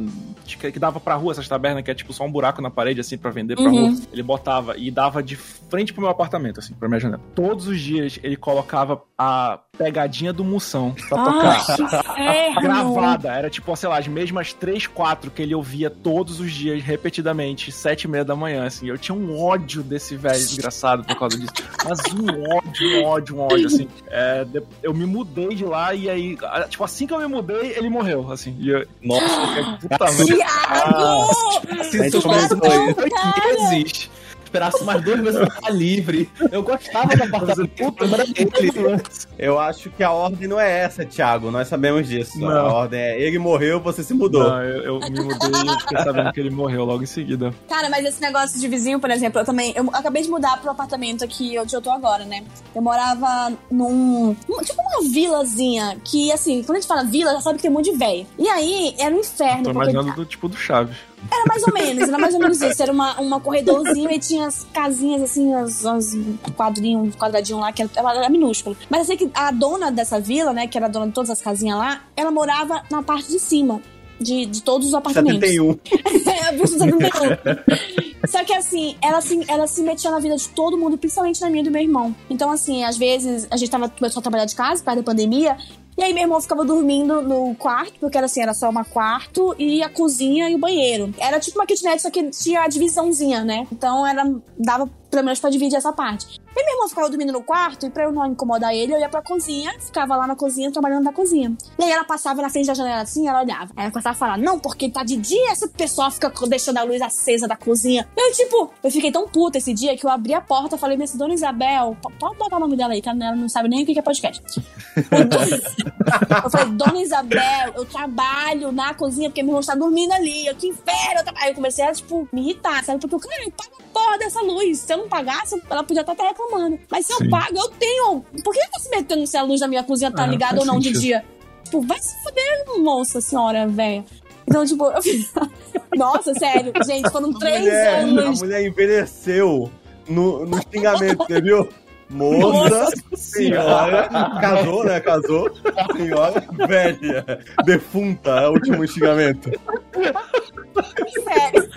[SPEAKER 3] Que dava pra rua essas tabernas, que é tipo só um buraco na parede, assim, pra vender pra
[SPEAKER 4] Uhum.
[SPEAKER 3] rua. Ele botava e dava de frente pro meu apartamento, assim, pra minha janela. Todos os dias ele colocava a pegadinha do Moção pra tocar gravada. Era tipo, sei lá, as mesmas três, quatro que ele ouvia todos os dias, repetidamente, sete e meia da manhã, assim. Eu tinha um ódio desse velho desgraçado por causa disso. Mas um ódio, um ódio, um ódio, assim. É, de- eu me mudei de lá e aí, tipo, assim que eu me mudei, ele morreu, assim. E eu,
[SPEAKER 5] Nossa,
[SPEAKER 3] fiquei, puta merda.
[SPEAKER 4] Thiago!
[SPEAKER 5] se
[SPEAKER 2] Mas
[SPEAKER 5] seus
[SPEAKER 2] começou
[SPEAKER 5] esperasse mais dois meses pra ficar livre. Eu gostava do apartamento. Puta, era dele.
[SPEAKER 2] Eu acho que a ordem não é essa, Thiago. Nós sabemos disso.
[SPEAKER 3] Não.
[SPEAKER 2] A ordem é ele morreu, você se mudou.
[SPEAKER 3] Não, eu, eu me mudei e eu fiquei sabendo que ele morreu logo em seguida.
[SPEAKER 4] Cara, mas esse negócio de vizinho, por exemplo, eu também. Eu acabei de mudar pro apartamento aqui onde eu tô agora, né? Eu morava num. Tipo uma vilazinha. Que, assim, quando a gente fala vila, já sabe que tem um monte de véia. E aí, era um inferno.
[SPEAKER 3] Tô
[SPEAKER 4] porque
[SPEAKER 3] imaginando do tipo do Chaves.
[SPEAKER 4] Era mais ou menos, era mais ou menos isso. Era uma, uma corredorzinha e tinha as casinhas, assim, as, as quadrinhos, um quadradinho lá, que era, ela era minúscula. Mas eu sei que a dona dessa vila, né, que era a dona de todas as casinhas lá, ela morava na parte de cima. De, de todos os apartamentos.
[SPEAKER 2] 71.
[SPEAKER 4] É, a bicha 71. Só que assim, ela se, ela se metia na vida de todo mundo, principalmente na minha e do meu irmão. Então, assim, às vezes a gente tava, começou a trabalhar de casa, perto da pandemia. E aí meu irmão ficava dormindo no quarto, porque era assim, era só uma quarto e a cozinha e o banheiro. Era tipo uma kitnet, só que tinha a divisãozinha, né? Então era. dava pelo menos pra dividir essa parte. E meu irmão ficava dormindo no quarto, e pra eu não incomodar ele, eu ia pra cozinha, ficava lá na cozinha, trabalhando na cozinha. E aí ela passava na frente da janela assim, ela olhava. Aí ela começava a falar, não, porque tá de dia, essa pessoa fica deixando a luz acesa da cozinha. Eu, tipo, eu fiquei tão puta esse dia que eu abri a porta falei, minha dona Isabel, pode botar o nome dela aí, que ela não sabe nem o que é podcast. Eu, falei, dona Isabel, eu trabalho na cozinha porque meu irmão está dormindo ali, eu que inferno. Eu tra-" Aí eu comecei a, tipo, me irritar, sabe? Porque, cara, eu pago a porra dessa luz. Se eu não pagasse, ela podia estar até reclamando. Mas se eu
[SPEAKER 3] Sim.
[SPEAKER 4] pago, eu tenho. Por que tá se metendo se a luz da minha cozinha tá
[SPEAKER 3] Ah,
[SPEAKER 4] ligada ou não de
[SPEAKER 3] sentido.
[SPEAKER 4] dia? Tipo, vai se fuder, moça, senhora, velha. Então, tipo, eu fiz. Nossa, sério, gente, foram três
[SPEAKER 2] mulher,
[SPEAKER 4] anos.
[SPEAKER 2] a mulher envelheceu no, no xingamento, você viu? Moça, senhora, casou, né? Casou. Senhora, velha, defunta, é o último xingamento.
[SPEAKER 4] Sério.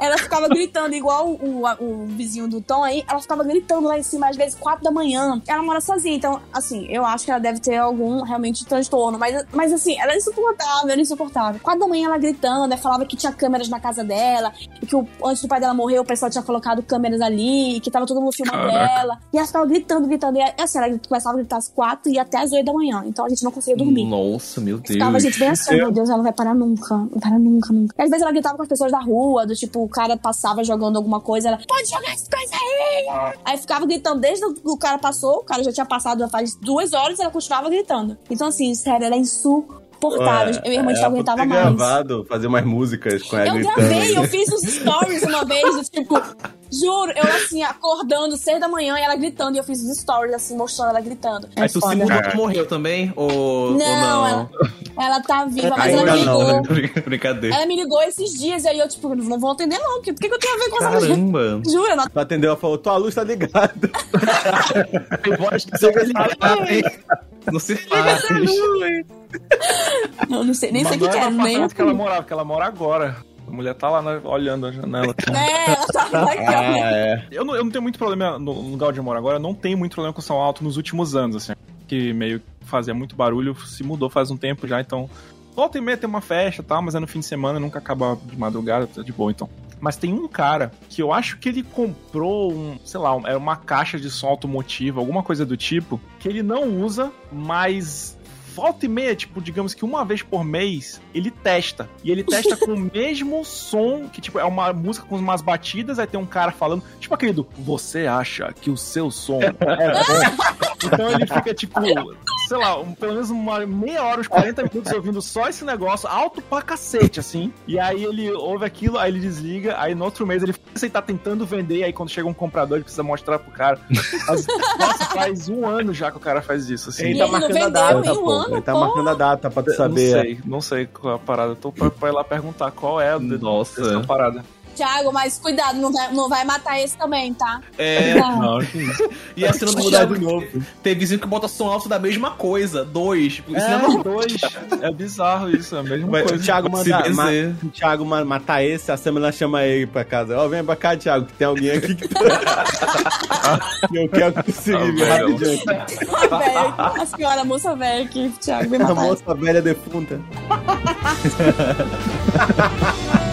[SPEAKER 4] Ela ficava gritando, igual o, o, o vizinho do Tom aí, ela ficava gritando lá em cima, às vezes, quatro da manhã. Ela mora sozinha, então, assim, eu acho que ela deve ter algum realmente transtorno. Mas, mas assim, ela é insuportável, ela é insuportável. Quatro da manhã ela gritando, aí falava que tinha câmeras na casa dela, e que o- antes do pai dela morrer, o pessoal tinha colocado câmeras ali, que tava todo mundo filmando
[SPEAKER 3] Caraca.
[SPEAKER 4] ela. E ela ficava gritando, gritando. E assim, ela começava a gritar às quatro e até às oito da manhã. Então a gente não conseguia dormir.
[SPEAKER 5] Nossa, meu Deus.
[SPEAKER 4] Ficava a gente bem assim, meu Deus, ela não vai parar nunca. Não vai parar nunca, nunca. E às vezes ela gritava com as pessoas da rua, do tipo, o cara passava jogando alguma coisa, ela, pode jogar essa coisa aí! Aí ficava gritando desde que o cara passou, o cara já tinha passado faz duas horas e ela continuava gritando. Então, assim, sério, era insuportável. Eu e minha irmã a gente não
[SPEAKER 2] Era pra
[SPEAKER 4] aguentava mais.
[SPEAKER 2] gravado, fazer umas músicas com ela
[SPEAKER 4] Eu
[SPEAKER 2] gritando.
[SPEAKER 4] gravei, eu fiz os stories uma vez, tipo, juro, eu assim, acordando seis da manhã e ela gritando, e eu fiz os stories assim, mostrando ela gritando. É
[SPEAKER 5] Aí tu se mudou, tu morreu também? Ou ou
[SPEAKER 4] Não,
[SPEAKER 5] não?
[SPEAKER 4] ela, ela tá viva, mas ela
[SPEAKER 2] Ainda
[SPEAKER 4] me
[SPEAKER 2] não,
[SPEAKER 4] ligou.
[SPEAKER 2] né?
[SPEAKER 5] Brincadeira.
[SPEAKER 4] Ela me ligou esses dias e aí eu, tipo, não vou atender não, porque por que, que eu tenho a ver com essa?
[SPEAKER 5] Caramba.
[SPEAKER 4] Juro, eu não
[SPEAKER 2] Tu atendeu, ela falou, tua luz tá ligada.
[SPEAKER 5] Tem voz que você Não se faz.
[SPEAKER 4] Eu não sei, nem sei o que,
[SPEAKER 3] não
[SPEAKER 4] é,
[SPEAKER 3] no
[SPEAKER 4] nem.
[SPEAKER 3] que ela morava, que ela mora agora. A mulher tá lá né, olhando a janela.
[SPEAKER 4] É, ela tava aqui,
[SPEAKER 2] Ah, é.
[SPEAKER 3] Eu não, eu não tenho muito problema no lugar onde eu moro agora, eu não tenho muito problema com som alto nos últimos anos, assim. Que meio que fazia muito barulho, se mudou faz um tempo já, então. Volta e meia tem uma festa e tal, mas é no fim de semana, nunca acaba de madrugada, tá de boa então. Mas tem um cara que eu acho que ele comprou um, sei lá, era uma caixa de som automotivo, alguma coisa do tipo, que ele não usa, mas volta e meia, tipo, digamos que uma vez por mês, ele testa. E ele testa com o mesmo som, que tipo, é uma música com umas batidas, aí tem um cara falando, tipo aquele do Você acha que o seu som é bom? então ele fica, tipo, sei lá, um- pelo menos uma meia hora, uns 40 minutos ouvindo só esse negócio, alto pra cacete, assim. E aí ele ouve aquilo, aí ele desliga, aí no outro mês ele, ele tá tentando vender, aí quando chega um comprador, ele precisa mostrar pro cara. Mas, nossa, faz um ano já que o cara faz isso, assim.
[SPEAKER 2] Ele tá
[SPEAKER 4] ele não
[SPEAKER 2] marcando a data,
[SPEAKER 4] em um
[SPEAKER 2] pô.
[SPEAKER 4] Ano,
[SPEAKER 2] Ele tá
[SPEAKER 4] pô.
[SPEAKER 2] marcando a data pra tu
[SPEAKER 3] Não
[SPEAKER 2] saber.
[SPEAKER 3] sei, não sei qual é a parada. Tô pra, pra ir lá perguntar qual é a
[SPEAKER 5] Nossa.
[SPEAKER 3] dessa parada.
[SPEAKER 4] Thiago, mas cuidado, não vai, não vai matar esse também, tá?
[SPEAKER 5] É,
[SPEAKER 4] Não.
[SPEAKER 5] e a cena do
[SPEAKER 2] Mudar
[SPEAKER 5] Thiago
[SPEAKER 2] de novo.
[SPEAKER 5] Tem vizinho que bota som alto da mesma coisa. Dois. Tipo, isso
[SPEAKER 3] É,
[SPEAKER 5] não é
[SPEAKER 3] dois. É bizarro isso, é a mesma
[SPEAKER 2] Vai, o
[SPEAKER 3] coisa.
[SPEAKER 2] Thiago
[SPEAKER 5] se
[SPEAKER 2] manda, ma,
[SPEAKER 5] dizer.
[SPEAKER 2] o Thiago ma- matar esse, a Samela chama ele pra casa. Ó, vem pra cá, Thiago, que tem alguém aqui que tá... eu quero conseguir vir
[SPEAKER 3] velho.
[SPEAKER 2] rapidinho aqui.
[SPEAKER 4] A a senhora, a moça velha que Thiago vai
[SPEAKER 2] A
[SPEAKER 4] matar.
[SPEAKER 2] moça velha defunta.